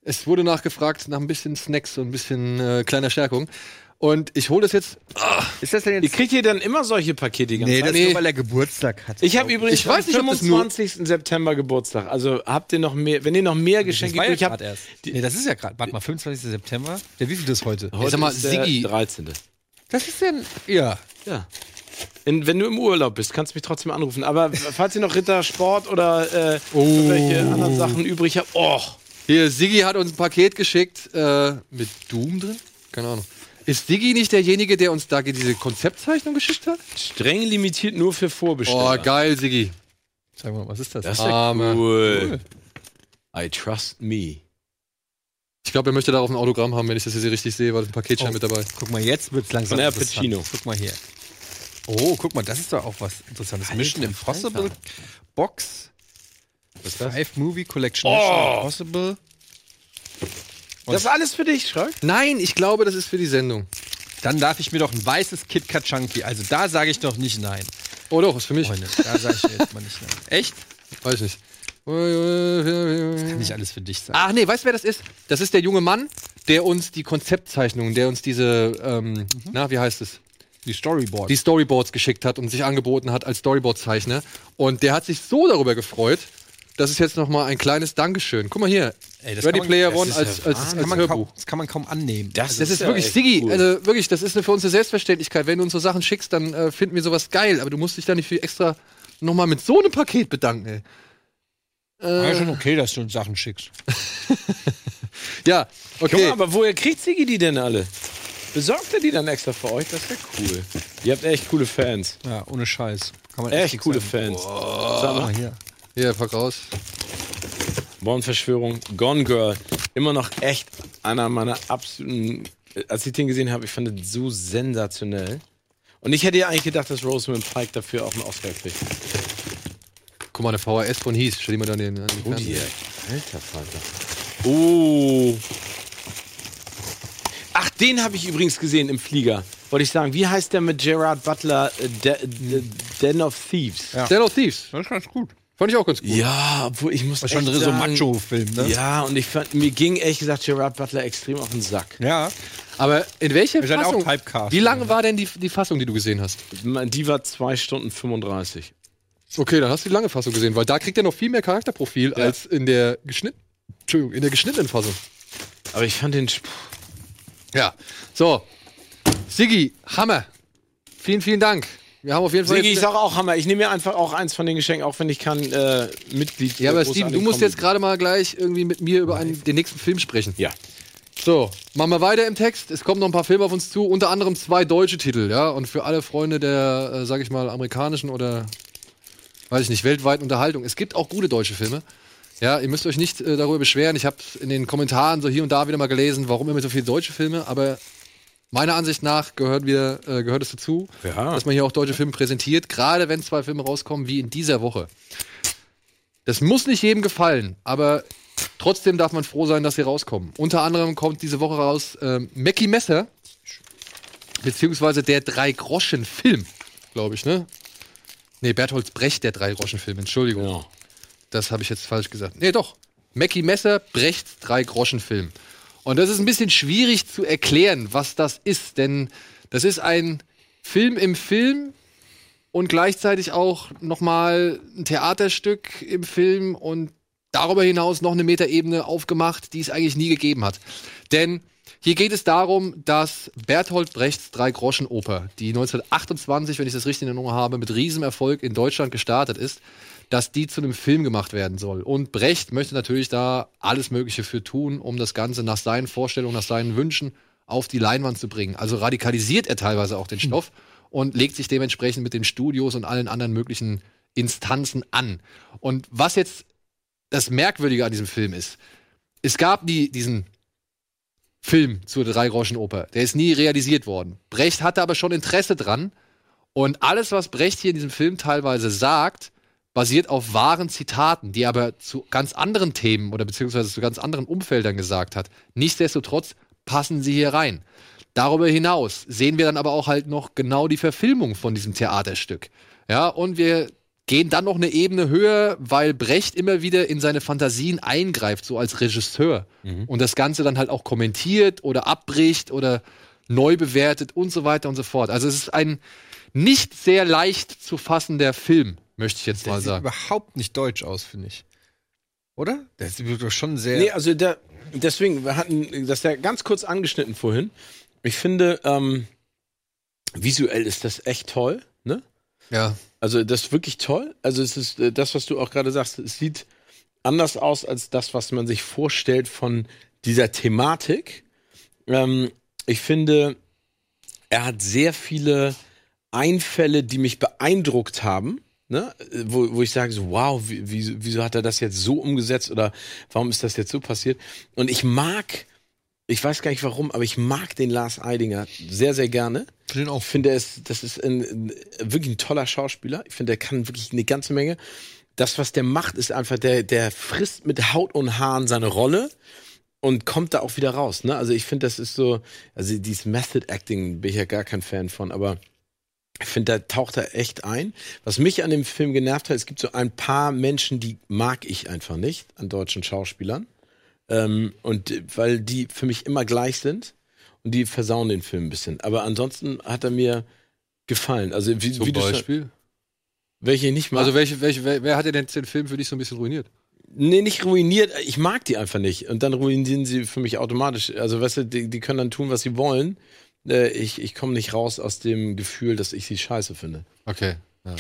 es wurde nachgefragt nach ein bisschen Snacks und ein bisschen äh, kleiner Stärkung. Und ich hole das jetzt. Ist das denn Ihr kriegt hier dann immer solche Pakete die ganze Nee, Zeit? das ist nur, weil er Geburtstag hat. Ich habe übrigens Ich weiß nicht, am ob das nur- 25. September Geburtstag. Also habt ihr noch mehr, wenn ihr noch mehr Geschenke war ja übrig habt. grad erst. Nee, das ist ja gerade. Warte mal, 25. September. Der wie viel ist heute? Heute sag mal, ist der Siggi- 13. Das ist denn. Ja. Ja. In, wenn du im Urlaub bist, kannst du mich trotzdem anrufen. Aber falls ihr noch Ritter, Sport oder äh, welche anderen Sachen übrig habt, oh, Hier, Siggi hat uns ein Paket geschickt äh, mit Doom drin. Keine Ahnung. Ist Diggi nicht derjenige, der uns da diese Konzeptzeichnung geschickt hat? Streng limitiert nur für Vorbesteller. Oh, geil, Siggi. Sag mal, was ist das? Das ist ja Arme. cool. I trust me. Ich glaube, er möchte darauf ein Autogramm haben, wenn ich das jetzt hier richtig sehe, weil ein Paketschein Oh. mit dabei. Guck mal, jetzt wird's langsam Von interessant. Pacino. Guck mal hier. Oh, guck mal, das ist doch auch was Interessantes. Alter, Mission Impossible Alter. Box. Was ist das? Five Movie Collection. Oh. Impossible. Das ist alles für dich, Schröck? Nein, ich glaube, das ist für die Sendung. Dann darf ich mir doch ein weißes Kit Kat Chunky. Also da sage ich doch nicht nein. Oh doch, ist für mich. Freunde, da sage ich jetzt mal nicht nein. <laughs> Echt? Weiß ich nicht. Kann nicht alles für dich sein. Ach nee, weißt du, wer das ist? Das ist der junge Mann, der uns die Konzeptzeichnungen, der uns diese, ähm, na, wie heißt es? Die Storyboard. Die Storyboards geschickt hat und sich angeboten hat als Storyboard-Zeichner. Und der hat sich so darüber gefreut, dass es jetzt noch mal ein kleines Dankeschön. Guck mal hier. Ey, das Ready kann man- Player das One ist als, als, als, kann man Hörbuch. kaum, das kann man kaum annehmen. Das ist ja wirklich, Siggi, cool. also wirklich, das ist für uns eine Selbstverständlichkeit. Wenn du uns so Sachen schickst, dann äh, finden wir sowas geil. Aber du musst dich da nicht für extra nochmal mit so einem Paket bedanken, ey. ja, schon okay, dass du uns Sachen schickst. <laughs> Ja, okay. mal, aber woher kriegt Sigi die denn alle? Besorgt er die dann extra für euch? Das wäre cool. Ihr habt echt coole Fans. Ja, ohne Scheiß. Kann man Echt nix coole sagen. Fans. Sag Guck mal, hier. Hier, pack raus. Born-Verschwörung, Gone Girl. Immer noch echt einer meiner absoluten. Als ich den gesehen habe, ich fand den so sensationell. Und ich hätte ja eigentlich gedacht, dass Rosamund Pike dafür auch einen Oscar kriegt. Guck mal, eine VHS von Hies. Stell die mal dann den. an den Oh, alter Falter. Oh. Ach, den habe ich übrigens gesehen im Flieger. Wollte ich sagen, wie heißt der mit Gerard Butler? Äh, De De Den of Thieves. Ja. Den of Thieves. Das ist ganz gut. Fand ich auch ganz gut. Ja, obwohl ich muss Das ist schon so Macho-Film, ne? Ja, und ich fand, mir ging ehrlich gesagt Gerard Butler extrem auf den Sack. Ja. Aber in welcher Wir sind Fassung? auch Typecast. Wie lange war denn die, die Fassung, die du gesehen hast? Die war 2 Stunden 35. Okay, dann hast du die lange Fassung gesehen, weil da kriegt er noch viel mehr Charakterprofil Ja. als in der geschnitten, Entschuldigung, in der geschnittenen Fassung. Aber ich fand den. Ja. So. Siggi, Hammer. Vielen, vielen Dank. Wir haben auf jeden Fall. Sigi, ich jetzt- sag auch Hammer. Ich nehme mir einfach auch eins von den Geschenken, auch wenn ich kein äh, Mitglied ja, aber Steven, du musst jetzt gerade mal gleich irgendwie mit mir über einen, den nächsten Film sprechen. Ja. So, machen wir weiter im Text. Es kommen noch ein paar Filme auf uns zu, unter anderem zwei deutsche Titel, ja. Und für alle Freunde der, äh, sag ich mal, amerikanischen oder, weiß ich nicht, weltweiten Unterhaltung. Es gibt auch gute deutsche Filme. Ja, ihr müsst euch nicht äh, darüber beschweren. Ich habe in den Kommentaren so hier und da wieder mal gelesen, warum immer so viele deutsche Filme. Aber meiner Ansicht nach gehört, wieder, äh, gehört es dazu, Ja. dass man hier auch deutsche Filme präsentiert. Gerade wenn zwei Filme rauskommen, wie in dieser Woche. Das muss nicht jedem gefallen, aber trotzdem darf man froh sein, dass sie rauskommen. Unter anderem kommt diese Woche raus ähm, Mackie Messer, beziehungsweise der Drei-Groschen-Film, glaube ich, ne? Nee, Berthold Brecht, der Drei-Groschen-Film, Entschuldigung. Genau. Das habe ich jetzt falsch gesagt. Nee, doch. Mackie Messer, Brechts Drei-Groschen-Film. Und das ist ein bisschen schwierig zu erklären, was das ist, denn das ist ein Film im Film und gleichzeitig auch nochmal ein Theaterstück im Film und darüber hinaus noch eine Metaebene aufgemacht, die es eigentlich nie gegeben hat. Denn hier geht es darum, dass Bertolt Brechts Drei-Groschen-Oper, die 1928, wenn ich das richtig in Erinnerung habe, mit Riesenerfolg in Deutschland gestartet ist, dass die zu einem Film gemacht werden soll. Und Brecht möchte natürlich da alles Mögliche für tun, um das Ganze nach seinen Vorstellungen, nach seinen Wünschen auf die Leinwand zu bringen. Also radikalisiert er teilweise auch den Stoff und legt sich dementsprechend mit den Studios und allen anderen möglichen Instanzen an. Und was jetzt das Merkwürdige an diesem Film ist, es gab die, diesen Film zur Drei-Groschen-Oper. Der ist nie realisiert worden. Brecht hatte aber schon Interesse dran. Und alles, was Brecht hier in diesem Film teilweise sagt, basiert auf wahren Zitaten, die er aber zu ganz anderen Themen oder beziehungsweise zu ganz anderen Umfeldern gesagt hat. Nichtsdestotrotz passen sie hier rein. Darüber hinaus sehen wir dann aber auch halt noch genau die Verfilmung von diesem Theaterstück. Ja, und wir gehen dann noch eine Ebene höher, weil Brecht immer wieder in seine Fantasien eingreift, so als Regisseur. Und das Ganze dann halt auch kommentiert oder abbricht oder neu bewertet und so weiter und so fort. Also es ist ein nicht sehr leicht zu fassender Film, möchte ich jetzt Der mal sieht sagen. überhaupt nicht deutsch aus, finde ich. Oder? Der sieht doch schon sehr. Nee, also der, deswegen, wir hatten das ja ganz kurz angeschnitten vorhin. Ich finde, ähm, visuell ist das echt toll, ne? Ja. Also das ist wirklich toll. Also es ist äh, das, was du auch gerade sagst, es sieht anders aus als das, was man sich vorstellt von dieser Thematik. Ähm, ich finde, er hat sehr viele Einfälle, die mich beeindruckt haben. Ne? Wo, wo ich sage so, wow, wie, wie, wieso hat er das jetzt so umgesetzt oder warum ist das jetzt so passiert? Und ich mag, ich weiß gar nicht warum, aber ich mag den Lars Eidinger sehr, sehr gerne. Den auch. Ich finde, er ist, das ist ein, wirklich ein toller Schauspieler. Ich finde, er kann wirklich eine ganze Menge. Das, was der macht, ist einfach, der, der frisst mit Haut und Haaren seine Rolle und kommt da auch wieder raus. Ne? Also ich finde, das ist so, also dieses Method Acting bin ich ja gar kein Fan von, aber ich finde, da taucht er echt ein. Was mich an dem Film genervt hat, es gibt so ein paar Menschen, die mag ich einfach nicht an deutschen Schauspielern. Ähm, und äh, weil die für mich immer gleich sind und die versauen den Film ein bisschen. Aber ansonsten hat er mir gefallen. Also wie, Zum wie du Beispiel. welche ich nicht mag. Also welche, welche, wer, wer hat denn den Film für dich so ein bisschen ruiniert? Nee, nicht ruiniert. Ich mag die einfach nicht. Und dann ruinieren sie für mich automatisch. Also, weißt du, die, die können dann tun, was sie wollen. Äh, ich ich komme nicht raus aus dem Gefühl, dass ich sie scheiße finde. Okay. Ja.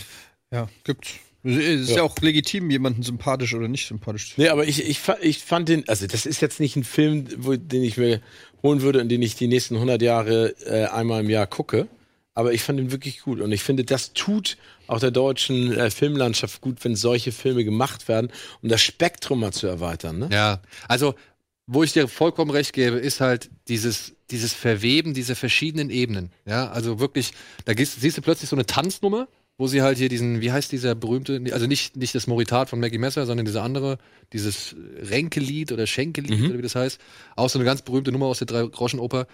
Ja, gibt's. Es ist ja. Ja. auch legitim, jemanden sympathisch oder nicht sympathisch zu Nee, aber ich, ich, ich fand den, also das ist jetzt nicht ein Film, wo, den ich mir holen würde und den ich die nächsten 100 Jahre äh, einmal im Jahr gucke. Aber ich fand ihn wirklich gut. Und ich finde, das tut auch der deutschen äh, Filmlandschaft gut, wenn solche Filme gemacht werden, um das Spektrum mal zu erweitern. Ne? Ja, also wo ich dir vollkommen recht gebe, ist halt dieses, dieses Verweben dieser verschiedenen Ebenen. Ja, also wirklich, da gehst, siehst du plötzlich so eine Tanznummer, wo sie halt hier diesen, wie heißt dieser berühmte, also nicht, nicht das Moritat von Maggie Messer, sondern diese andere, dieses Renkelied oder Schenkelied Mhm. oder wie das heißt. Auch so eine ganz berühmte Nummer aus der Drei-Groschen-Oper,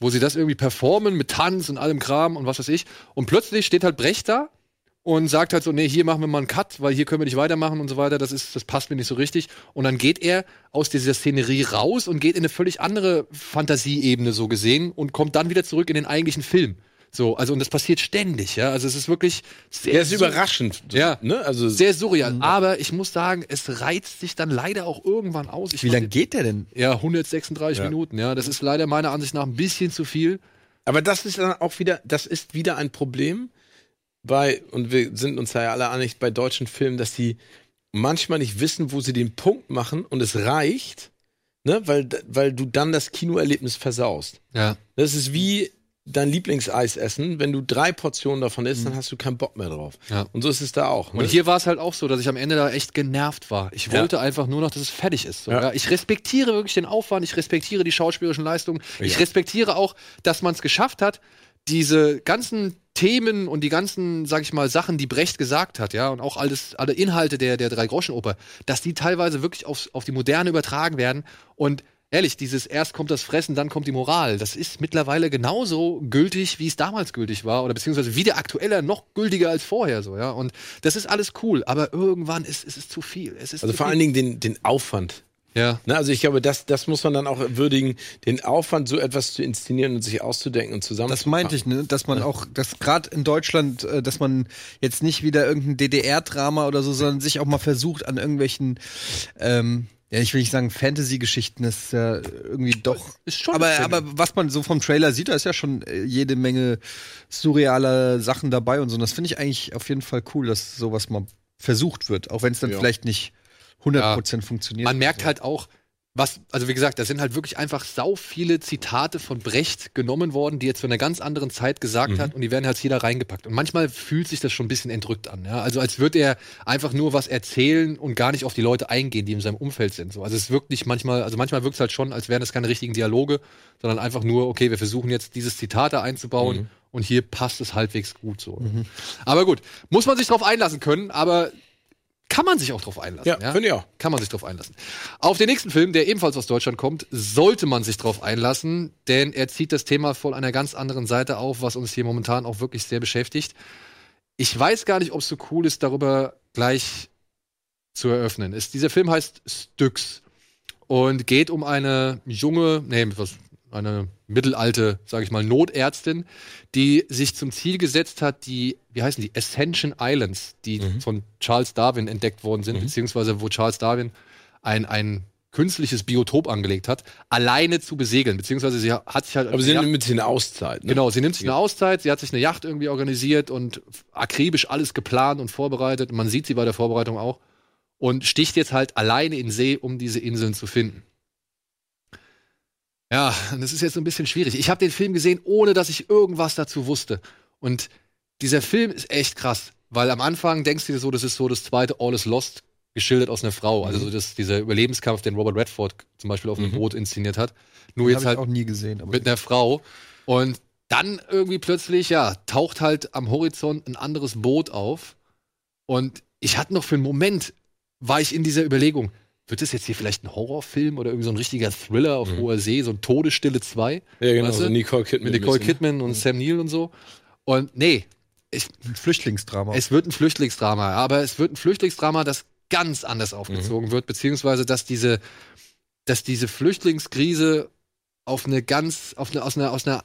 wo sie das irgendwie performen mit Tanz und allem Kram und was weiß ich. Und plötzlich steht halt Brecht da und sagt halt so, nee, hier machen wir mal einen Cut, weil hier können wir nicht weitermachen und so weiter, das ist, das passt mir nicht so richtig. Und dann geht er aus dieser Szenerie raus und geht in eine völlig andere Fantasieebene so gesehen und kommt dann wieder zurück in den eigentlichen Film. So, also und das passiert ständig, ja. Also es ist wirklich sehr, Der ist überraschend. Ja. Ne? Also, sehr surreal. Aber ich muss sagen, es reizt sich dann leider auch irgendwann aus. Ich Wie lange geht der denn? Ja, 136 Ja. Minuten, ja. Das ist leider meiner Ansicht nach ein bisschen zu viel. Aber das ist dann auch wieder, das ist wieder ein Problem bei, und wir sind uns da ja alle einig bei deutschen Filmen, dass die manchmal nicht wissen, wo sie den Punkt machen und es reicht, ne, weil, weil du dann das Kinoerlebnis versaust. Ja. Das ist wie dein Lieblingseis essen. Wenn du drei Portionen davon isst, dann hast du keinen Bock mehr drauf. Ja. Und so ist es da auch. Ne? Und hier war es halt auch so, dass ich am Ende da echt genervt war. Ich Ja. wollte einfach nur noch, dass es fertig ist. So, Ja. ja. Ich respektiere wirklich den Aufwand, ich respektiere die schauspielerischen Leistungen, ich Ja. respektiere auch, dass man es geschafft hat, diese ganzen Themen und die ganzen, sag ich mal, Sachen, die Brecht gesagt hat, ja, und auch alles, alle Inhalte der, der Drei-Groschen-Oper, dass die teilweise wirklich aufs, auf die Moderne übertragen werden. Und ehrlich, dieses erst kommt das Fressen, dann kommt die Moral, das ist mittlerweile genauso gültig, wie es damals gültig war, oder beziehungsweise wieder aktueller, noch gültiger als vorher, so, ja. Und das ist alles cool, aber irgendwann ist, ist es zu viel. Es ist also vor viel. allen Dingen den, den Aufwand. Ja. Ne, also ich glaube, das, das muss man dann auch würdigen, den Aufwand, so etwas zu inszenieren und sich auszudenken und zusammen. Das meinte ich, ne? dass man auch, dass gerade in Deutschland, äh, dass man jetzt nicht wieder irgendein DDR-Drama oder so, sondern sich auch mal versucht an irgendwelchen, ähm, ja, ich will nicht sagen Fantasy-Geschichten, das ist ja irgendwie doch. Ist schon aber, aber was man so vom Trailer sieht, da ist ja schon äh, jede Menge surrealer Sachen dabei und so. Und das finde ich eigentlich auf jeden Fall cool, dass sowas mal versucht wird, auch wenn es dann Ja. vielleicht nicht 100% funktioniert. Man merkt halt auch, was, also wie gesagt, da sind halt wirklich einfach sau viele Zitate von Brecht genommen worden, die jetzt von einer ganz anderen Zeit gesagt hat und die werden halt hier da reingepackt. Und manchmal fühlt sich das schon ein bisschen entrückt an, ja. Also als würde er einfach nur was erzählen und gar nicht auf die Leute eingehen, die in seinem Umfeld sind. So. Also es wirkt nicht manchmal, also manchmal wirkt es halt schon, als wären das keine richtigen Dialoge, sondern einfach nur, okay, wir versuchen jetzt dieses Zitat da einzubauen und hier passt es halbwegs gut so. Aber gut, muss man sich drauf einlassen können, aber kann man sich auch drauf einlassen. Ja, finde ich auch. Kann man sich drauf einlassen. Auf den nächsten Film, der ebenfalls aus Deutschland kommt, sollte man sich drauf einlassen, denn er zieht das Thema von einer ganz anderen Seite auf, was uns hier momentan auch wirklich sehr beschäftigt. Ich weiß gar nicht, ob es so cool ist, darüber gleich zu eröffnen. Es, dieser Film heißt Styx und geht um eine junge, nee, was, eine mittelalte, sage ich mal, Notärztin, die sich zum Ziel gesetzt hat, die, wie heißen die, Ascension Islands, die von Charles Darwin entdeckt worden sind, beziehungsweise wo Charles Darwin ein, ein künstliches Biotop angelegt hat, alleine zu besegeln, beziehungsweise sie hat sich halt Aber sie Ja. sind ein bisschen Auszeit. Ne? Genau, sie nimmt sich eine Auszeit, sie hat sich eine Yacht irgendwie organisiert und akribisch alles geplant und vorbereitet. Und man sieht sie bei der Vorbereitung auch. Und sticht jetzt halt alleine in See, um diese Inseln zu finden. Ja, und das ist jetzt so ein bisschen schwierig. Ich habe den Film gesehen, ohne dass ich irgendwas dazu wusste. Und dieser Film ist echt krass, weil am Anfang denkst du dir so, das ist so das zweite All is Lost geschildert aus einer Frau. Also so das, dieser Überlebenskampf, den Robert Redford zum Beispiel auf einem Mhm. Boot inszeniert hat. Nur Habe jetzt ich halt auch nie gesehen. Aber mit einer Frau. Und dann irgendwie plötzlich, ja, taucht halt am Horizont ein anderes Boot auf. Und ich hatte noch für einen Moment, war ich in dieser Überlegung, wird das jetzt hier vielleicht ein Horrorfilm oder irgendwie so ein richtiger Thriller auf Mhm. hoher See, so ein Todesstille 2 Ja, genau, Weißt so du? Nicole Kidman. mit Nicole. Kidman und Sam Neill und so. Und nee, ich, ein Flüchtlingsdrama. es wird ein Flüchtlingsdrama, aber es wird ein Flüchtlingsdrama, das ganz anders aufgezogen wird, beziehungsweise dass diese, dass diese Flüchtlingskrise auf eine ganz, auf eine, aus einer, aus einer,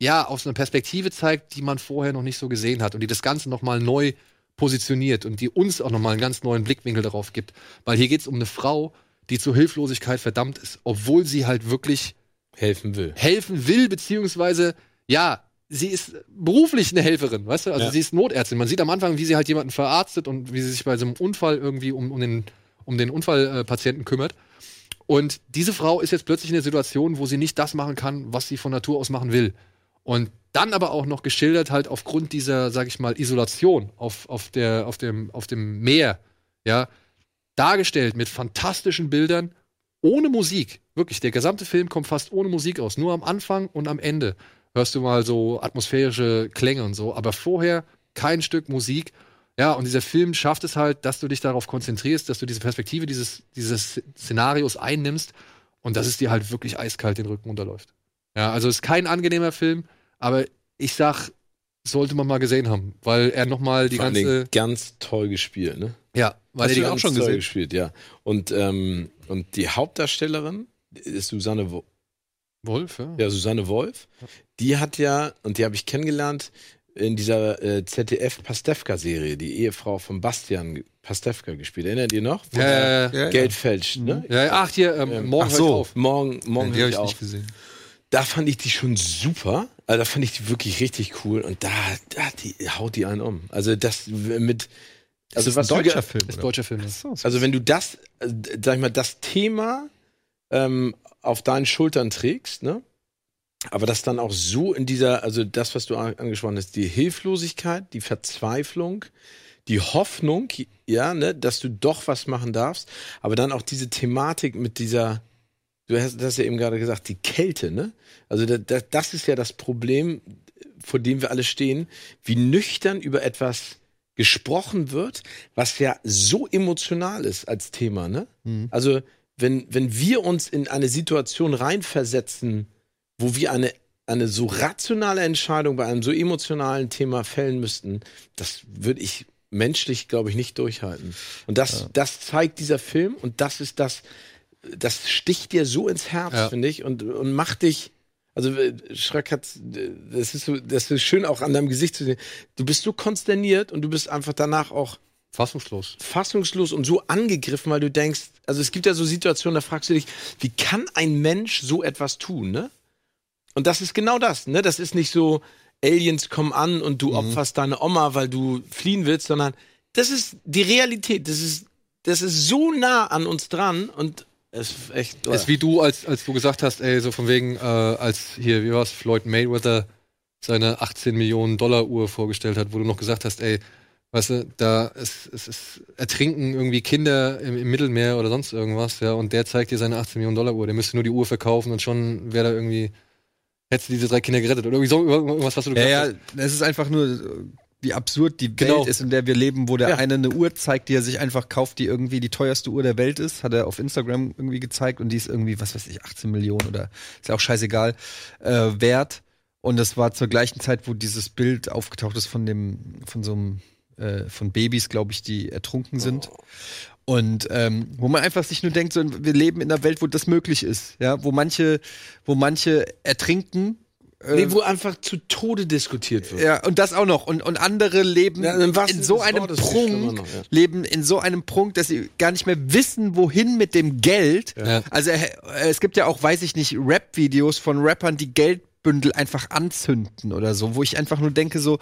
ja, aus einer Perspektive zeigt, die man vorher noch nicht so gesehen hat und die das Ganze nochmal neu positioniert und die uns auch nochmal einen ganz neuen Blickwinkel darauf gibt. Weil hier geht es um eine Frau, die zur Hilflosigkeit verdammt ist, obwohl sie halt wirklich helfen will. helfen will, beziehungsweise, ja, sie ist beruflich eine Helferin, weißt du? Also Ja. sie ist Notärztin. Man sieht am Anfang, wie sie halt jemanden verarztet und wie sie sich bei so einem Unfall irgendwie um, um den, um den Unfallpatienten kümmert. Und diese Frau ist jetzt plötzlich in der Situation, wo sie nicht das machen kann, was sie von Natur aus machen will. Und dann aber auch noch geschildert halt aufgrund dieser, sag ich mal, Isolation auf, auf, der, auf, dem, auf dem Meer, ja, dargestellt mit fantastischen Bildern, ohne Musik. Wirklich, der gesamte Film kommt fast ohne Musik aus. Nur am Anfang und am Ende hörst du mal so atmosphärische Klänge und so, aber vorher kein Stück Musik. Ja, und dieser Film schafft es halt, dass du dich darauf konzentrierst, dass du diese Perspektive dieses, dieses Szenarios einnimmst und dass es dir halt wirklich eiskalt den Rücken runterläuft. Ja, also ist kein angenehmer Film, aber ich sag, sollte man mal gesehen haben, weil er nochmal die Vor ganze. Ganz toll gespielt, ne? Ja, weil Hast er die auch schon toll gesehen. gespielt, ja. Und, ähm, und die Hauptdarstellerin ist Susanne, Wo Wolf, ja. ja, Susanne Wolf. Die hat ja, und die habe ich kennengelernt in dieser äh, ZDF-Pastewka-Serie, die Ehefrau von Bastian Pastewka gespielt. Erinnert ihr noch? Wo Ja, ja, ja. Geld fälscht, ne? ja, ja. Ach, hier, ähm, Ähm, morgen ach so. auf. Morgen, morgen die hör habe ich ich auf. nicht gesehen. Da fand ich die schon super. Also da fand ich die wirklich richtig cool. Und da, da die, haut die einen um. Also das mit. Also ist ein was du deutscher Film. Ist deutscher Film. ja. Also wenn du das, äh, sag ich mal, das Thema ähm, auf deinen Schultern trägst, ne? Aber das dann auch so in dieser, also das, was du an- angesprochen hast, die Hilflosigkeit, die Verzweiflung, die Hoffnung, ja, ne, dass du doch was machen darfst, aber dann auch diese Thematik mit dieser, du hast das ja eben gerade gesagt, die Kälte, ne? Also da, da, das ist ja das Problem, vor dem wir alle stehen, wie nüchtern über etwas gesprochen wird, was ja so emotional ist als Thema, ne? Mhm. Also, wenn, wenn wir uns in eine Situation reinversetzen, wo wir eine, eine so rationale Entscheidung bei einem so emotionalen Thema fällen müssten, das würde ich menschlich, glaube ich, nicht durchhalten. Und das, das zeigt dieser Film und das ist das, das sticht dir so ins Herz, Ja. finde ich, und, und macht dich. Also äh, Schreck hat, das ist so, das ist schön auch an deinem Gesicht zu sehen. Du bist so konsterniert und du bist einfach danach auch Fassungslos. fassungslos und so angegriffen, weil du denkst, also es gibt ja so Situationen, da fragst du dich, wie kann ein Mensch so etwas tun, ne? Und das ist genau das, ne? Das ist nicht so, Aliens kommen an und du opferst deine Oma, weil du fliehen willst, sondern das ist die Realität. Das ist, das ist so nah an uns dran und ist echt. Ist wie du, als, als du gesagt hast, ey, so von wegen, äh, als hier, wie war's, Floyd Mayweather seine 18 Millionen Dollar Uhr vorgestellt hat, wo du noch gesagt hast, ey, weißt du, da ist, es ist ertrinken irgendwie Kinder im, im Mittelmeer oder sonst irgendwas, ja, und der zeigt dir seine 18 Millionen Dollar Uhr, der müsste nur die Uhr verkaufen und schon wäre da irgendwie, hättest du diese drei Kinder gerettet oder irgendwie so irgendwas, was du Ja, gesagt ja, hast. es ist einfach nur, wie absurd die Genau. Welt ist, in der wir leben, wo der Ja. eine eine Uhr zeigt, die er sich einfach kauft, die irgendwie die teuerste Uhr der Welt ist, hat er auf Instagram irgendwie gezeigt und die ist irgendwie, was weiß ich, 18 Millionen oder ist ja auch scheißegal, äh, wert. Und das war zur gleichen Zeit, wo dieses Bild aufgetaucht ist von dem, von so einem, äh, von Babys, glaube ich, die ertrunken sind. Und ähm, wo man einfach sich nur denkt, so, wir leben in einer Welt, wo das möglich ist, ja, wo manche, wo manche ertrinken. Äh, Nee, wo einfach zu Tode diskutiert wird. ja, und das auch noch. Und, und andere leben Ja, wahrsten in so einem Wortes Prunk, noch, ja. leben in so einem Prunk, dass sie gar nicht mehr wissen, wohin mit dem Geld. Ja. Also äh, es gibt ja auch, weiß ich nicht, Rap-Videos von Rappern, die Geldbündel einfach anzünden oder so, wo ich einfach nur denke so,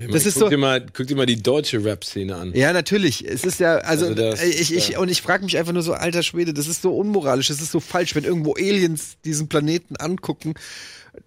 Das ist guck, so- dir mal, guck dir mal die deutsche Rap-Szene an. Ja, natürlich. Es ist ja, also, Also das- ich, ich, ja. und ich frage mich einfach nur so, alter Schwede, das ist so unmoralisch, das ist so falsch, wenn irgendwo Aliens diesen Planeten angucken.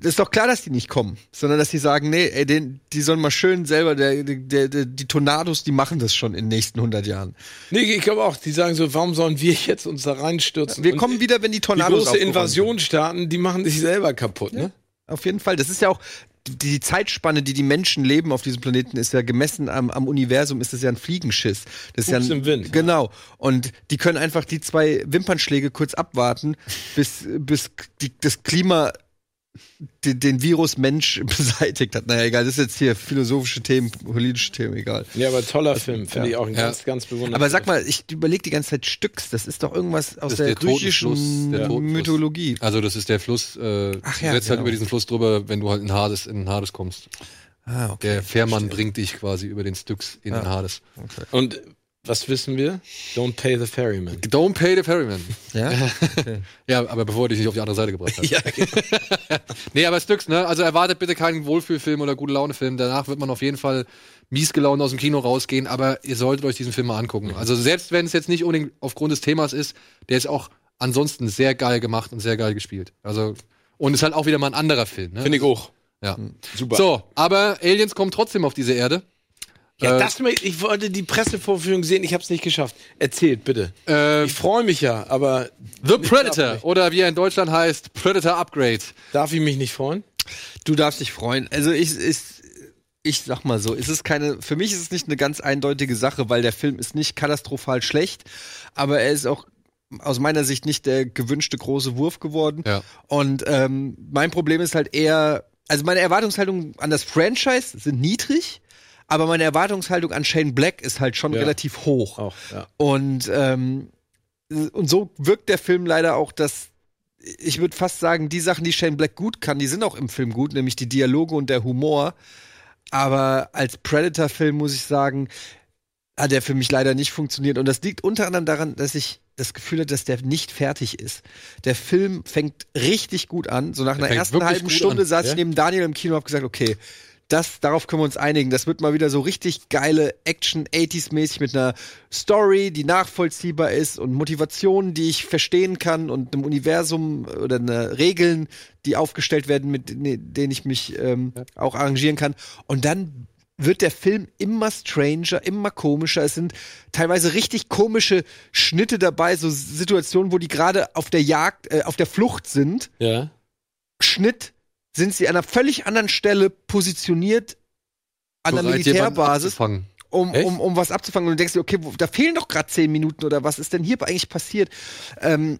Ist doch klar, dass die nicht kommen, sondern dass die sagen, nee, ey, den, die sollen mal schön selber, der, der, der, die Tornados, die machen das schon in den nächsten 100 Jahren. Nee, ich glaube auch, die sagen so, warum sollen wir jetzt uns da reinstürzen? Wir kommen wieder, wenn die die Tornados große aufgeräumt Invasion starten, die machen sich selber kaputt, ne? sind. Auf jeden Fall. Das ist ja auch, die, die Zeitspanne, die die Menschen leben auf diesem Planeten, ist ja gemessen am, am Universum, ist das ja ein Fliegenschiss. Das ist ja ein, im Wind. Genau. Und die können einfach die zwei Wimpernschläge kurz abwarten, bis, bis die, das Klima den, den Virus Mensch <laughs> beseitigt hat. Naja, egal, das ist jetzt hier philosophische Themen, politische Themen, egal. Ja, aber toller Film, finde ja. ich auch ein Ja. ganz, ganz bewundernswert. Aber sag mal, ich überlege die ganze Zeit Stücks, das ist doch irgendwas aus Das der, der griechischen der. Mythologie. Also das ist der Fluss, äh, Ach du ja, setzt halt genau. über diesen Fluss drüber, wenn du halt in Hades, in den Hades kommst. Ah, okay. Der Fährmann bringt dich quasi über den Styx in den Hades. Und was wissen wir? Don't pay the ferryman. Don't pay the ferryman. <laughs> Ja? Ja, aber bevor dich nicht auf die andere Seite gebracht hat. <laughs> ja, <laughs> nee, aber Styx, ne? Also erwartet bitte keinen Wohlfühlfilm oder gute Laune-Film. Danach wird man auf jeden Fall mies gelaunt aus dem Kino rausgehen, aber ihr solltet euch diesen Film mal angucken. Also selbst wenn es jetzt nicht unbedingt aufgrund des Themas ist, der ist auch ansonsten sehr geil gemacht und sehr geil gespielt. Also und ist halt auch wieder mal ein anderer Film. Ne? Finde ich auch. Ja. Super. So, aber Aliens kommen trotzdem auf diese Erde. Ja, Äh, das, möchte- ich wollte die Pressevorführung sehen, ich habe es nicht geschafft. Erzählt, bitte. Äh, Ich freue mich ja, aber The Predator oder wie er in Deutschland heißt, Predator Upgrade. darf ich mich nicht freuen? Du darfst dich freuen. Also ich ist ich sag mal so, es ist keine für mich ist es nicht eine ganz eindeutige Sache, weil der Film ist nicht katastrophal schlecht, aber er ist auch aus meiner Sicht nicht der gewünschte große Wurf geworden. Ja. Und ähm, mein Problem ist halt eher, also meine Erwartungshaltung an das Franchise sind niedrig, aber meine Erwartungshaltung an Shane Black ist halt schon Ja. relativ hoch. Auch, ja. Und, ähm, und so wirkt der Film leider auch, dass ich würde fast sagen, die Sachen, die Shane Black gut kann, die sind auch im Film gut, nämlich die Dialoge und der Humor. Aber als Predator-Film muss ich sagen, hat der für mich leider nicht funktioniert. Und das liegt unter anderem daran, dass ich das Gefühl hatte, dass der nicht fertig ist. Der Film fängt richtig gut an. So nach einer fängt ersten halben Stunde an, saß ja? ich neben Daniel im Kino und hab gesagt, okay, das, darauf können wir uns einigen. Das wird mal wieder so richtig geile Action 80s-mäßig mit einer Story, die nachvollziehbar ist und Motivationen, die ich verstehen kann und einem Universum oder einer Regeln, die aufgestellt werden, mit ne- denen ich mich ähm, auch arrangieren kann. Und dann wird der Film immer stranger, immer komischer. Es sind teilweise richtig komische Schnitte dabei, so Situationen, wo die gerade auf der Jagd, äh, auf der Flucht sind. Ja. Schnitt sind sie an einer völlig anderen Stelle positioniert an der Militärbasis, um, um, um was abzufangen. Und du denkst dir, okay, wo, da fehlen doch gerade zehn Minuten oder was ist denn hier eigentlich passiert? Ähm,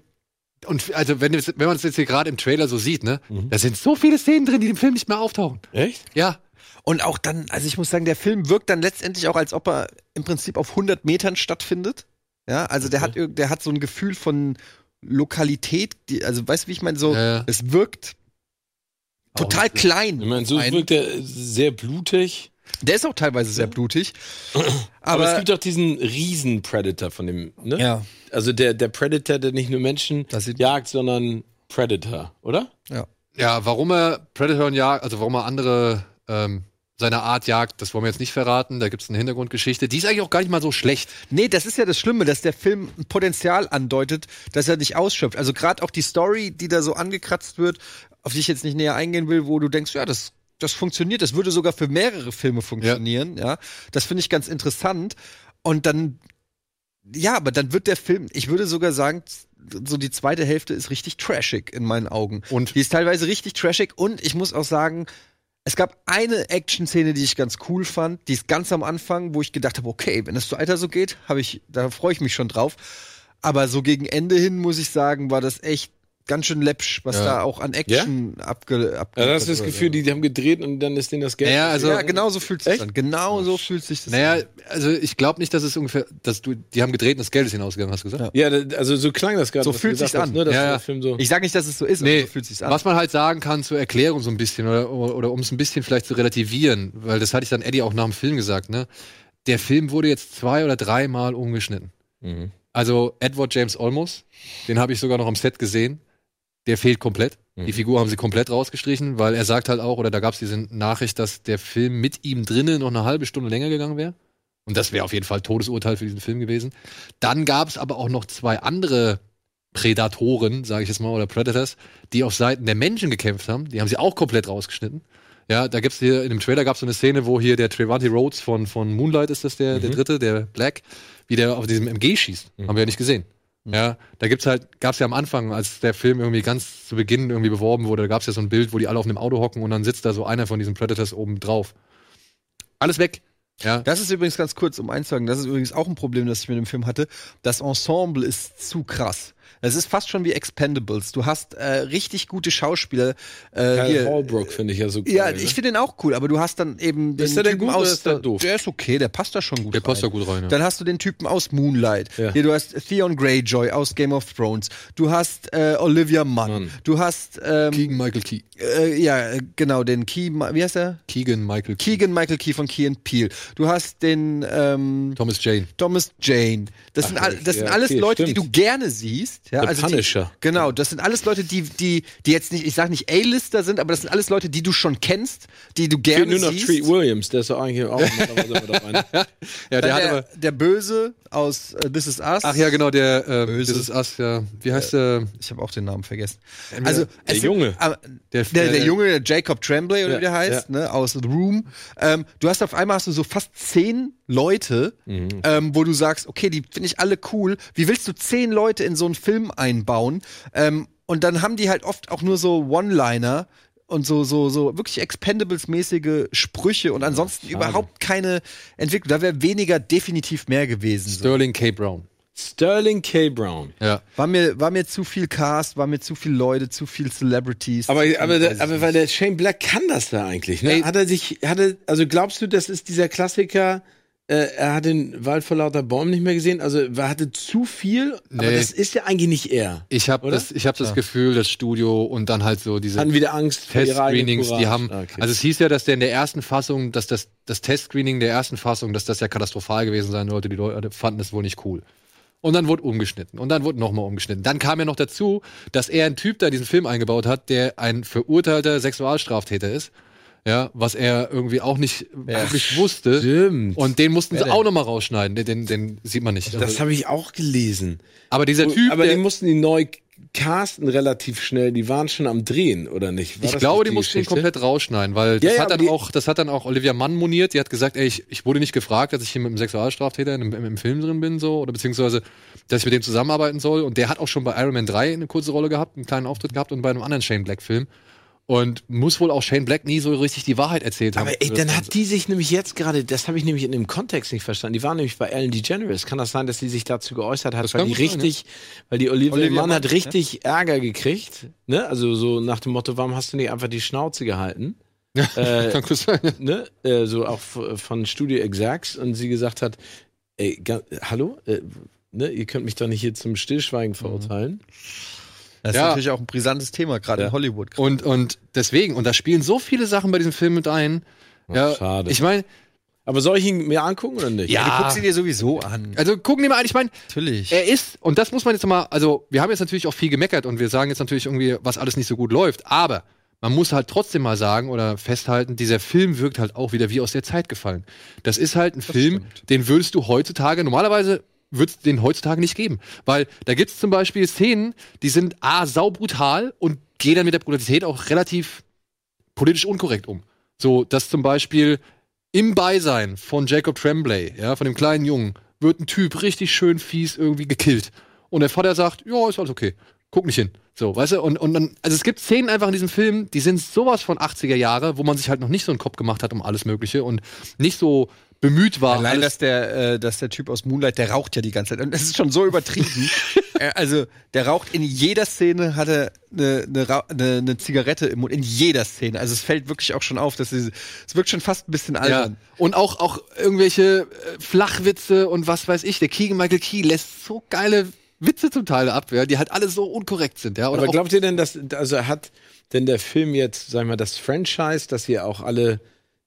Und also wenn, wenn man es jetzt hier gerade im Trailer so sieht, ne, Mhm. da sind so viele Szenen drin, die im Film nicht mehr auftauchen. Echt? Ja. und auch dann, also ich muss sagen, der Film wirkt dann letztendlich auch, als ob er im Prinzip auf 100 Metern stattfindet. Ja, also der hat, der hat so ein Gefühl von Lokalität, die, also weißt du, wie ich meine, so, Ja, ja. es wirkt total klein. Ich meine, so Ein- wirkt er sehr blutig. Der ist auch teilweise sehr blutig. Aber, es Aber, gibt doch diesen Riesen-Predator von dem, ne? ja, Also der, der Predator, der nicht nur Menschen jagt, sondern Predator, oder? ja. Ja, warum er Predator jagt, also warum er andere ähm, seiner Art jagt, das wollen wir jetzt nicht verraten. Da gibt es eine Hintergrundgeschichte. Die ist eigentlich auch gar nicht mal so schlecht. Nee, das ist ja das Schlimme, dass der Film ein Potenzial andeutet, dass er nicht ausschöpft. Also gerade auch die Story, die da so angekratzt wird, auf die ich jetzt nicht näher eingehen will, wo du denkst, ja, das, das funktioniert, das würde sogar für mehrere Filme funktionieren, ja. Das finde ich ganz interessant. Und dann, ja, aber dann wird der Film, ich würde sogar sagen, so die zweite Hälfte ist richtig trashig in meinen Augen. Und Die ist teilweise richtig trashig und ich muss auch sagen, es gab eine Action-Szene, die ich ganz cool fand, die ist ganz am Anfang, wo ich gedacht habe, okay, wenn es so weiter so geht, habe ich, da freue ich mich schon drauf. Aber so gegen Ende hin muss ich sagen, war das echt ganz schön läppsch, was Ja. da auch an Action abge, abge Ja, das ist das Gefühl, die, die haben gedreht und dann ist denen das Geld. Ja, also- ja, genau so fühlt sich an. Genau so fühlt sich das naja, an. also ich glaube nicht, dass es ungefähr, dass du, die haben gedreht und das Geld ist hinausgegangen, hast du gesagt? Ja. Ja, also so klang das gerade. So fühlt hast, an. Ne, dass Ja, ja. So. Ich sage nicht, dass es so ist, Nee, aber so fühlt sich's an. was man halt sagen kann zur Erklärung so ein bisschen oder, oder, oder um es ein bisschen vielleicht zu relativieren, weil das hatte ich dann Eddie auch nach dem Film gesagt, ne? Der Film wurde jetzt zwei oder dreimal umgeschnitten. Mhm. Also Edward James Olmos, den habe ich sogar noch am Set gesehen. Der fehlt komplett. Die Figur haben sie komplett rausgestrichen, weil er sagt halt auch, oder da gab es diese Nachricht, dass der Film mit ihm drinnen noch eine halbe Stunde länger gegangen wäre. Und das wäre auf jeden Fall Todesurteil für diesen Film gewesen. Dann gab es aber auch noch zwei andere Prädatoren, sage ich jetzt mal, oder Predators, die auf Seiten der Menschen gekämpft haben. Die haben sie auch komplett rausgeschnitten. Ja, da gibt's hier, in dem Trailer gab es so eine Szene, wo hier der Trevante Rhodes von, von Moonlight ist das der, der dritte, der Black, wie der auf diesem MG schießt. Haben wir ja nicht gesehen. Ja, da gibt's halt, gab's ja am Anfang, als der Film irgendwie ganz zu Beginn irgendwie beworben wurde, da gab's ja so ein Bild, wo die alle auf einem Auto hocken und dann sitzt da so einer von diesen Predators oben drauf. Alles weg. Ja. Das ist übrigens ganz kurz, um einzusagen, das ist übrigens auch ein Problem, das ich mit dem Film hatte. Das Ensemble ist zu krass. Es ist fast schon wie Expendables. Du hast äh, richtig gute Schauspieler. Äh, Kyle hier. Holbrook finde ich ja so cool. Ja, ne? ich finde den auch cool, aber du hast dann eben den Ist der Typen gut oder aus ist der doof? Der ist okay, der passt da schon gut Der passt rein. da gut rein, ja. Dann hast du den Typen aus Moonlight. Ja. Hier, du hast Theon Greyjoy aus Game of Thrones. Du hast äh, Olivia Munn. Munn. Du hast ähm, Keegan Michael Key. äh, ja, äh, genau, den Key, wie heißt er? Keegan Michael Key. Keegan Michael Key von Key and Peele. Du hast den ähm, Thomas Jane. Thomas Jane. Das, sind, all, das ja, sind alles okay, Leute, die stimmt. du gerne siehst. Ja, The also Punisher. Die, genau, das sind alles Leute, die, die, die jetzt nicht, ich sag nicht A-Lister sind, aber das sind alles Leute, die du schon kennst, die du gerne nur noch siehst. Treat Williams, der ist doch eigentlich auch? <laughs> Ja, der hat der, aber. der Böse aus äh, This Is Us. Ach ja, genau, der ähm, Böse. das ist Us, ja. Wie heißt der? Ich habe auch den Namen vergessen. Also der Junge. Sind, aber, Der- der, der, Junge, der Jacob Tremblay oder Ja, wie der heißt, ja. ne, aus The Room. Ähm, du hast auf einmal hast du so fast zehn Leute, Mhm. ähm, wo du sagst, okay, die finde ich alle cool. Wie willst du zehn Leute in so einen Film einbauen? Ähm, und dann haben die halt oft auch nur so One-Liner und so so so wirklich Expendables-mäßige Sprüche und ansonsten überhaupt keine Entwicklung. Da wäre weniger definitiv mehr gewesen. So. Sterling K. Brown. Sterling K. Brown. Ja. War mir, war mir zu viel Cast, war mir zu viel Leute, zu viel Celebrities. Aber, viel, aber, der, aber weil der Shane Black kann das da eigentlich, ne? Ey. Hat er sich, hat er, also glaubst du, das ist dieser Klassiker, er hat den Wald vor lauter Bäumen nicht mehr gesehen, also er hatte zu viel, aber Nee. das ist ja eigentlich nicht er. Ich habe das, ich hab das Gefühl, das Studio und dann halt so diese Hatten wieder Angst Testscreenings, die haben, Ah, okay. also es hieß ja, dass der in der ersten Fassung, dass das, das Testscreening der ersten Fassung, dass das ja katastrophal gewesen sein sollte. Die Leute fanden es wohl nicht cool. Und dann wurde umgeschnitten. Und dann wurde nochmal umgeschnitten. Dann kam ja noch dazu, dass er einen Typ da diesen Film eingebaut hat, der ein verurteilter Sexualstraftäter ist. Ja, was er irgendwie auch nicht wirklich wusste. Stimmt. Und den mussten sie denn? auch nochmal rausschneiden. Den, den, den sieht man nicht. das habe ich auch gelesen. aber dieser Typ, aber die mussten die neu casten relativ schnell, die waren schon am Drehen, oder nicht? War Ich glaube, nicht die mussten ihn komplett rausschneiden, weil das Ja, ja, hat dann die- auch, das hat dann auch Olivia Mann moniert. Die hat gesagt, ey, ich, ich wurde nicht gefragt, dass ich hier mit einem Sexualstraftäter im, im, im Film drin bin, so oder beziehungsweise, dass ich mit dem zusammenarbeiten soll. Und der hat auch schon bei Iron Man 3 eine kurze Rolle gehabt, einen kleinen Auftritt gehabt und bei einem anderen Shane Black Film. Und muss wohl auch Shane Black nie so richtig die Wahrheit erzählt haben. Aber ey, dann hat die sich nämlich jetzt gerade, das habe ich nämlich in dem Kontext nicht verstanden. Die waren nämlich bei Ellen DeGeneres. Kann das sein, dass sie sich dazu geäußert hat, weil kann die sein, richtig, weil die Olivia, Olivia Mann hat richtig Ärger gekriegt, ne? Also so nach dem Motto, warum hast du nicht einfach die Schnauze gehalten? <laughs> äh, <laughs> Kann gut sein. ne? Äh, so auch von Studio Execs und sie gesagt hat, ey, hallo, äh, ne? Ihr könnt mich doch nicht hier zum Stillschweigen verurteilen. Das ist Ja. natürlich auch ein brisantes Thema, gerade Ja. in Hollywood. Und, und deswegen, und da spielen so viele Sachen bei diesem Film mit ein. ja, schade. Ich meine, Aber soll ich ihn mir angucken oder nicht? Ja. Du guckst ihn dir sowieso an. also gucken wir mal an, ich meine, Natürlich. Er ist, und das muss man jetzt mal, also wir haben jetzt natürlich auch viel gemeckert und wir sagen jetzt natürlich irgendwie, was alles nicht so gut läuft, aber man muss halt trotzdem mal sagen oder festhalten, dieser Film wirkt halt auch wieder wie aus der Zeit gefallen. Das ist halt ein Film, den würdest du heutzutage, normalerweise wird es den heutzutage nicht geben. Weil da gibt es zum Beispiel Szenen, die sind A, saubrutal und gehen dann mit der Brutalität auch relativ politisch unkorrekt um. So, dass zum Beispiel im Beisein von Jacob Tremblay, ja, von dem kleinen Jungen, wird ein Typ richtig schön fies irgendwie gekillt. Und der Vater sagt, ja, ist alles okay. Guck nicht hin. So, weißt du? Und, und dann, also es gibt Szenen einfach in diesem Film, die sind sowas von 80er Jahre, wo man sich halt noch nicht so einen Kopf gemacht hat um alles Mögliche und nicht so bemüht war. Allein, dass der, äh, dass der Typ aus Moonlight, der raucht ja die ganze Zeit. Und das ist schon so übertrieben. <laughs> Äh, also, der raucht in jeder Szene, hat er eine, eine, eine, eine Zigarette im Mund. In jeder Szene. Also, es fällt wirklich auch schon auf, dass es, es wirkt schon fast ein bisschen Ja. albern. Und auch, auch irgendwelche äh, Flachwitze und was weiß ich. Der Keegan Michael Key lässt so geile Witze zum Teil ab, ja, die halt alle so unkorrekt sind, ja. Oder Aber glaubt ihr denn, dass, also hat denn der Film jetzt, sagen wir, das Franchise, dass ihr auch alle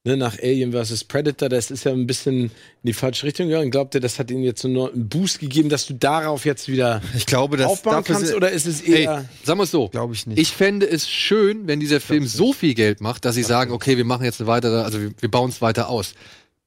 ne, nach Alien vs. Predator, das ist ja ein bisschen in die falsche Richtung gegangen. Glaubt ihr, das hat ihnen jetzt so nur einen Boost gegeben, dass du darauf jetzt wieder Ich glaube, das aufbauen kannst? sind- Oder ist es Ey, eher. sagen wir es so. Glaube ich nicht. Ich fände es schön, wenn dieser Film so viel Geld macht, dass sie sagen, okay, wir machen jetzt eine weitere, also wir, wir bauen es weiter aus.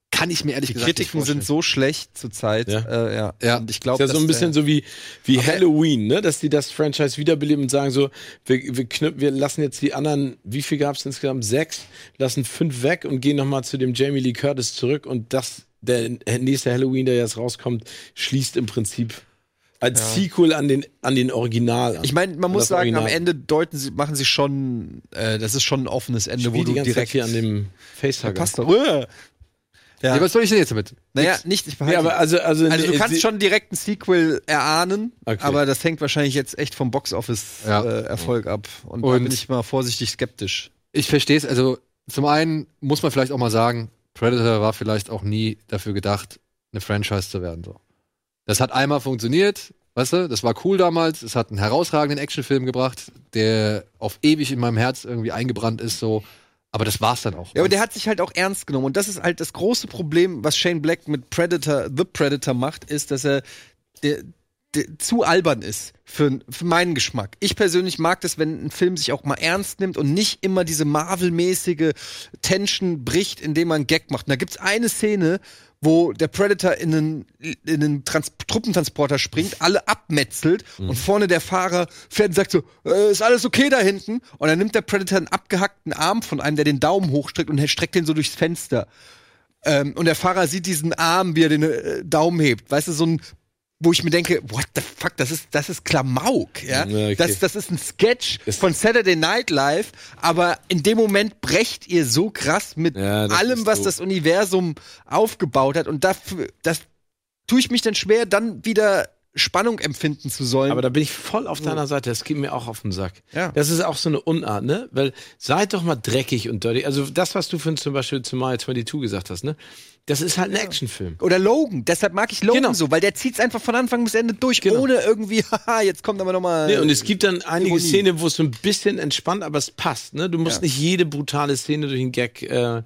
Kann ich mir ehrlich die gesagt Kritiken sind so schlecht zurzeit. Ja. Äh, ja. Ja. Und ich Ist glaube, ja so ein bisschen so wie, wie Halloween, ne? dass die das Franchise wiederbeleben und sagen so, wir, wir, knüp, wir lassen jetzt die anderen, wie viel gab es insgesamt? Sechs, lassen fünf weg und gehen nochmal zu dem Jamie Lee Curtis zurück und das, der nächste Halloween, der jetzt rauskommt, schließt im Prinzip als Sequel an den, an den Original an. Ich meine, man An muss sagen, am Original. Ende deuten sie, machen sie schon, äh, das ist schon ein offenes Ende, wo Spiel die du ganze direkt Zeit hier an dem Facehugger. passt doch. Ja. Ja, was soll ich denn jetzt damit? naja, nicht, ich Nee, behalte aber also, also, Also du äh, kannst schon direkt ein Sequel erahnen, Okay. aber das hängt wahrscheinlich jetzt echt vom Box-Office-Erfolg Ja. äh, ab. Und, da Und- bin ich mal vorsichtig skeptisch. Ich verstehe es. Also zum einen muss man vielleicht auch mal sagen, Predator war vielleicht auch nie dafür gedacht, eine Franchise zu werden. So. Das hat einmal funktioniert, weißt du, das war cool damals. Es hat einen herausragenden Actionfilm gebracht, der auf ewig in meinem Herz irgendwie eingebrannt ist. So, aber das war's dann auch. Ja, aber der hat sich halt auch ernst genommen. Und das ist halt das große Problem, was Shane Black mit Predator, The Predator macht, ist, dass er der, der zu albern ist für, für meinen Geschmack. Ich persönlich mag das, wenn ein Film sich auch mal ernst nimmt und nicht immer diese Marvel-mäßige Tension bricht, indem man Gag macht. Und da gibt's eine Szene, wo der Predator in einen, in einen Trans Truppentransporter springt, alle abmetzelt und vorne der Fahrer fährt und sagt so, äh, ist alles okay da hinten? Und dann nimmt der Predator einen abgehackten Arm von einem, der den Daumen hochstreckt und streckt den so durchs Fenster. Ähm, und der Fahrer sieht diesen Arm, wie er den äh, Daumen hebt. Weißt du, so ein wo ich mir denke, what the fuck, das ist, das ist Klamauk, ja. Okay. das, das ist ein Sketch Ist- von Saturday Night Live, aber in dem Moment brecht ihr so krass mit Ja, allem, was das Universum aufgebaut hat. Und dafür, das tue ich mich dann schwer, dann wieder Spannung empfinden zu sollen. Aber da bin ich voll auf deiner Seite. Das geht mir auch auf den Sack. Ja. Das ist auch so eine Unart, ne? Weil seid doch mal dreckig und dirty. Also das, was du für zum Beispiel zu Mile 22 gesagt hast, ne? Das ist halt ein Actionfilm. oder Logan, deshalb mag ich Logan Genau. so, weil der zieht's einfach von Anfang bis Ende durch, Genau. ohne irgendwie, <laughs> haha, jetzt kommt aber nochmal. Nee, und es gibt dann einige Ironie. Szenen, wo es so ein bisschen entspannt, aber es passt. Ne? Du musst Ja. nicht jede brutale Szene durch einen Gag, äh,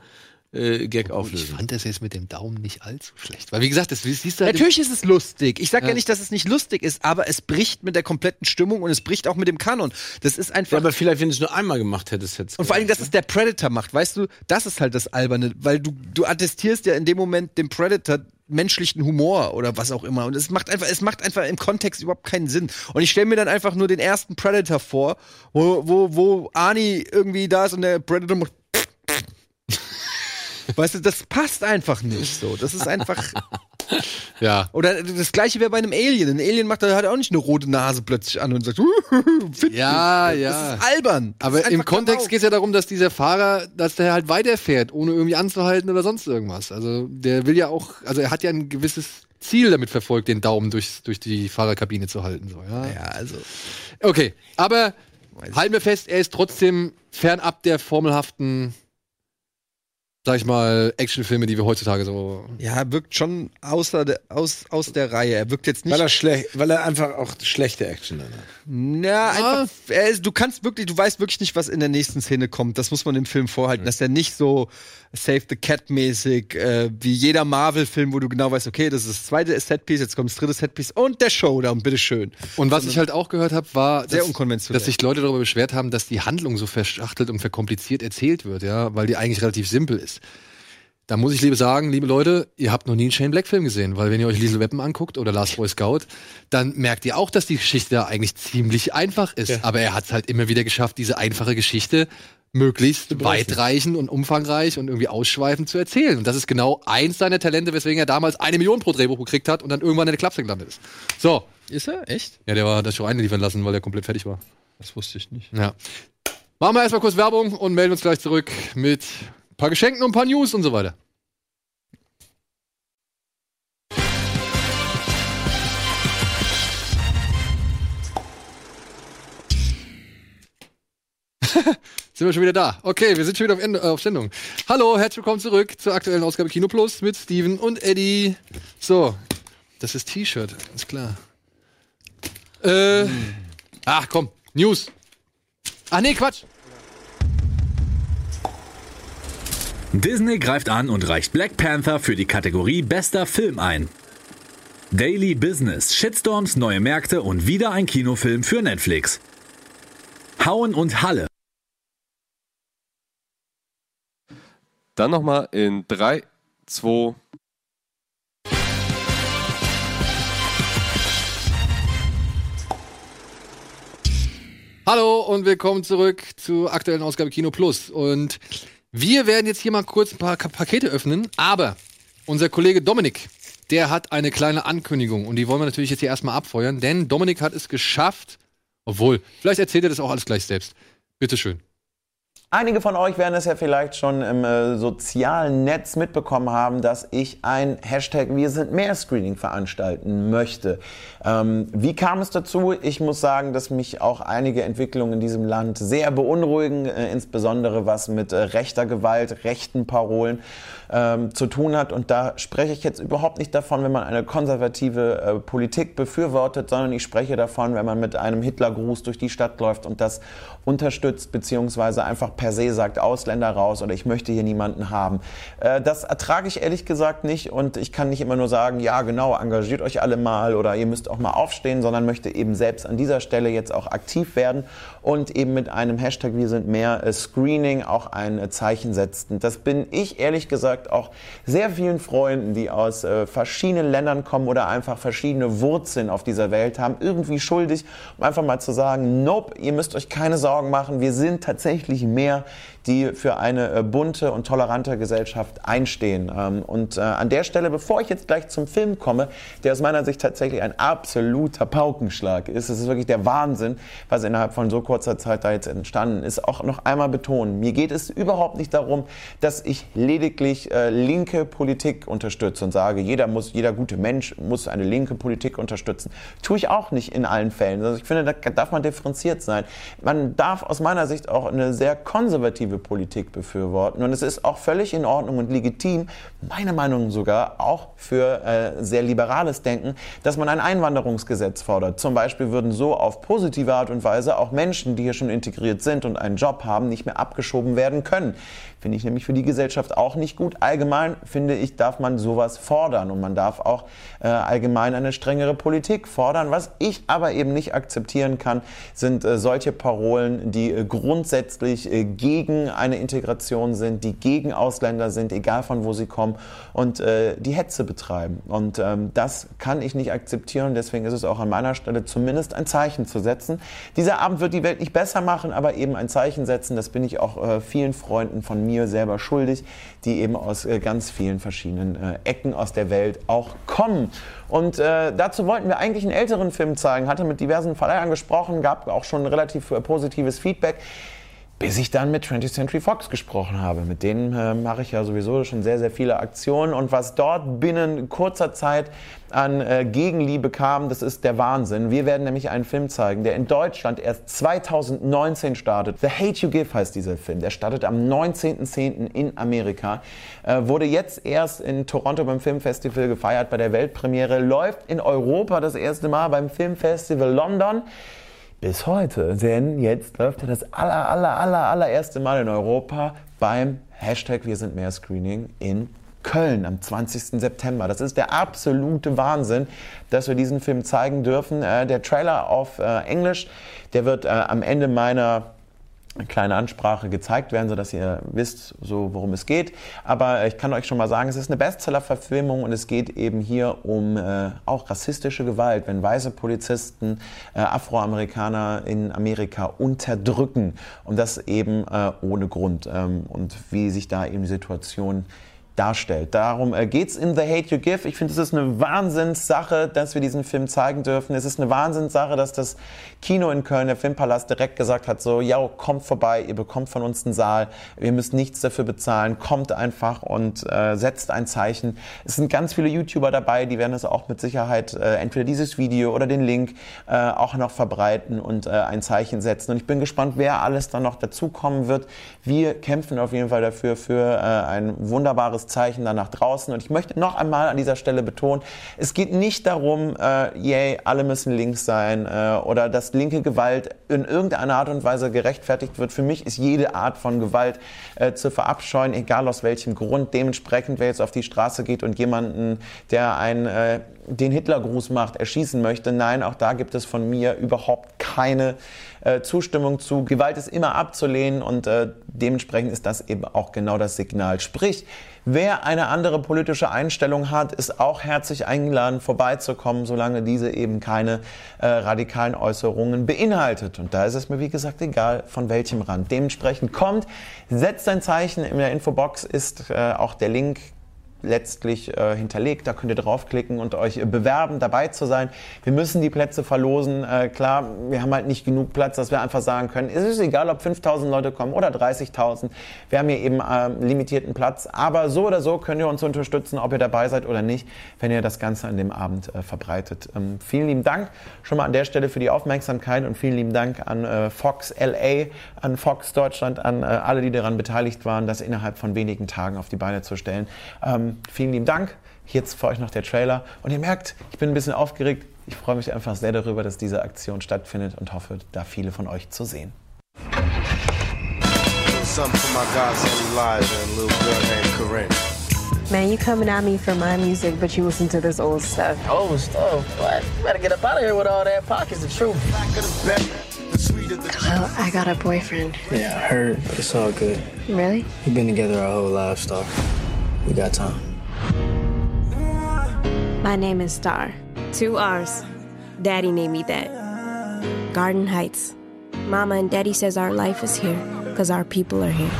äh, Gag Ich auflösen. fand das jetzt mit dem Daumen nicht allzu schlecht. Weil wie gesagt, das siehst du halt Natürlich ist es lustig. Ich sag ja. Ja. nicht, dass es nicht lustig ist, aber es bricht mit der kompletten Stimmung und es bricht auch mit dem Kanon. Das ist einfach. Ja, aber vielleicht, wenn du es nur einmal gemacht hättest, hättest und vor allem, dass es der Predator macht, weißt du, das ist halt das Alberne, weil du, du attestierst ja in dem Moment dem Predator menschlichen Humor oder was auch immer. Und es macht einfach, es macht einfach im Kontext überhaupt keinen Sinn. Und ich stelle mir dann einfach nur den ersten Predator vor, wo, wo, wo Arnie irgendwie da ist und der Predator macht. Weißt du, das passt einfach nicht so. Das ist einfach. <laughs> ja. Oder das gleiche wäre bei einem Alien. Ein Alien macht da er auch nicht eine rote Nase plötzlich an und sagt, <laughs> fit Ja, ja. Das ist albern. Das Aber ist im Kontext geht es ja darum, dass dieser Fahrer, dass der halt weiterfährt, ohne irgendwie anzuhalten oder sonst irgendwas. Also der will ja auch, also er hat ja ein gewisses Ziel damit verfolgt, den Daumen durch, durch die Fahrerkabine zu halten. So, ja. Ja, also. Okay, aber halten wir fest, er ist trotzdem fernab der formelhaften, sag ich mal, Actionfilme, die wir heutzutage so. Ja, er wirkt schon außer der, aus, aus der Reihe. Er wirkt jetzt nicht. Weil er, schlecht, weil er einfach auch schlechte Action dann hat. Ja, einfach, er du kannst wirklich, du weißt wirklich nicht, was in der nächsten Szene kommt. Das muss man dem Film vorhalten, dass er nicht so Save the Cat mäßig äh, wie jeder Marvel-Film, wo du genau weißt, okay, das ist das zweite Setpiece, jetzt kommt das dritte Setpiece und der Showdown, bitteschön. Und was ich halt auch gehört habe, war, Sehr dass, unkonventionell. dass sich Leute darüber beschwert haben, dass die Handlung so verschachtelt und verkompliziert erzählt wird, ja, weil die eigentlich relativ simpel ist. Da muss ich liebe sagen, liebe Leute, ihr habt noch nie einen Shane Black Film gesehen, weil wenn ihr euch Liesel Weapon anguckt oder Last Boy Scout, dann merkt ihr auch, dass die Geschichte da eigentlich ziemlich einfach ist. Aber er hat es halt immer wieder geschafft, diese einfache Geschichte möglichst weitreichend und umfangreich und irgendwie ausschweifend zu erzählen. Und das ist genau eins seiner Talente, weswegen er damals eine Million pro Drehbuch gekriegt hat und dann irgendwann in der Klapse gelandet ist. So. Ist er? Echt? Ja, der war das schon einliefern lassen, weil der komplett fertig war. Das wusste ich nicht. Ja. Machen wir erstmal kurz Werbung und melden uns gleich zurück mit paar Geschenken und ein paar News und so weiter. <laughs> sind wir schon wieder da. Okay, wir sind schon wieder auf, Ende, äh, auf Sendung. Hallo, herzlich willkommen zurück zur aktuellen Ausgabe Kino Plus mit Steven und Eddie. So, das ist T-Shirt, ist klar. Äh, ach komm, News. Ach nee, Quatsch. Disney greift an und reicht Black Panther für die Kategorie Bester Film ein. Daily Business, Shitstorms, neue Märkte und wieder ein Kinofilm für Netflix. Hauen und Halle. Dann nochmal in 3, 2, Hallo und willkommen zurück zur aktuellen Ausgabe Kino Plus. Und wir werden jetzt hier mal kurz ein paar Pakete öffnen, aber unser Kollege Dominik, der hat eine kleine Ankündigung und die wollen wir natürlich jetzt hier erstmal abfeuern, denn Dominik hat es geschafft, obwohl, vielleicht erzählt er das auch alles gleich selbst. Bitteschön. Einige von euch werden es ja vielleicht schon im äh, sozialen Netz mitbekommen haben, dass ich ein Hashtag Wir sind mehr Screening veranstalten möchte. Ähm, wie kam es dazu? Ich muss sagen, dass mich auch einige Entwicklungen in diesem Land sehr beunruhigen, äh, insbesondere was mit äh, rechter Gewalt, rechten Parolen ähm, zu tun hat. Und da spreche ich jetzt überhaupt nicht davon, wenn man eine konservative äh, Politik befürwortet, sondern ich spreche davon, wenn man mit einem Hitlergruß durch die Stadt läuft und das unterstützt, beziehungsweise einfach per se sagt, Ausländer raus oder ich möchte hier niemanden haben. Äh, das ertrage ich ehrlich gesagt nicht und ich kann nicht immer nur sagen, ja genau, engagiert euch alle mal oder ihr müsst auch mal aufstehen, sondern möchte eben selbst an dieser Stelle jetzt auch aktiv werden und eben mit einem Hashtag Wir sind mehr äh, Screening auch ein äh, Zeichen setzen. Das bin ich ehrlich gesagt auch sehr vielen Freunden, die aus äh, verschiedenen Ländern kommen oder einfach verschiedene Wurzeln auf dieser Welt haben, irgendwie schuldig, um einfach mal zu sagen, nope, ihr müsst euch keine Sorgen machen, wir sind tatsächlich mehr, die für eine äh, bunte und tolerante Gesellschaft einstehen. Ähm, und äh, an der Stelle, bevor ich jetzt gleich zum Film komme, der aus meiner Sicht tatsächlich ein absoluter Paukenschlag ist, es ist wirklich der Wahnsinn, was innerhalb von so kurzer Zeit da jetzt entstanden ist, auch noch einmal betonen. Mir geht es überhaupt nicht darum, dass ich lediglich äh, linke Politik unterstütze und sage, jeder muss, jeder gute Mensch muss eine linke Politik unterstützen. Tue ich auch nicht in allen Fällen. Also ich finde, da darf man differenziert sein. Man darf aus meiner Sicht auch eine sehr konservative Politik befürworten. Und es ist auch völlig in Ordnung und legitim, meiner Meinung nach sogar auch für äh, sehr liberales Denken, dass man ein Einwanderungsgesetz fordert. Zum Beispiel würden so auf positive Art und Weise auch Menschen, die hier schon integriert sind und einen Job haben, nicht mehr abgeschoben werden können. Finde ich nämlich für die Gesellschaft auch nicht gut. Allgemein finde ich, darf man sowas fordern und man darf auch äh, allgemein eine strengere Politik fordern. Was ich aber eben nicht akzeptieren kann, sind äh, solche Parolen, die äh, grundsätzlich äh, gegen eine Integration sind, die gegen Ausländer sind, egal von wo sie kommen und äh, die Hetze betreiben. Und ähm, das kann ich nicht akzeptieren. Deswegen ist es auch an meiner Stelle zumindest ein Zeichen zu setzen. Dieser Abend wird die Welt nicht besser machen, aber eben ein Zeichen setzen. Das bin ich auch äh, vielen Freunden von mir selber schuldig, die eben aus äh, ganz vielen verschiedenen äh, Ecken aus der Welt auch kommen. Und äh, dazu wollten wir eigentlich einen älteren Film zeigen, hatte mit diversen Verleihern gesprochen, gab auch schon relativ äh, positives Feedback bis ich dann mit 20th Century Fox gesprochen habe. Mit denen äh, mache ich ja sowieso schon sehr, sehr viele Aktionen. Und was dort binnen kurzer Zeit an äh, Gegenliebe kam, das ist der Wahnsinn. Wir werden nämlich einen Film zeigen, der in Deutschland erst 2019 startet. The Hate You Give heißt dieser Film. Der startet am 19.10. in Amerika. Äh, wurde jetzt erst in Toronto beim Filmfestival gefeiert bei der Weltpremiere. Läuft in Europa das erste Mal beim Filmfestival London bis heute. Denn jetzt läuft er das aller, aller, aller, allererste Mal in Europa beim Hashtag Wir sind mehr Screening in Köln am 20. September. Das ist der absolute Wahnsinn, dass wir diesen Film zeigen dürfen. Äh, der Trailer auf äh, Englisch, der wird äh, am Ende meiner eine kleine Ansprache gezeigt werden, sodass ihr wisst, so worum es geht. Aber ich kann euch schon mal sagen, es ist eine Bestseller-Verfilmung und es geht eben hier um äh, auch rassistische Gewalt, wenn weiße Polizisten äh, Afroamerikaner in Amerika unterdrücken und das eben äh, ohne Grund ähm, und wie sich da eben die Situation darstellt. Darum äh, geht's in The Hate You Give. Ich finde, es ist eine Wahnsinnssache, dass wir diesen Film zeigen dürfen. Es ist eine Wahnsinnssache, dass das Kino in Köln, der Filmpalast, direkt gesagt hat, so, ja, kommt vorbei, ihr bekommt von uns einen Saal, ihr müsst nichts dafür bezahlen, kommt einfach und äh, setzt ein Zeichen. Es sind ganz viele YouTuber dabei, die werden es auch mit Sicherheit äh, entweder dieses Video oder den Link äh, auch noch verbreiten und äh, ein Zeichen setzen. Und ich bin gespannt, wer alles dann noch dazukommen wird. Wir kämpfen auf jeden Fall dafür, für äh, ein wunderbares Zeichen dann nach draußen. Und ich möchte noch einmal an dieser Stelle betonen, es geht nicht darum, äh, yay, alle müssen links sein äh, oder dass linke Gewalt in irgendeiner Art und Weise gerechtfertigt wird. Für mich ist jede Art von Gewalt äh, zu verabscheuen, egal aus welchem Grund. Dementsprechend, wer jetzt auf die Straße geht und jemanden, der ein äh, den Hitlergruß macht, erschießen möchte. Nein, auch da gibt es von mir überhaupt keine äh, Zustimmung zu. Gewalt ist immer abzulehnen und äh, dementsprechend ist das eben auch genau das Signal. Sprich, wer eine andere politische Einstellung hat, ist auch herzlich eingeladen, vorbeizukommen, solange diese eben keine äh, radikalen Äußerungen beinhaltet. Und da ist es mir, wie gesagt, egal, von welchem Rand. Dementsprechend kommt, setzt ein Zeichen. In der Infobox ist äh, auch der Link letztlich äh, hinterlegt. Da könnt ihr draufklicken und euch äh, bewerben, dabei zu sein. Wir müssen die Plätze verlosen. Äh, klar, wir haben halt nicht genug Platz, dass wir einfach sagen können, es ist egal, ob 5000 Leute kommen oder 30.000. Wir haben hier eben äh, limitierten Platz. Aber so oder so könnt ihr uns unterstützen, ob ihr dabei seid oder nicht, wenn ihr das Ganze an dem Abend äh, verbreitet. Ähm, vielen lieben Dank schon mal an der Stelle für die Aufmerksamkeit und vielen lieben Dank an äh, Fox LA, an Fox Deutschland, an äh, alle, die daran beteiligt waren, das innerhalb von wenigen Tagen auf die Beine zu stellen. Ähm, vielen lieben Dank. Jetzt für euch noch der Trailer. Und ihr merkt, ich bin ein bisschen aufgeregt. Ich freue mich einfach sehr darüber, dass diese Aktion stattfindet und hoffe, da viele von euch zu sehen. Man, you coming at me for my music, but you listen to this old stuff. Old stuff? What? You better get up out of here with all that. Pockets truth. Of the Well, I got a boyfriend. Yeah, I heard, but it's all good. Really? We've been together our whole lives, Star. We got time. My name is Star. Two R's. Daddy named me that. Garden Heights. Mama and Daddy says our life is here because our people are here.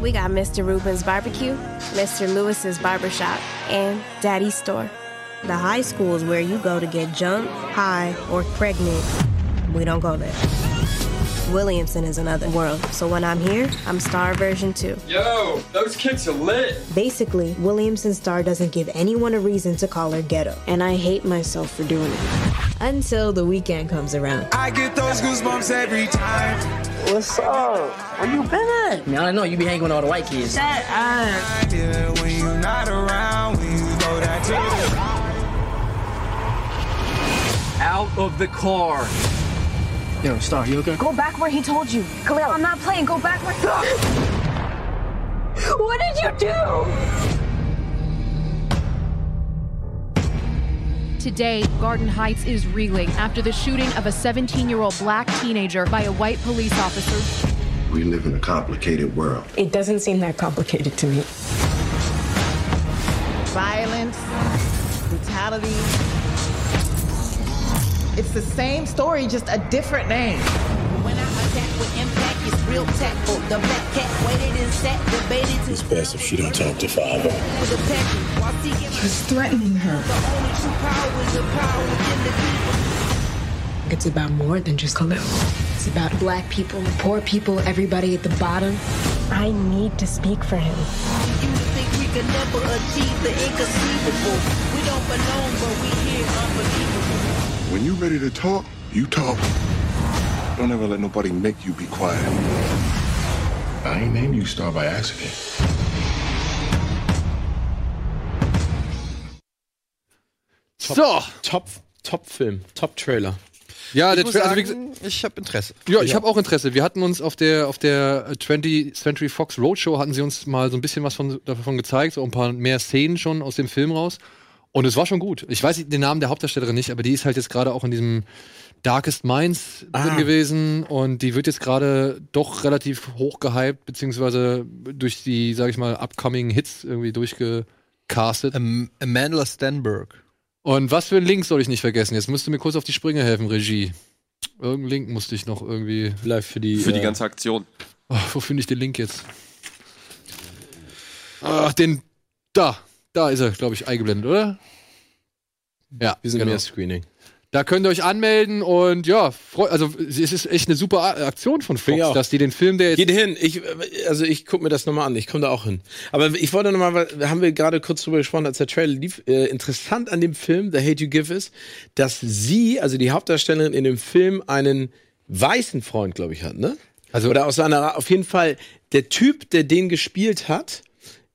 We got Mr. Ruben's barbecue, Mr. Lewis's barbershop, and Daddy's store. The high school is where you go to get jumped, high, or pregnant. We don't go there. Williamson is another world, so when I'm here, I'm Star version 2. Yo, those kicks are lit. Basically, Williamson Star doesn't give anyone a reason to call her ghetto, and I hate myself for doing it. Until the weekend comes around. I get those goosebumps every time. What's up? Where you been at? Man, I know you be hanging with all the white kids. Yeah, when you're not around, when you go that Out of the car. Yo, Star, you okay? Go back where he told you. Khalil, I'm not playing. Go back where. <laughs> what did you do? Today, Garden Heights is reeling after the shooting of a 17 year old black teenager by a white police officer. We live in a complicated world. It doesn't seem that complicated to me. Violence, brutality. It's the same story, just a different name. When I attack with impact, it's real tactful. Oh, the black cat waited and sat, debated to It's best if she don't talk to father. the package while seeking He's threatening her. the only true power is the power within the people. It's about more than just Khalil. It's about black people, poor people, everybody at the bottom. I need to speak for him. You think we could never achieve the inconceivable. We don't belong, but we here unbelievable. When you ready to talk, you talk. Don't ever let nobody make you be quiet. I ain't named you Star by accident. So. Top, Top Film, Top Trailer. Ja, Ich der muss Tra also, wie sagen, ich habe Interesse. Ja, ich habe auch Interesse. Wir hatten uns auf der auf der 20th Century Fox Roadshow hatten sie uns mal so ein bisschen was von, davon gezeigt, so ein paar mehr Szenen schon aus dem Film raus. Und es war schon gut. Ich weiß den Namen der Hauptdarstellerin nicht, aber die ist halt jetzt gerade auch in diesem Darkest Minds Ah. drin gewesen und die wird jetzt gerade doch relativ hoch gehypt, beziehungsweise durch die, sag ich mal, upcoming Hits irgendwie durchgecastet. Ähm, Amanda Stenberg. Und was für ein Link soll ich nicht vergessen? Jetzt musst du mir kurz auf die Sprünge helfen, Regie. Irgendeinen Link musste ich noch irgendwie. Vielleicht für die. Für die äh, ganze Aktion. Oh, wo finde ich den Link jetzt? Ach, den. Da. Da ist er, glaube ich, eingeblendet, oder? Ja, Wir sind genau. mehr Screening. Da könnt ihr euch anmelden und ja, also es ist echt eine super Aktion von Fox, dass die den Film, der jetzt Geht hin. Ich, also ich gucke mir das nochmal an. Ich komme da auch hin. Aber ich wollte nochmal, haben wir gerade kurz drüber gesprochen, als der Trailer lief. Äh, interessant an dem Film, The Hate You Give ist, dass sie, also die Hauptdarstellerin in dem Film, einen weißen Freund, glaube ich, hat, ne? Also oder aus seiner, auf jeden Fall der Typ, der den gespielt hat,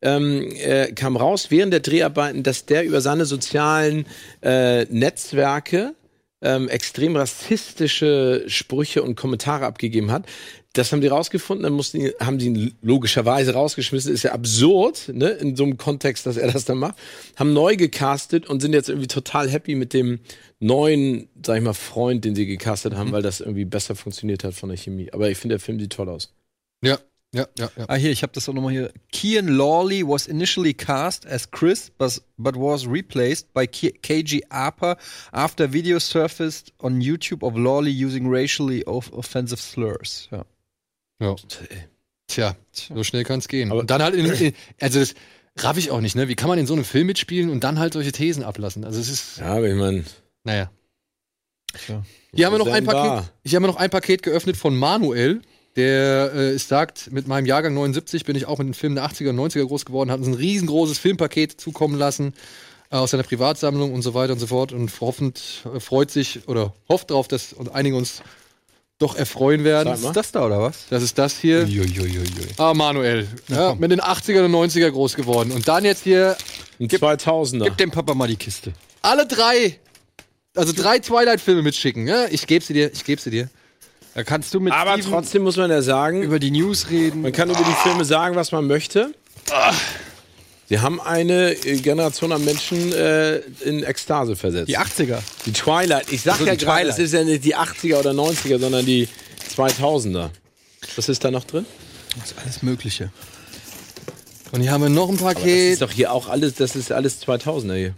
ähm, äh, kam raus während der Dreharbeiten, dass der über seine sozialen äh, Netzwerke ähm, extrem rassistische Sprüche und Kommentare abgegeben hat. Das haben die rausgefunden, dann mussten die, haben die ihn logischerweise rausgeschmissen. Ist ja absurd, ne, in so einem Kontext, dass er das dann macht. Haben neu gecastet und sind jetzt irgendwie total happy mit dem neuen, sag ich mal, Freund, den sie gecastet haben, weil das irgendwie besser funktioniert hat von der Chemie. Aber ich finde, der Film sieht toll aus. Ja, ja, ja, ja. Ah, hier, ich habe das auch nochmal hier. Kian Lawley was initially cast as Chris, but, but was replaced by K KG Apa after video surfaced on YouTube of Lawley using racially off offensive slurs. Ja. Ja. Tja, so schnell kann es gehen. Aber dann halt in, in, also das raff ich auch nicht, ne? Wie kann man in so einem Film mitspielen und dann halt solche Thesen ablassen? Also es ist. Ja, aber ich meine. Naja. Hier haben wir noch ein Paket. Hier haben wir noch ein Paket geöffnet von Manuel. Der äh, sagt, mit meinem Jahrgang 79 bin ich auch mit den Filmen der 80er und 90er groß geworden, hat uns ein riesengroßes Filmpaket zukommen lassen äh, aus seiner Privatsammlung und so weiter und so fort und hoffend äh, freut sich oder hofft darauf, dass uns einige uns doch erfreuen werden. Ist das da oder was? Das ist das hier. Ah, Manuel. Ja, mit den 80er und 90er groß geworden. Und dann jetzt hier. Ein 2000er. Gib dem Papa mal die Kiste. Alle drei. Also drei Twilight-Filme mitschicken. Ja? Ich gebe sie dir. Ich gebe sie dir. Da kannst du mit Aber Steven trotzdem muss man ja sagen, über die News reden. man kann über die Filme sagen, was man möchte. Sie haben eine äh, Generation an Menschen äh, in Ekstase versetzt. Die 80er. Die Twilight. Ich sag Also ja gerade, Twilight. es ist ja nicht die 80er oder 90er, sondern die 2000er. Was ist da noch drin? Das ist alles Mögliche. Und hier haben wir noch ein Aber das Paket. ist doch hier auch alles, das ist alles 2000er hier.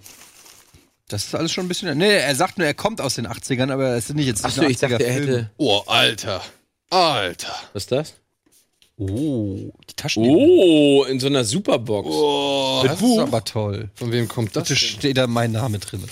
Das ist alles schon ein bisschen. Nee, er sagt nur, er kommt aus den 80ern, aber es sind nicht jetzt Achso, ich dachte, er hätte. Oh, Alter. Alter. Was ist das? Oh, die Taschen. Oh, in so einer Superbox. Oh, das ist aber toll. Von wem kommt das? Da steht da mein Name drin.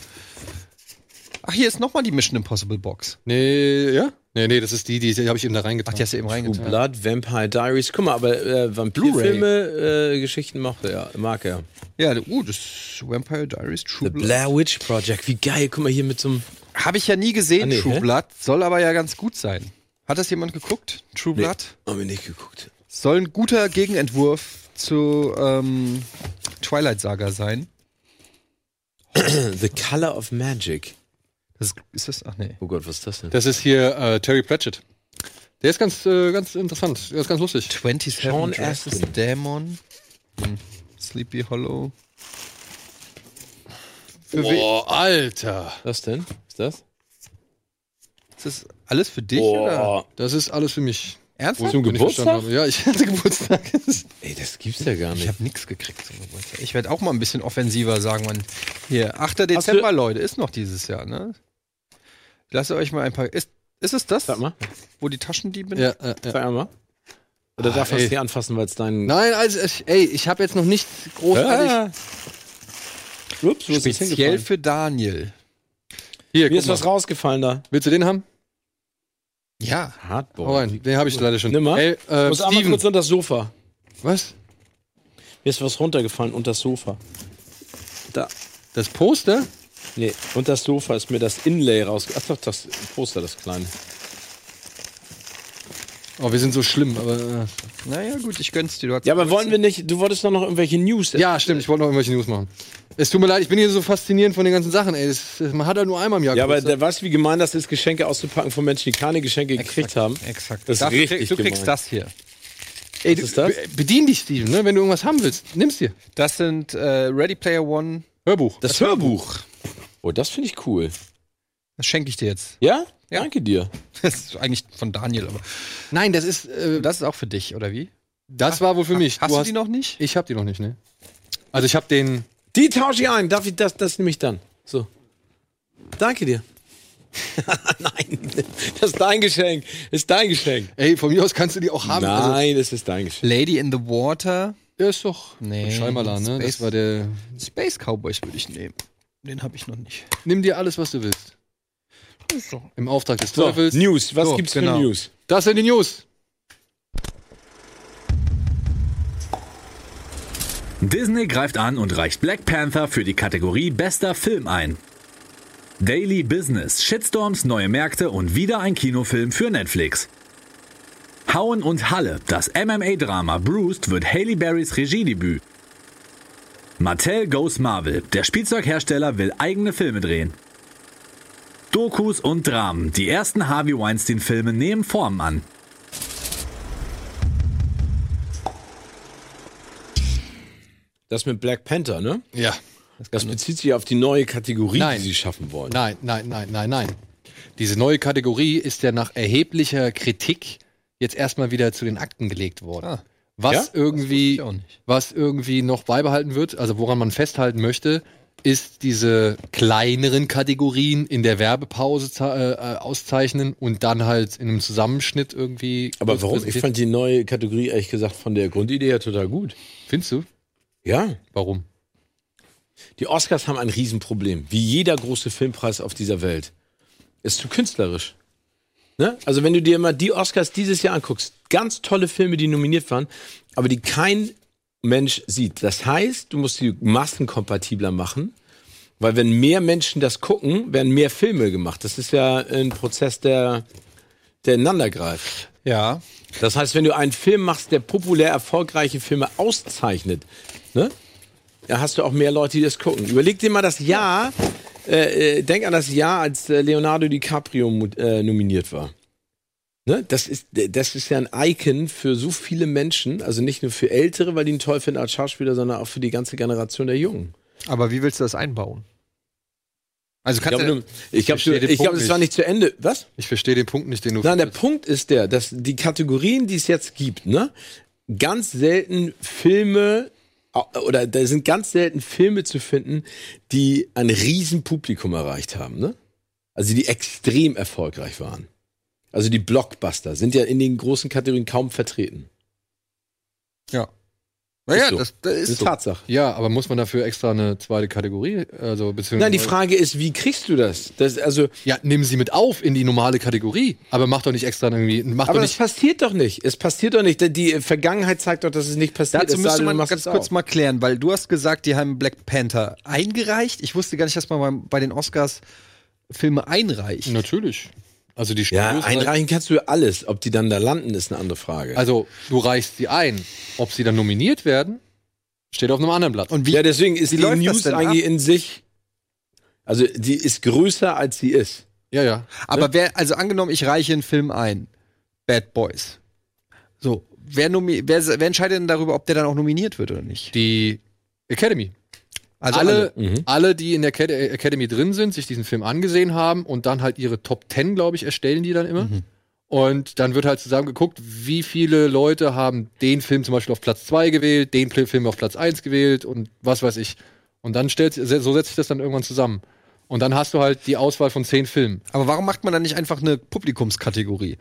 Ach, hier ist nochmal die Mission Impossible Box. Nee, ja? Nee, nee, das ist die, die, die habe ich eben da reingetan. Ach, die hast du eben True reingetan. Blood, Vampire Diaries. Guck mal, aber äh, Vampirfilme, äh, Geschichten macht er, mag er. Ja, uh, das ist Vampire Diaries True The Blood. Blair Witch Project, wie geil. Guck mal hier mit so einem. Habe ich ja nie gesehen, Ah, nee, True hä? Blood. Soll aber ja ganz gut sein. Hat das jemand geguckt? True Nee. Blood? Haben wir nicht geguckt. Soll ein guter Gegenentwurf zu ähm, Twilight Saga sein. The Color of Magic. Das, ist das? Ach nee. Oh Gott, was ist das denn? Das ist hier äh, Terry Pratchett. Der ist ganz, äh, ganz interessant. Der ist ganz lustig. 27 Sean Astin. Dämon. Hm. Sleepy Hollow. Für Boah, Alter. Was denn? Ist das? ist das alles für dich oder? Boah. Das ist alles für mich. Ernsthaft? Zum ich Geburtstag? Ja, ich <laughs> hatte Geburtstag. Ey, das gibt's ja gar Ich nicht. habe nichts gekriegt. zum Geburtstag. Ich werde auch mal ein bisschen offensiver sagen. Man, hier, 8. Dezember, Leute, ist noch dieses Jahr, ne? Lasst euch mal ein paar. Ist, ist es das? Sag mal. Wo die Taschendieben? ja, äh, Sag ja. einmal. Oder Ah, darf man es nicht anfassen, weil es dein. Nein, also, ich- ey, ich habe jetzt noch nicht großartig. Ah. Ups, wo ist das Speziell für Daniel. Hier, Mir guck ist was mal. rausgefallen da. Willst du den haben? Ja. Hardboard. rein. Den habe ich leider schon. Nimm mal. Ey, äh, Ich muss einmal Steven. kurz unter das Sofa. Was? Mir ist was runtergefallen unter das Sofa. Da. Das Poster? Nee, unter das Sofa ist mir das Inlay raus. Ach doch, das Poster, das kleine. Oh, wir sind so schlimm, aber. Äh, Naja, gut, ich gönn's dir. Du hast Ja, aber wollen wir nicht. Du wolltest doch noch irgendwelche News. ja, stimmt, ich wollte noch irgendwelche News machen. Es tut mir leid, ich bin hier so faszinierend von den ganzen Sachen, ey. Das, man hat ja nur einmal im Jahr Ja, aber der, weißt du, wie gemein das ist, Geschenke auszupacken von Menschen, die keine Geschenke gekriegt haben? Exakt. Das ist Dafür richtig krieg- du kriegst gemein. das hier. Ey, Was ist das? be- Bedien dich, Steven, ne? wenn du irgendwas haben willst. Nimm's dir. Das sind äh, Ready Player One. Hörbuch. Das, Hörbuch. Oh, das finde ich cool. Das schenke ich dir jetzt. Ja? Danke dir. <laughs> Das ist eigentlich von Daniel, aber. Nein, das ist. Äh, Das ist auch für dich, oder wie? das war wohl für mich. Hast du, die noch nicht? Ich hab die noch nicht, ne? Also ich hab den. Die tausche ich ein. Darf ich das, das nehme ich dann. So. Danke dir. <laughs> Nein, das ist dein Geschenk. Ist dein Geschenk. Ey, von mir aus kannst du die auch haben. Also, Nein, es ist dein Geschenk. Lady in the Water. der ist doch. Nee, Scheinbar, ne? Das war der. Space Cowboys würde ich nehmen. Den habe ich noch nicht. Nimm dir alles, was du willst. Im Auftrag des So, Teufels. News. Was So, gibt's genau. für News? Das sind die News. Disney greift an und reicht Black Panther für die Kategorie Bester Film ein. Daily Business, Shitstorms, neue Märkte und wieder ein Kinofilm für Netflix. Hauen und Halle, das MMA-Drama Bruce wird Haley Berrys Regiedebüt. Mattel Goes Marvel. Der Spielzeughersteller will eigene Filme drehen. Dokus und Dramen. Die ersten Harvey Weinstein-Filme nehmen Formen an. Das mit Black Panther, ne? Ja. Das bezieht sich auf die neue Kategorie, Nein. die sie schaffen wollen. Nein, nein, nein, nein, nein. Diese neue Kategorie ist ja nach erheblicher Kritik jetzt erstmal wieder zu den Akten gelegt worden. Was Ja? irgendwie, was irgendwie noch beibehalten wird, also woran man festhalten möchte, ist diese kleineren Kategorien in der Werbepause äh, auszeichnen und dann halt in einem Zusammenschnitt irgendwie. Aber warum? Ich fand die neue Kategorie ehrlich gesagt von der Grundidee her total gut. Findest du? Ja. Warum? Die Oscars haben ein Riesenproblem. Wie jeder große Filmpreis auf dieser Welt. Ist zu künstlerisch. Ne? Also wenn du dir mal die Oscars dieses Jahr anguckst, ganz tolle Filme, die nominiert waren, aber die kein Mensch sieht. Das heißt, du musst die massenkompatibler machen, weil wenn mehr Menschen das gucken, werden mehr Filme gemacht. Das ist ja ein Prozess, der, der ineinander greift. Ja. Das heißt, wenn du einen Film machst, der populär erfolgreiche Filme auszeichnet, ne? Da hast du auch mehr Leute, die das gucken. Überleg dir mal das Jahr, äh, äh, denk an das Jahr, als äh, Leonardo DiCaprio äh, nominiert war. Ne? Das, ist, das ist ja ein Icon für so viele Menschen, also nicht nur für Ältere, weil die ihn toll finden als Schauspieler, sondern auch für die ganze Generation der Jungen. Aber wie willst du das einbauen? Also Ich kannst glaube, du, ich glaube, ich glaube, Punkt das war nicht zu Ende. Was? Ich verstehe den Punkt nicht, den du. Nein, der Punkt ist der, dass die Kategorien, die es jetzt gibt, ne, ganz selten Filme oder da sind ganz selten Filme zu finden, die ein riesen Publikum erreicht haben, ne? Also die extrem erfolgreich waren. Also die Blockbuster sind ja in den großen Kategorien kaum vertreten. Ja. Ist Naja, so. das, das ist, ist so. Tatsache. Ja, aber muss man dafür extra eine zweite Kategorie? Also, beziehungsweise Nein, die Frage ist, wie kriegst du das? das also, Ja, nimm sie mit auf in die normale Kategorie, aber mach doch nicht extra irgendwie. Mach aber doch das passiert doch nicht. Es passiert doch nicht. Die Vergangenheit zeigt doch, dass es nicht passiert. Dazu es sei müsste man ganz kurz mal klären, weil du hast gesagt, die haben Black Panther eingereicht. Ich wusste gar nicht, dass man bei den Oscars Filme einreicht. Natürlich. Also die Ja, Studios- einreichen kannst du alles. Ob die dann da landen, ist eine andere Frage. Also, du reichst sie ein. Ob sie dann nominiert werden, steht auf einem anderen Blatt. Und wie, ja, deswegen ist wie die News eigentlich ab? in sich. Also, die ist größer, als sie ist. ja, ja. Aber wer, also angenommen, ich reiche einen Film ein. Bad Boys. So, wer, nomi wer, wer entscheidet denn darüber, ob der dann auch nominiert wird oder nicht? Die Academy. Also alle, Mhm. alle, die in der Acad- Academy drin sind, sich diesen Film angesehen haben und dann halt ihre Top 10, glaube ich, erstellen die dann immer. Mhm. Und dann wird halt zusammen geguckt, wie viele Leute haben den Film zum Beispiel auf Platz 2 gewählt, den Film auf Platz 1 gewählt und was weiß ich. Und dann stellt, so setzt sich das dann irgendwann zusammen. Und dann hast du halt die Auswahl von zehn Filmen. Aber warum macht man dann nicht einfach eine Publikumskategorie?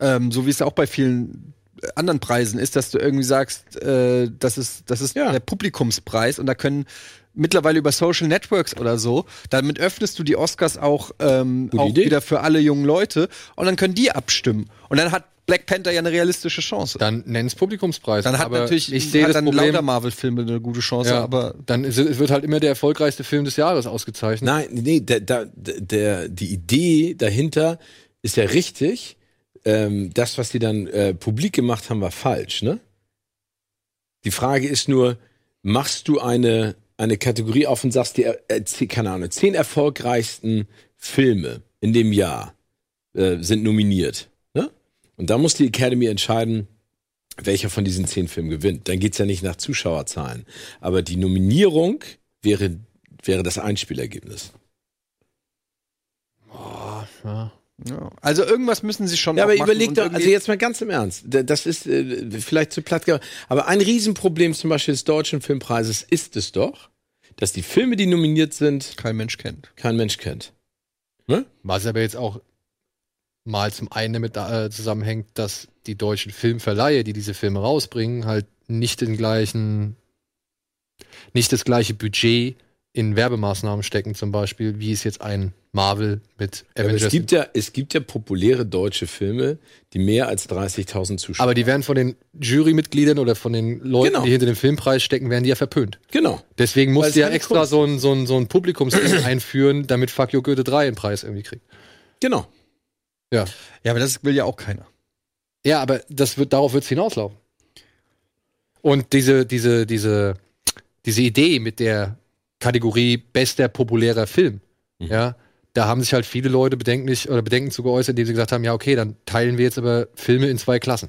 Ähm, so wie es auch bei vielen äh, anderen Preisen ist, dass du irgendwie sagst, äh, das ist, das ist Ja. der Publikumspreis und da können mittlerweile über Social Networks oder so, damit öffnest du die Oscars auch, ähm, Gute auch Idee. wieder für alle jungen Leute und dann können die abstimmen. Und dann hat Black Panther ja eine realistische Chance. Dann nenn's Publikumspreis. Dann hat Aber natürlich ich sehe hat das dann Problem. lauter Marvel-Filme eine gute Chance, Ja, aber dann ist, es wird halt immer der erfolgreichste Film des Jahres ausgezeichnet. Nein, nee, der, der, der, die Idee dahinter ist ja richtig. Ähm, das, was die dann äh, publik gemacht haben, war falsch, ne? Die Frage ist nur, machst du eine, eine Kategorie auf und sagst dir, äh, zehn- keine Ahnung, zehn erfolgreichsten Filme in dem Jahr äh, sind nominiert, ne? Und da muss die Academy entscheiden, welcher von diesen zehn Filmen gewinnt. Dann geht's ja nicht nach Zuschauerzahlen. Aber die Nominierung wäre, wäre das Einspielergebnis. Ja. ja. also irgendwas müssen sie schon Ja, aber überleg doch, also jetzt mal ganz im Ernst, das ist äh, vielleicht zu platt, aber ein Riesenproblem zum Beispiel des Deutschen Filmpreises ist es doch, dass die Filme, die nominiert sind, kein Mensch kennt. kein Mensch kennt. Was aber jetzt auch mal zum einen damit äh, zusammenhängt, dass die deutschen Filmverleihe, die diese Filme rausbringen, halt nicht den gleichen, nicht das gleiche Budget in Werbemaßnahmen stecken, zum Beispiel, wie es jetzt ein Marvel mit Aber Avengers. es gibt ja, es gibt ja populäre deutsche Filme, die mehr als 30.000 Zuschauer. aber die werden von den Jurymitgliedern oder von den Leuten, Genau. die hinter dem Filmpreis stecken, werden die ja verpönt. genau. Deswegen du ja extra Kunst so ein, so ein, so ein Publikumsding <clears throat> einführen, damit Fuck You Goethe 3 einen Preis irgendwie kriegt. Genau. Ja. Ja, aber das will ja auch keiner. Ja, aber das wird, darauf wird es hinauslaufen. Und diese, diese, diese diese Idee mit der Kategorie bester populärer Film, ja, da haben sich halt viele Leute bedenklich oder Bedenken zu geäußert, indem sie gesagt haben, ja, okay, dann teilen wir jetzt aber Filme in zwei Klassen.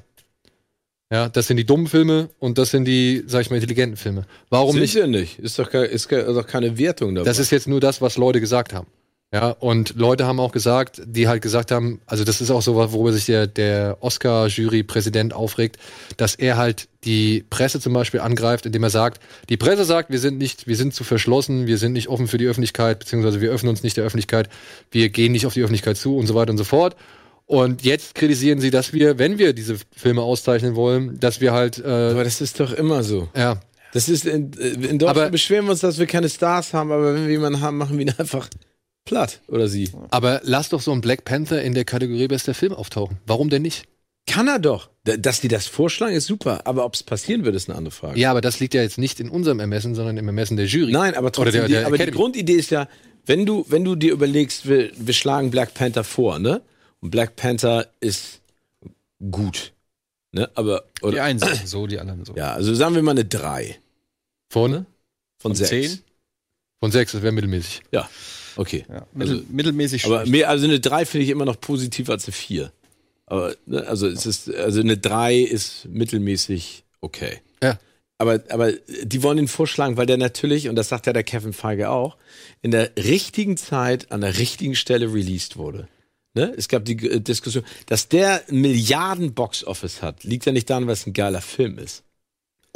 Ja, das sind die dummen Filme und das sind die, sag ich mal, intelligenten Filme. Warum Sind nicht? sie ja nicht. Ist doch, ist doch keine Wertung dabei. Das ist jetzt nur das, was Leute gesagt haben. Ja, und Leute haben auch gesagt, die halt gesagt haben, also das ist auch so, worüber sich der, der Oscar-Jury-Präsident aufregt, dass er halt die Presse zum Beispiel angreift, indem er sagt, die Presse sagt, wir sind nicht, wir sind zu verschlossen, wir sind nicht offen für die Öffentlichkeit, beziehungsweise wir öffnen uns nicht der Öffentlichkeit, wir gehen nicht auf die Öffentlichkeit zu und so weiter und so fort. Und jetzt kritisieren sie, dass wir, wenn wir diese Filme auszeichnen wollen, dass wir halt. Äh, aber das ist doch immer so. Ja. Das ist in, in Deutschland Aber- beschweren wir uns, dass wir keine Stars haben, aber wenn wir jemanden haben, machen wir ihn einfach platt oder sie. Aber lass doch so einen Black Panther in der Kategorie bester Film auftauchen. Warum denn nicht? Kann er doch. Dass die das vorschlagen, ist super. Aber ob es passieren wird, ist eine andere Frage. Ja, aber das liegt ja jetzt nicht in unserem Ermessen, sondern im Ermessen der Jury. Nein, aber trotzdem, der, die, der aber die Academy. Grundidee ist ja, wenn du, wenn du dir überlegst, wir, wir schlagen Black Panther vor, ne? Und Black Panther ist gut. Ne? Aber, oder, Die einen sagen so, die anderen so. Ja, also sagen wir mal eine 3. Vorne? Von, Von 6. zehn? Von sechs, das wäre mittelmäßig. Ja, okay. Ja, mittel, mittelmäßig Aber schlecht. mehr, also eine 3 finde ich immer noch positiver als eine 4. Aber, ne, also es ist, also eine 3 ist mittelmäßig okay. Ja. Aber, aber die wollen ihn vorschlagen, weil der natürlich, und das sagt ja der Kevin Feige auch, in der richtigen Zeit an der richtigen Stelle released wurde. Ne? Es gab die äh, Diskussion, dass der Milliarden Box-Office hat, liegt ja nicht daran, weil es ein geiler Film ist.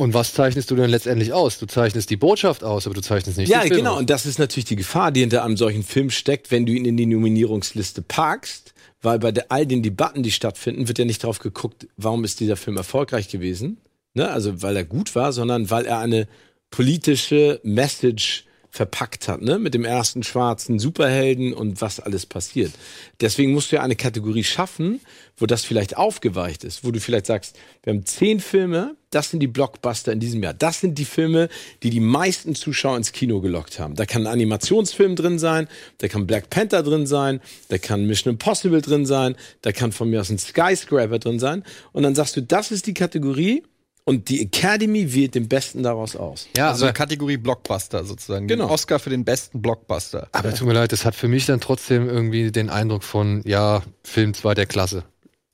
Und was zeichnest du denn letztendlich aus? Du zeichnest die Botschaft aus, aber du zeichnest nicht Ja, den Film genau. aus. Und das ist natürlich die Gefahr, die hinter einem solchen Film steckt, wenn du ihn in die Nominierungsliste packst. Weil bei all den Debatten, die stattfinden, wird ja nicht drauf geguckt, warum ist dieser Film erfolgreich gewesen. Ne? Also, weil er gut war, sondern weil er eine politische Message verpackt hat, ne? Mit dem ersten schwarzen Superhelden und was alles passiert. Deswegen musst du ja eine Kategorie schaffen, wo das vielleicht aufgeweicht ist, wo du vielleicht sagst, wir haben zehn Filme, das sind die Blockbuster in diesem Jahr. Das sind die Filme, die die meisten Zuschauer ins Kino gelockt haben. Da kann ein Animationsfilm drin sein, da kann Black Panther drin sein, da kann Mission Impossible drin sein, da kann von mir aus ein Skyscraper drin sein. Und dann sagst du, das ist die Kategorie und die Academy wählt den Besten daraus aus. Ja, also Kategorie Blockbuster sozusagen. Genau. Den Oscar für den besten Blockbuster. aber tut mir leid, das hat für mich dann trotzdem irgendwie den Eindruck von, ja, Film zweiter Klasse.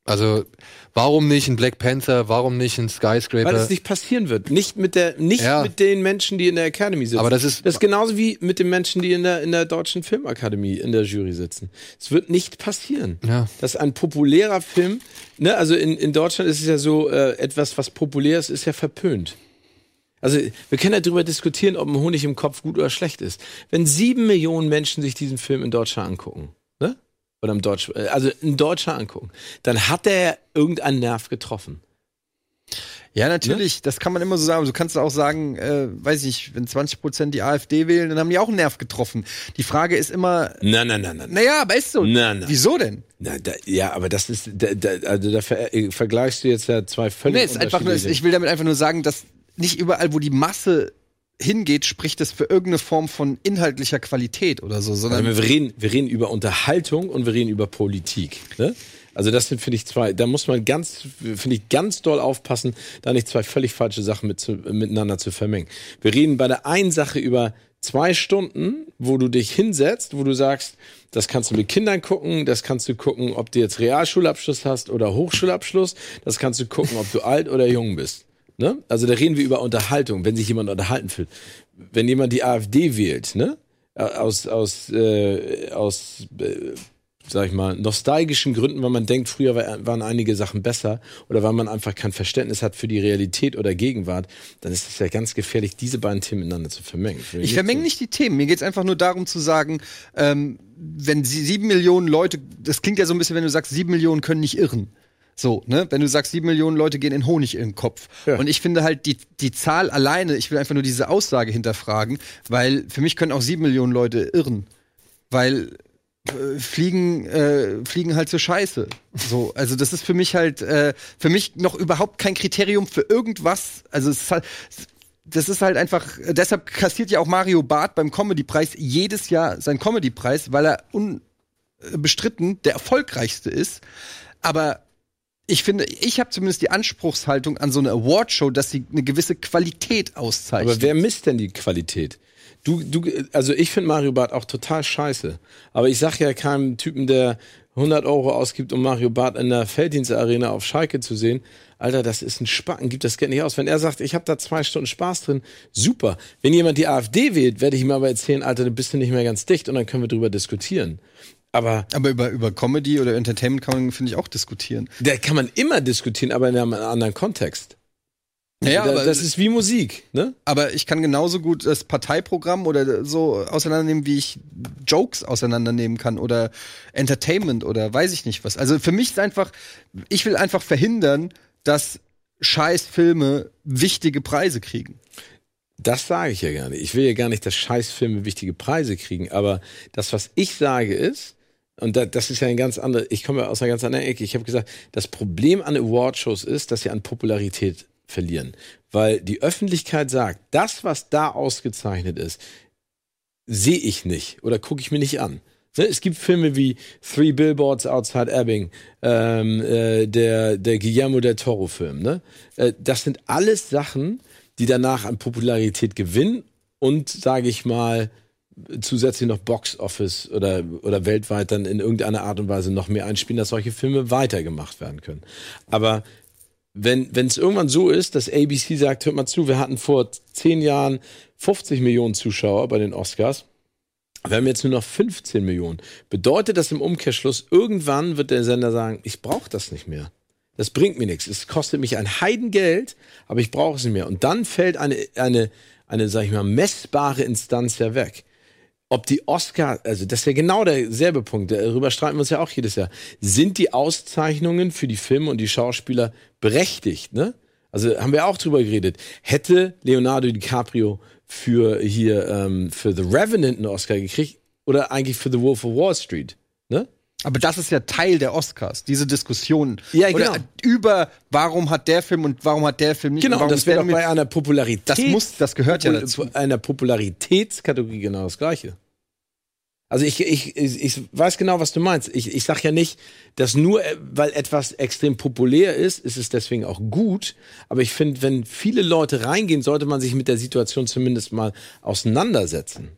Also, warum nicht ein Black Panther, warum nicht ein Skyscraper? Weil es nicht passieren wird. Nicht mit der, nicht Ja. mit den Menschen, die in der Academy sitzen. Aber das ist- das ist genauso wie mit den Menschen, die in der, in der deutschen Filmakademie in der Jury sitzen. Es wird nicht passieren. Ja. Dass ein populärer Film, ne, also in, in Deutschland ist es ja so, äh, etwas, was populär ist, ist ja verpönt. Also, wir können ja darüber diskutieren, ob ein Honig im Kopf gut oder schlecht ist. Wenn sieben Millionen Menschen sich diesen Film in Deutschland angucken? Oder im Deutsch, äh, also in Deutschland angucken, dann hat er irgendeinen Nerv getroffen. Ja, natürlich, das kann man immer so sagen. Du kannst auch sagen, äh, weiß ich wenn 20 Prozent die AfD wählen, dann haben die auch einen Nerv getroffen. Die Frage ist immer, Nein, nein, nein, nein. naja, aber ist so. Nein, nein. Wieso denn? Na, da, ja, aber das ist, da, da, also da ver, äh, vergleichst du jetzt ja zwei völlig Nee, ist einfach nur, ich will damit einfach nur sagen, dass nicht überall, wo die Masse hingeht, spricht es für irgendeine Form von inhaltlicher Qualität oder so, sondern Also wir reden, wir reden über Unterhaltung und wir reden über Politik. Ne? Also das sind, finde ich, zwei, da muss man ganz, finde ich, ganz doll aufpassen, da nicht zwei völlig falsche Sachen mit zu, miteinander zu vermengen. Wir reden bei der einen Sache über zwei Stunden, wo du dich hinsetzt, wo du sagst, das kannst du mit Kindern gucken, das kannst du gucken, ob du jetzt Realschulabschluss hast oder Hochschulabschluss, das kannst du gucken, ob du alt oder jung bist. Ne? Also da reden wir über Unterhaltung, wenn sich jemand unterhalten fühlt. Wenn jemand die AfD wählt, ne? Aus, aus, äh, aus äh, sag ich mal, nostalgischen Gründen, weil man denkt, früher war, waren einige Sachen besser oder weil man einfach kein Verständnis hat für die Realität oder Gegenwart, dann ist es ja ganz gefährlich, diese beiden Themen miteinander zu vermengen. Ich vermenge nicht die Themen. Mir geht es einfach nur darum zu sagen, ähm, wenn sie sieben Millionen Leute, das klingt ja so ein bisschen, wenn du sagst, sieben Millionen können nicht irren. So, ne? Wenn du sagst, sieben Millionen Leute gehen in Honig in den Kopf. Und ich finde halt die, die Zahl alleine, ich will einfach nur diese Aussage hinterfragen, weil für mich können auch sieben Millionen Leute irren. Weil äh, Fliegen, äh, Fliegen halt so scheiße. So, also das ist für mich halt, äh, für mich noch überhaupt kein Kriterium für irgendwas. Also es ist halt, das ist halt einfach, deshalb kassiert ja auch Mario Barth beim Comedy-Preis jedes Jahr seinen Comedy-Preis, weil er unbestritten der erfolgreichste ist. Aber ich finde, ich habe zumindest die Anspruchshaltung an so eine Awardshow, dass sie eine gewisse Qualität auszeichnet. Aber wer misst denn die Qualität? Du, du, also ich finde Mario Bart auch total scheiße. Aber ich sag ja keinem Typen, der 100 Euro ausgibt, um Mario Bart in der Felddienstarena auf Schalke zu sehen. Alter, das ist ein Spacken, gibt das Geld nicht aus. Wenn er sagt, ich habe da zwei Stunden Spaß drin, super. Wenn jemand die AfD wählt, werde ich ihm aber erzählen, Alter, du bist du nicht mehr ganz dicht und dann können wir drüber diskutieren. Aber, aber über, über Comedy oder Entertainment kann man, finde ich, auch diskutieren. Da kann man immer diskutieren, aber in einem anderen Kontext. Ja, Da- aber das ist wie Musik, ne? Aber ich kann genauso gut das Parteiprogramm oder so auseinandernehmen, wie ich Jokes auseinandernehmen kann oder Entertainment oder weiß ich nicht was. Also für mich ist einfach, ich will einfach verhindern, dass scheiß Filme wichtige Preise kriegen. Das sage ich ja gar nicht. Ich will ja gar nicht, dass Scheißfilme wichtige Preise kriegen. Aber das, was ich sage, ist, und da, das ist ja ein ganz anderes, ich komme ja aus einer ganz anderen Ecke. Ich habe gesagt, das Problem an Awardshows ist, dass sie an Popularität verlieren. Weil die Öffentlichkeit sagt, das, was da ausgezeichnet ist, sehe ich nicht oder gucke ich mir nicht an. Ne, Es gibt Filme wie Three Billboards Outside Ebbing, ähm, äh, der, der Guillermo del Toro-Film. Ne? Äh, das sind alles Sachen, die danach an Popularität gewinnen und, sage ich mal, zusätzlich noch Box Office oder, oder weltweit dann in irgendeiner Art und Weise noch mehr einspielen, dass solche Filme weitergemacht werden können. Aber wenn es irgendwann so ist, dass ABC sagt, hört mal zu, wir hatten vor zehn Jahren 50 Millionen Zuschauer bei den Oscars, wir haben jetzt nur noch 15 Millionen. Bedeutet das im Umkehrschluss, irgendwann wird der Sender sagen, ich brauche das nicht mehr. Das bringt mir nichts. Es kostet mich ein Heidengeld, aber ich brauche es nicht mehr. Und dann fällt eine, eine, eine, sag ich mal, messbare Instanz ja weg. Ob die Oscar, also das ist ja genau derselbe Punkt, darüber streiten wir uns ja auch jedes Jahr. Sind die Auszeichnungen für die Filme und die Schauspieler berechtigt, ne? Also haben wir auch drüber geredet. Hätte Leonardo DiCaprio für hier ähm, für The Revenant einen Oscar gekriegt oder eigentlich für The Wolf of Wall Street, ne? Aber das ist ja Teil der Oscars, diese Diskussion. Ja, genau. Oder über warum hat der Film und warum hat der Film nicht. Genau, und warum das wäre doch bei einer Popularität. Das muss, das gehört ja Popul- dazu. Einer Popularitätskategorie genau das Gleiche. Also ich, ich, ich, weiß genau, was du meinst. Ich, ich sag ja nicht, dass nur, äh, weil etwas extrem populär ist, ist es deswegen auch gut. Aber ich finde, wenn viele Leute reingehen, sollte man sich mit der Situation zumindest mal auseinandersetzen.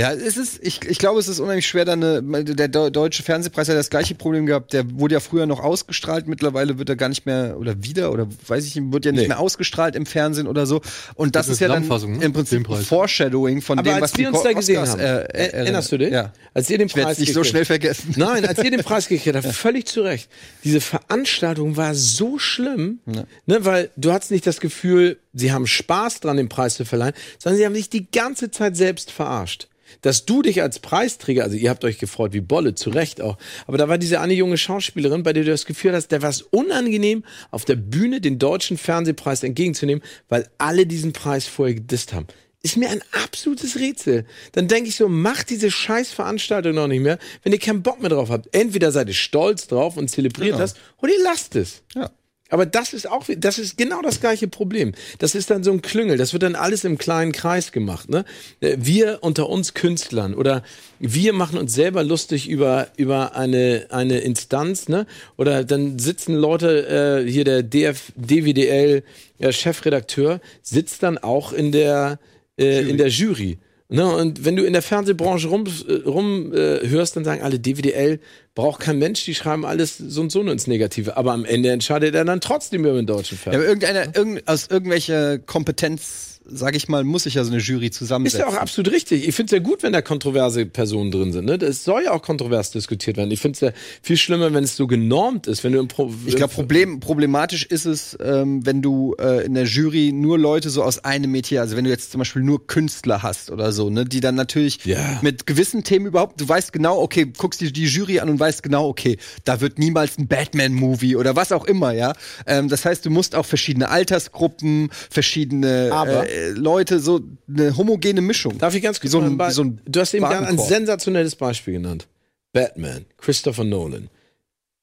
Ja, es ist, ich, ich glaube, es ist unheimlich schwer, da eine, der Deu- deutsche Fernsehpreis hat das gleiche Problem gehabt. Der wurde ja früher noch ausgestrahlt, mittlerweile wird er gar nicht mehr, oder wieder, oder weiß ich nicht, wird ja nicht Nee. mehr ausgestrahlt im Fernsehen oder so. Und das, Das ist ja dann ne? im Prinzip. Foreshadowing von Aber dem, als was wir die uns da gesehen Oscars, haben, äh, äh, erinnerst du dich? Ja. Als ihr den Ich werde Preis es nicht so gekriegt- schnell vergessen. Nein, als ihr den <laughs> Preis gekriegt habt, völlig zu Recht. Diese Veranstaltung war so schlimm, ne, weil du hattest nicht das Gefühl, sie haben Spaß dran, den Preis zu verleihen, sondern sie haben sich die ganze Zeit selbst verarscht. Dass du dich als Preisträger, also ihr habt euch gefreut wie Bolle, zu Recht auch, aber da war diese eine junge Schauspielerin, bei der du das Gefühl hast, der war es unangenehm, auf der Bühne den deutschen Fernsehpreis entgegenzunehmen, weil alle diesen Preis vorher gedisst haben. Ist mir ein absolutes Rätsel. Dann denke ich so, macht diese scheiß Veranstaltung noch nicht mehr, wenn ihr keinen Bock mehr drauf habt. Entweder seid ihr stolz drauf und zelebriert Genau. das, oder ihr lasst es. Ja. Aber das ist auch, das ist genau das gleiche Problem. Das ist dann so ein Klüngel. Das wird dann alles im kleinen Kreis gemacht. Ne? Äh, Wir unter uns Künstlern oder wir machen uns selber lustig über über eine eine Instanz. Ne? Oder dann sitzen Leute äh, hier der DF, DWDL äh, Chefredakteur sitzt dann auch in der äh, in der Jury. Ne, und wenn du in der Fernsehbranche rum, äh, rum äh, hörst, dann sagen alle, DWDL braucht kein Mensch, die schreiben alles so und so nur ins Negative. Aber am Ende entscheidet er dann trotzdem über den deutschen Ja, aber Fernsehen. irgendeiner, irgend, aus irgendwelcher Kompetenz, sage ich mal, muss sich ja so eine Jury ist zusammensetzen. ja auch absolut richtig. Ich finde es ja gut, wenn da kontroverse Personen drin sind. Ne? Das soll ja auch kontrovers diskutiert werden. Ich finde es ja viel schlimmer, wenn es so genormt ist. Wenn du im Pro Ich glaube, Problem, problematisch ist es, ähm, wenn du äh, in der Jury nur Leute so aus einem Metier, also wenn du jetzt zum Beispiel nur Künstler hast oder so, ne, die dann natürlich Ja. mit gewissen Themen überhaupt, du weißt genau, okay, guckst dir die Jury an und weißt genau, okay, da wird niemals ein Batman-Movie oder was auch immer, ja. Ähm, das heißt, du musst auch verschiedene Altersgruppen, verschiedene Aber- äh, Leute, so eine homogene Mischung. Darf ich ganz Wie kurz so mal ein, wie so ein Du hast eben gerade ein sensationelles Beispiel genannt. Batman, Christopher Nolan.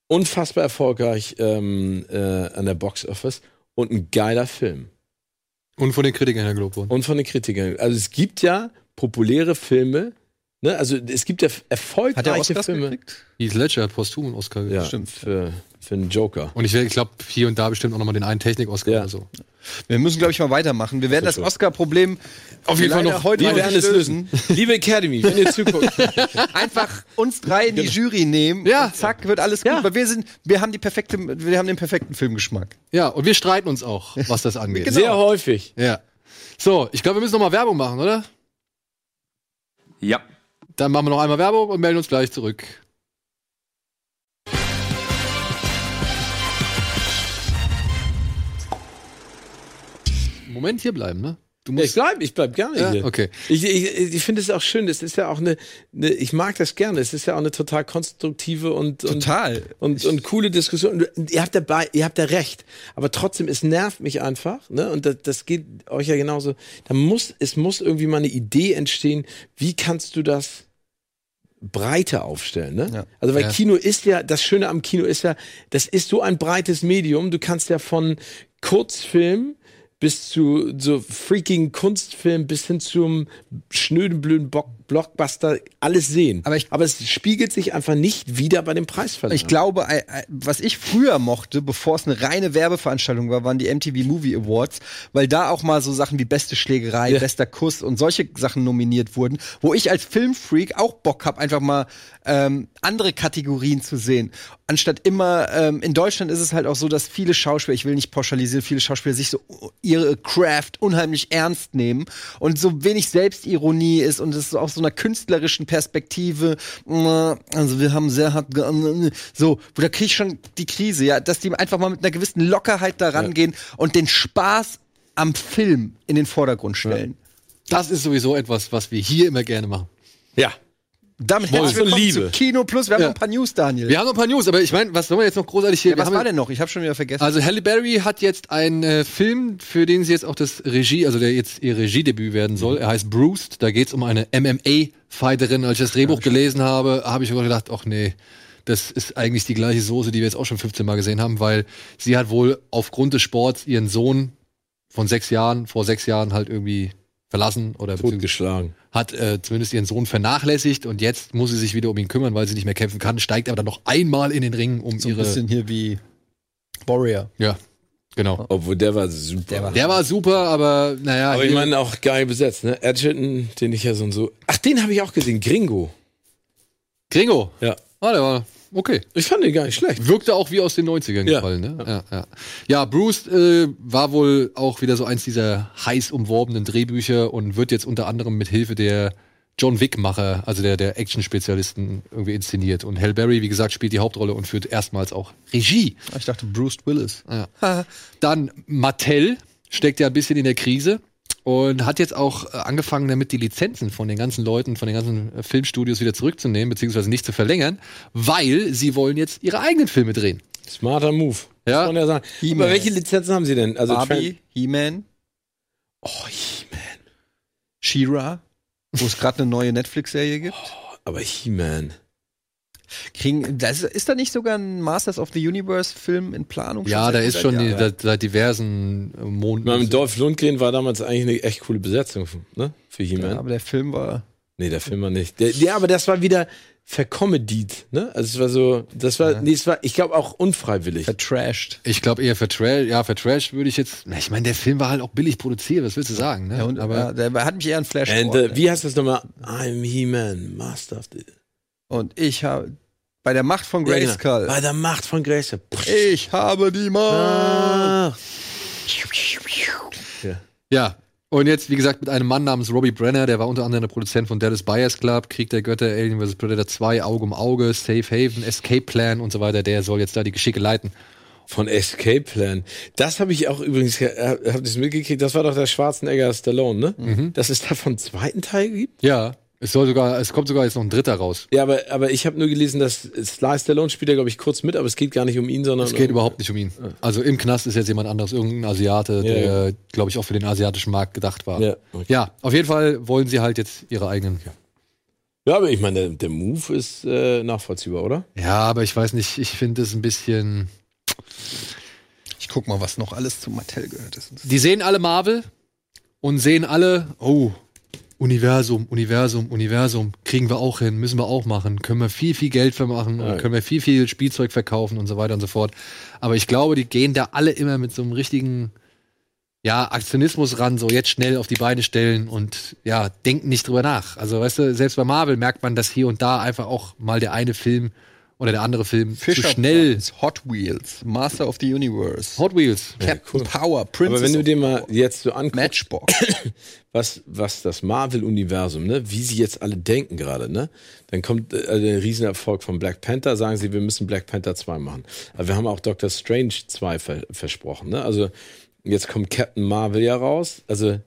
Unfassbar erfolgreich ähm, äh, an der Box Office und ein geiler Film. Und von den Kritikern her gelobt worden. Und von den Kritikern. Also es gibt ja populäre Filme, Ne? Also es gibt ja erfolgreiche Hat er Oscars Filme. gekriegt? Heath Ledger hat posthum einen Oscar gekriegt. Ja, Stimmt. Für, für einen Joker. Und ich, ich glaube, hier und da bestimmt auch nochmal den einen Technik-Oscar Ja. oder so. Wir müssen, glaube ich, mal weitermachen. Wir werden das. Oscar-Problem Auf jeden Fall noch- heute Wir werden es lösen. Liebe Academy, wenn ihr zuguckt. <laughs> Einfach uns drei in die Jury nehmen. Ja. Und zack, wird alles gut. Ja. Weil wir sind, wir haben die perfekte, wir haben den perfekten Filmgeschmack. Ja, und wir streiten uns auch, was das <laughs> angeht. Genau. Sehr häufig. Ja. So, ich glaube, wir müssen noch mal Werbung machen, oder? Ja. Dann machen wir noch einmal Werbung und melden uns gleich zurück. Moment hier bleiben, ne? Du Ja, ich bleib, ich bleib gerne Ja, hier. okay. Ich, ich, ich finde es auch schön. Es ist ja auch eine, eine, ich mag das gerne. Es ist ja auch eine total konstruktive und Total. und, und, und coole Diskussion. Und ihr habt dabei, ihr habt da recht. Aber trotzdem, es nervt mich einfach. Ne? Und das, das geht euch ja genauso. Da muss, es muss irgendwie mal eine Idee entstehen. Wie kannst du das breiter aufstellen, ne? Ja. Also weil Ja. Kino ist ja, das Schöne am Kino ist ja, das ist so ein breites Medium. Du kannst ja von Kurzfilm bis zu so freaking Kunstfilm bis hin zum schnöden, blöden Bock Blockbuster alles sehen. Aber ich- Aber es spiegelt sich einfach nicht wieder bei dem Preisverleih. Ich glaube, was ich früher mochte, bevor es eine reine Werbeveranstaltung war, waren die MTV Movie Awards, weil da auch mal so Sachen wie beste Schlägerei, Ja. bester Kuss und solche Sachen nominiert wurden, wo ich als Filmfreak auch Bock habe, einfach mal ähm, andere Kategorien zu sehen. Anstatt immer, ähm, in Deutschland ist es halt auch so, dass viele Schauspieler, ich will nicht pauschalisieren, viele Schauspieler sich so ihre Craft unheimlich ernst nehmen und so wenig Selbstironie ist und es so aus so einer künstlerischen Perspektive, also wir haben sehr hart, so, wo da kriege ich schon die Krise, ja, dass die einfach mal mit einer gewissen Lockerheit da rangehen und den Spaß am Film in den Vordergrund stellen. Das ist sowieso etwas, was wir hier immer gerne machen. ja. Damit herzlich willkommen Liebe. zu Kino Plus. Wir haben Ja. noch ein paar News, Daniel. Wir haben noch ein paar News, aber ich meine, was sollen wir jetzt noch großartig hier? ja, was war ja- denn noch? Ich habe schon wieder vergessen. Also Halle Berry hat jetzt einen äh, Film, für den sie jetzt auch das Regie, also der jetzt ihr Regiedebüt werden soll. Er heißt Bruised. Da geht es um eine MMA-Fighterin. Als ich das Drehbuch gelesen habe, habe ich gedacht, ach nee, das ist eigentlich die gleiche Soße, die wir jetzt auch schon 15 Mal gesehen haben, weil sie hat wohl aufgrund des Sports ihren Sohn von sechs Jahren, vor sechs Jahren halt irgendwie verlassen oder Totgeschlagen. hat äh, zumindest ihren Sohn vernachlässigt und jetzt muss sie sich wieder um ihn kümmern, weil sie nicht mehr kämpfen kann, steigt aber dann noch einmal in den Ring, um so ein ihre bisschen hier wie Warrior. ja, genau. Obwohl der war super. Der war- Der war super, aber naja. Aber ich meine auch geil besetzt, ne? Edgerton, den ich ja so und so. Ach, den habe ich auch gesehen, Gringo. Gringo. Ja. Ah, der war okay. Ich fand den gar nicht schlecht. Wirkte auch wie aus den 90ern Ja. gefallen, ne? Ja, ja. ja Bruce äh, war wohl auch wieder so eins dieser heiß umworbenen Drehbücher und wird jetzt unter anderem mit Hilfe der John Wick-Macher, also der, der Action-Spezialisten, irgendwie inszeniert. Und Hal Berry, wie gesagt, spielt die Hauptrolle und führt erstmals auch Regie. Ich dachte Bruce Willis. Ja. <laughs> Dann Mattel steckt ja ein bisschen in der Krise und hat jetzt auch äh, angefangen damit, die Lizenzen von den ganzen Leuten, von den ganzen äh, Filmstudios wieder zurückzunehmen, beziehungsweise nicht zu verlängern, weil sie wollen jetzt ihre eigenen Filme drehen. Smarter Move. Ja. Muss man ja sagen. Aber welche Lizenzen haben sie denn? Also Barbie, He-Man, Oh, He-Man. She-Ra, wo es gerade eine neue Netflix-Serie gibt. Aber He-Man. Kriegen, das, ist da nicht sogar ein Masters of the Universe-Film in Planung? Ja, da ist schon die, Jahren? seit, seit diversen äh, Monaten. meine, Dolph Lundgren war damals eigentlich eine echt coole Besetzung, ne? Für He-Man. Ja, aber der Film war. Nee, der Film war nicht. Der, ja, aber das war wieder vercomedied, ne? Also es war so, das war, nee, es war, ich glaube auch unfreiwillig. Vertrashed. Ich glaube eher für Trash, ja, für Trash würde ich jetzt. Na, ich meine, der Film war halt auch billig produziert, was willst du sagen, ne? Ja, und, aber ja, der hat mich eher an Flash And, äh, wie heißt das nochmal? I'm He-Man, Master of the... Und ich habe bei der Macht von Ja, genau. Grayskull. Bei der Macht von Grayskull. Ich habe die Macht. Ah. Ja. Und jetzt, wie gesagt, mit einem Mann namens Robbie Brenner, der war unter anderem der Produzent von Dallas Buyers Club, Krieg der Götter, Alien vs. Predator 2, Auge um Auge, Safe Haven, Escape Plan und so weiter. Der soll jetzt da die Geschicke leiten. Von Escape Plan. Das habe ich auch übrigens, äh, hab das mitgekriegt, das war doch der Schwarzenegger Stallone, ne? Mhm. Dass es davon einen zweiten Teil gibt? Ja. Es soll sogar, es kommt sogar jetzt noch ein dritter raus. Ja, aber, aber ich habe nur gelesen, dass Sly Stallone spielt ja, glaube ich, kurz mit, aber es geht gar nicht um ihn, sondern Es geht um, überhaupt nicht um ihn. Also im Knast ist jetzt jemand anderes, irgendein Asiate, Ja, der, glaube ich, auch für den asiatischen Markt gedacht war. Ja, Ja, okay. auf jeden Fall wollen sie halt jetzt ihre eigenen. Ja. Ja, aber ich meine, der, der Move ist äh, nachvollziehbar, oder? ja, aber ich weiß nicht, ich finde es ein bisschen. Ich guck mal, was noch alles zu Mattel gehört ist. Die sehen alle Marvel und sehen alle, oh, Universum, Universum, Universum, kriegen wir auch hin, müssen wir auch machen, können wir viel, viel Geld vermachen, Ja. können wir viel, viel Spielzeug verkaufen und so weiter und so fort. Aber ich glaube, die gehen da alle immer mit so einem richtigen, ja, Aktionismus ran, so jetzt schnell auf die Beine stellen und ja, denken nicht drüber nach. Also, weißt du, selbst bei Marvel merkt man, dass hier und da einfach auch mal der eine Film oder der andere Film Fisher zu schnell. Price, Hot Wheels, Master of the Universe, Hot Wheels. Captain Power, Princess Aber wenn du dir mal jetzt so anguckst, Matchbox. <coughs> was, was das Marvel-Universum, ne, wie sie jetzt alle denken gerade, ne, dann kommt äh, der Riesenerfolg von Black Panther, sagen sie, wir müssen Black Panther 2 machen. Aber wir haben auch Doctor Strange 2 ver versprochen, ne, also jetzt kommt Captain Marvel ja raus, also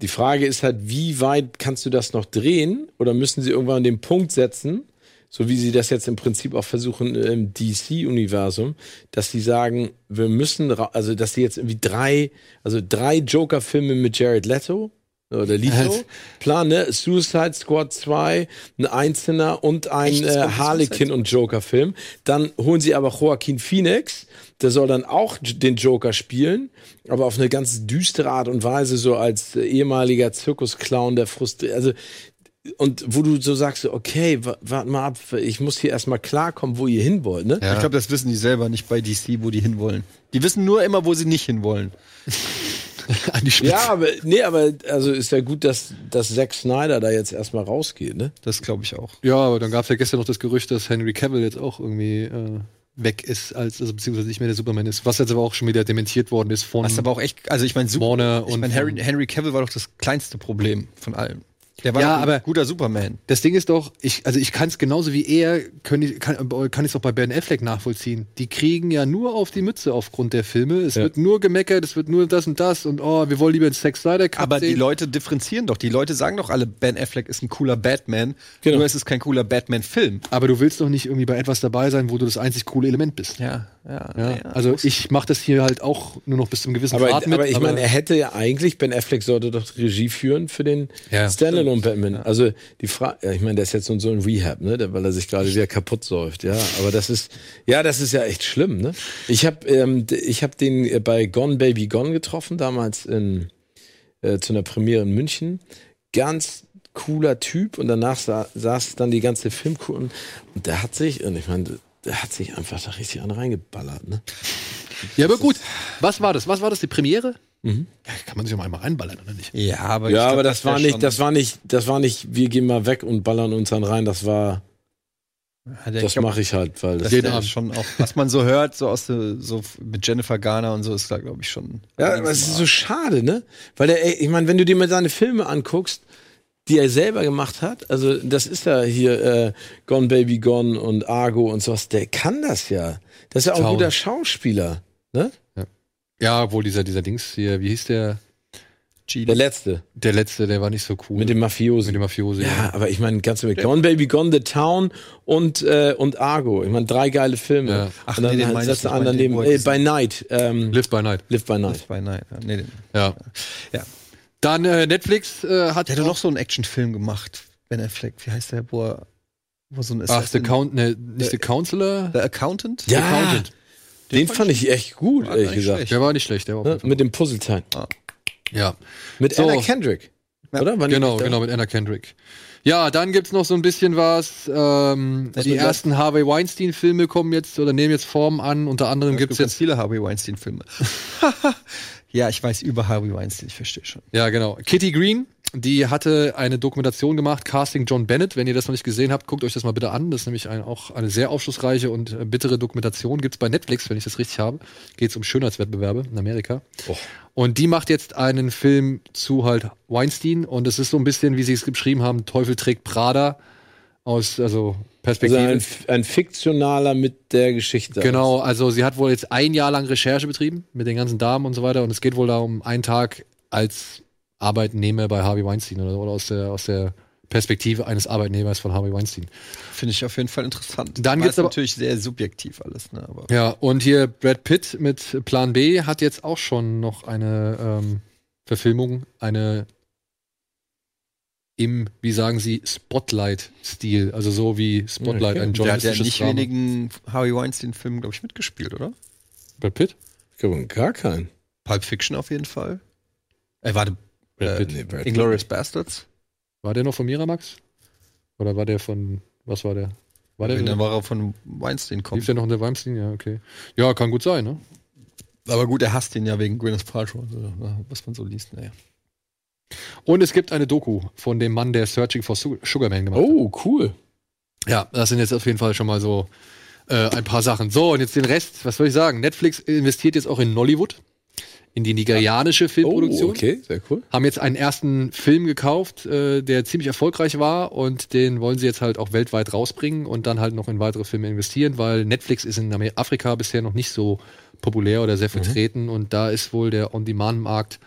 die Frage ist halt, wie weit kannst du das noch drehen oder müssen sie irgendwann den Punkt setzen, so wie sie das jetzt im Prinzip auch versuchen im DC-Universum, dass sie sagen, wir müssen, also dass sie jetzt irgendwie drei, also drei Joker-Filme mit Jared Leto oder Leto Was? planen, ne? Suicide Squad 2, ein Einzelner und ein äh, Harlequin und Joker-Film. Dann holen sie aber Joaquin Phoenix, der soll dann auch den Joker spielen, aber auf eine ganz düstere Art und Weise, so als äh, ehemaliger Zirkusclown, der frustriert, also und wo du so sagst, okay, wa- warte mal ab, ich muss hier erstmal klarkommen, wo ihr hin wollt, ne? Ich glaube, das wissen die selber nicht bei DC, wo die hinwollen. Die wissen nur immer, wo sie nicht hinwollen. <laughs> An die Spitze. Ja, aber nee, aber also ist ja gut, dass, dass Zack Snyder da jetzt erstmal rausgeht, ne? Das glaube ich auch. Ja, aber dann gab es ja gestern noch das Gerücht, dass Henry Cavill jetzt auch irgendwie äh, weg ist, als, also beziehungsweise nicht mehr der Superman ist. Was jetzt aber auch schon wieder dementiert worden ist von ist aber auch echt, also ich meine, Warner ich und mein, Harry, von- Henry Cavill war doch das kleinste Problem von allem. Der war Ja, ein aber- guter Superman. Das Ding ist doch, ich, also ich kann es genauso wie er, können kann, kann ich es auch bei Ben Affleck nachvollziehen. Die kriegen ja nur auf die Mütze aufgrund der Filme. Es Ja. wird nur gemeckert, es wird nur das und das und oh, wir wollen lieber einen Sex Snyder Cut Aber die sehen. Leute differenzieren doch. Die Leute sagen doch alle, Ben Affleck ist ein cooler Batman. Genau. Nur es ist kein cooler Batman-Film. Aber du willst doch nicht irgendwie bei etwas dabei sein, wo du das einzig coole Element bist. Ja, ja. Ja, ja. also ich mache das hier halt auch nur noch bis zum gewissen Aber, Grad mit. aber ich meine, er hätte ja eigentlich, Ben Affleck sollte doch Regie führen für den Ja. Standalone Batman. Also die Frage, ja, ich meine, der ist jetzt so, so ein Rehab, ne, weil er sich gerade wieder kaputt säuft, ja. Aber das ist, ja, das ist ja echt schlimm, ne. Ich habe, ähm, ich habe den äh, bei Gone Baby Gone getroffen damals in äh, zu einer Premiere in München. Ganz cooler Typ und danach sa saß dann die ganze Filmcrew und, und der hat sich, und ich meine, der hat sich einfach da richtig an reingeballert, ne. ja, aber gut. Was war das? Was war das? Die Premiere? Mhm. Ja, kann man sich auch mal einmal reinballern, oder nicht? ja, aber, ja, glaub, aber das, wär war nicht, das war nicht, das war nicht, wir gehen mal weg und ballern uns dann rein. Das war, Ja, das mache ich halt, weil das, Das ist schon auch, was man so hört, so aus der, so mit Jennifer Garner und so, ist da, glaube ich, schon. ja, aber es ist so schade, ne? Weil der, ey, ich meine, wenn du dir mal seine Filme anguckst, die er selber gemacht hat, also das ist ja hier äh, Gone Baby Gone und Argo und sowas, der kann das ja. Das ist ja auch ein guter Schauspieler, ne? Ja, wohl dieser, dieser Dings hier, wie hieß der? Der letzte Der letzte, der war nicht so cool. mit dem Mafiosi. mit dem Mafiosi. ja, aber ich meine, ganz ehrlich, Gone Baby Gone, The Town und, äh, und Argo. Ich meine, drei geile Filme. Ja. Ach, und dann nee, den halt wo er äh, By Night. Ähm, Live by Night. Live by Night. Bei Night. Ja, nee, den, Ja. ja. Dann äh, Netflix äh, hat Der hat doch noch so einen Actionfilm gemacht, Ben Affleck. Wie heißt der, wo er, wo so ein Ach, The Assassin- Count, ne, nicht The Counselor? The Accountant? Ja, Accountant. den fand ich echt gut, ehrlich gesagt. schlecht. Der war nicht schlecht, der war Ne? Mit dem Puzzleteil. Ja. Mit So. Anna Kendrick. Oder? War die Genau, genau, mit Anna Kendrick. Ja, dann gibt's noch so ein bisschen was. Ähm, Das die ersten Harvey Weinstein-Filme kommen jetzt oder nehmen jetzt Form an. Unter anderem Es gibt's gibt ganz jetzt. viele Harvey Weinstein-Filme. <laughs> ja, ich weiß über Harvey Weinstein, ich verstehe schon. Ja, genau. Kitty Green, die hatte eine Dokumentation gemacht, Casting John Bennett. Wenn ihr das noch nicht gesehen habt, guckt euch das mal bitte an. Das ist nämlich ein, auch eine sehr aufschlussreiche und äh, bittere Dokumentation. Gibt's bei Netflix, wenn ich das richtig habe. Geht's um Schönheitswettbewerbe in Amerika. Und die macht jetzt einen Film zu halt Weinstein. Und es ist so ein bisschen, wie sie es geschrieben haben, Teufel trägt Prada. Aus, also Also Perspektive. ein, ein fiktionaler mit der Geschichte. Genau, also sie hat wohl jetzt ein Jahr lang Recherche betrieben mit den ganzen Damen und so weiter und es geht wohl da um einen Tag als Arbeitnehmer bei Harvey Weinstein oder, oder aus, der, aus der Perspektive eines Arbeitnehmers von Harvey Weinstein. Finde ich auf jeden Fall interessant. Dann jetzt aber- natürlich sehr subjektiv alles, ne? Aber Ja, und hier Brad Pitt mit Plan B hat jetzt auch schon noch eine ähm, Verfilmung, eine im, wie sagen Sie, Spotlight-Stil, also so wie Spotlight, Okay. ein der hat ja journalistisches nicht Drama. wenigen Harvey Weinstein-Filmen, glaube ich, mitgespielt, oder? Brad Pitt? Ich glaube, gar keinen. Pulp Fiction auf jeden Fall. Äh, warte, Brad Äh, Pitt. nee, Brad Pitt Inglourious Bastards. War der noch von Miramax? Oder war der von, was war der? War der, Dann war er von Weinstein kommt. lief der noch in der Weinstein? Ja, okay. Ja, kann gut sein, ne? Aber gut, er hasst ihn ja wegen Gwyneth Paltrow, also, was man so liest. Naja. Und es gibt eine Doku von dem Mann, der Searching for Su- Sugar Man gemacht hat. Oh, cool. Ja, das sind jetzt auf jeden Fall schon mal so äh, ein paar Sachen. So, und jetzt den Rest, was soll ich sagen? Netflix investiert jetzt auch in Nollywood, in die nigerianische Filmproduktion. Oh, okay, sehr cool. Haben jetzt einen ersten Film gekauft, äh, der ziemlich erfolgreich war und den wollen sie jetzt halt auch weltweit rausbringen und dann halt noch in weitere Filme investieren, weil Netflix ist in Afrika bisher noch nicht so populär oder sehr vertreten und da ist wohl der On-Demand-Markt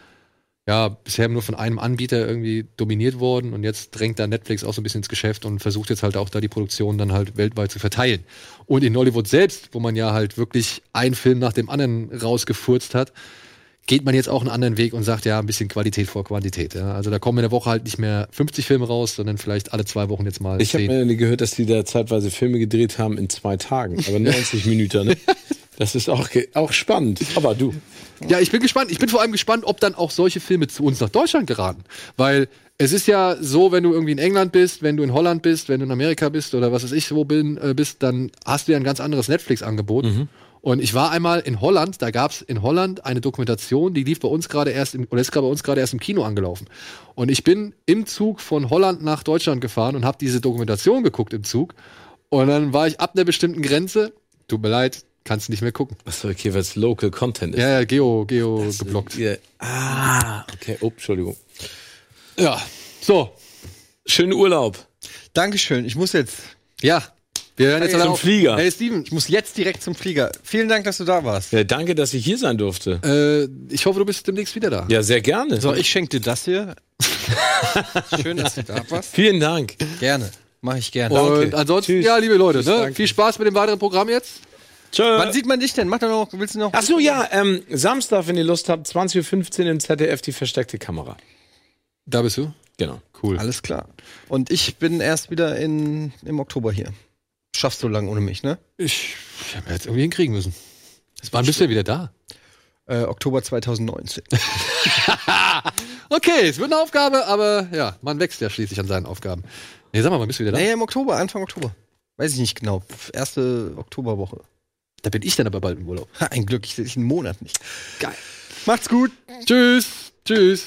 ja, bisher nur von einem Anbieter irgendwie dominiert worden und jetzt drängt da Netflix auch so ein bisschen ins Geschäft und versucht jetzt halt auch da die Produktion dann halt weltweit zu verteilen. Und in Hollywood selbst, wo man ja halt wirklich einen Film nach dem anderen rausgefurzt hat, geht man jetzt auch einen anderen Weg und sagt, ja, ein bisschen Qualität vor Quantität. Ja. Also da kommen in der Woche halt nicht mehr 50 Filme raus, sondern vielleicht alle zwei Wochen jetzt mal Ich habe 10. mir gehört, dass die da zeitweise Filme gedreht haben in zwei Tagen, aber 90 Minuten. Ne? <laughs> Das ist auch, auch spannend. Aber du. Ja, ich bin gespannt. Ich bin vor allem gespannt, ob dann auch solche Filme zu uns nach Deutschland geraten. Weil es ist ja so, wenn du irgendwie in England bist, wenn du in Holland bist, wenn du in Amerika bist oder was weiß ich wo bin, äh, bist, dann hast du ja ein ganz anderes Netflix-Angebot. Und ich war einmal in Holland, da gab es in Holland eine Dokumentation, die lief bei uns gerade erst im, oder ist gerade bei uns gerade erst im Kino angelaufen. Und ich bin im Zug von Holland nach Deutschland gefahren und habe diese Dokumentation geguckt im Zug. Und dann war ich ab einer bestimmten Grenze, tut mir leid, kannst nicht mehr gucken. Achso, okay, weil es Local Content ist. Ja, ja, Geo, Geo geblockt. Ja. Ah, okay. Oh, Entschuldigung. Ja, so. Schönen Urlaub. Dankeschön. Ich muss jetzt. Ja, wir hören jetzt Hey, zum auf. Flieger. Hey Steven, Ich muss jetzt direkt zum Flieger. Vielen Dank, dass du da warst. Ja, danke, dass ich hier sein durfte. äh, ich hoffe, du bist demnächst wieder da. Ja, sehr gerne. So, ich schenke dir das hier. <laughs> Schön, dass du da warst. Vielen Dank. Gerne. Mache ich gerne. Und ansonsten, Tschüss. ja, liebe Leute, Tschüss, ne, viel Spaß mit dem weiteren Programm jetzt. Tschö. Wann sieht man dich denn? Mach doch noch, willst du noch? Ach so, ja, ähm, Samstag, wenn ihr Lust habt, 20.15 Uhr im ZDF die versteckte Kamera. Da bist du? Genau. Cool. Alles klar. Und ich bin erst wieder in, im Oktober hier. Schaffst du lang ohne mich, ne? Ich, ich habe jetzt irgendwie hinkriegen müssen. Wann bist du denn wieder da? Äh, Oktober 2019. <laughs> <laughs> Okay, es wird eine Aufgabe, aber ja, man wächst ja schließlich an seinen Aufgaben. Nee, sag mal, wann bist du wieder da? Nee, im Oktober, Anfang Oktober. Weiß ich nicht genau. Erste Oktoberwoche. Da bin ich dann aber bald im Urlaub. Ein Glück, ich, ich einen Monat nicht. Geil. Macht's gut. Tschüss. Tschüss.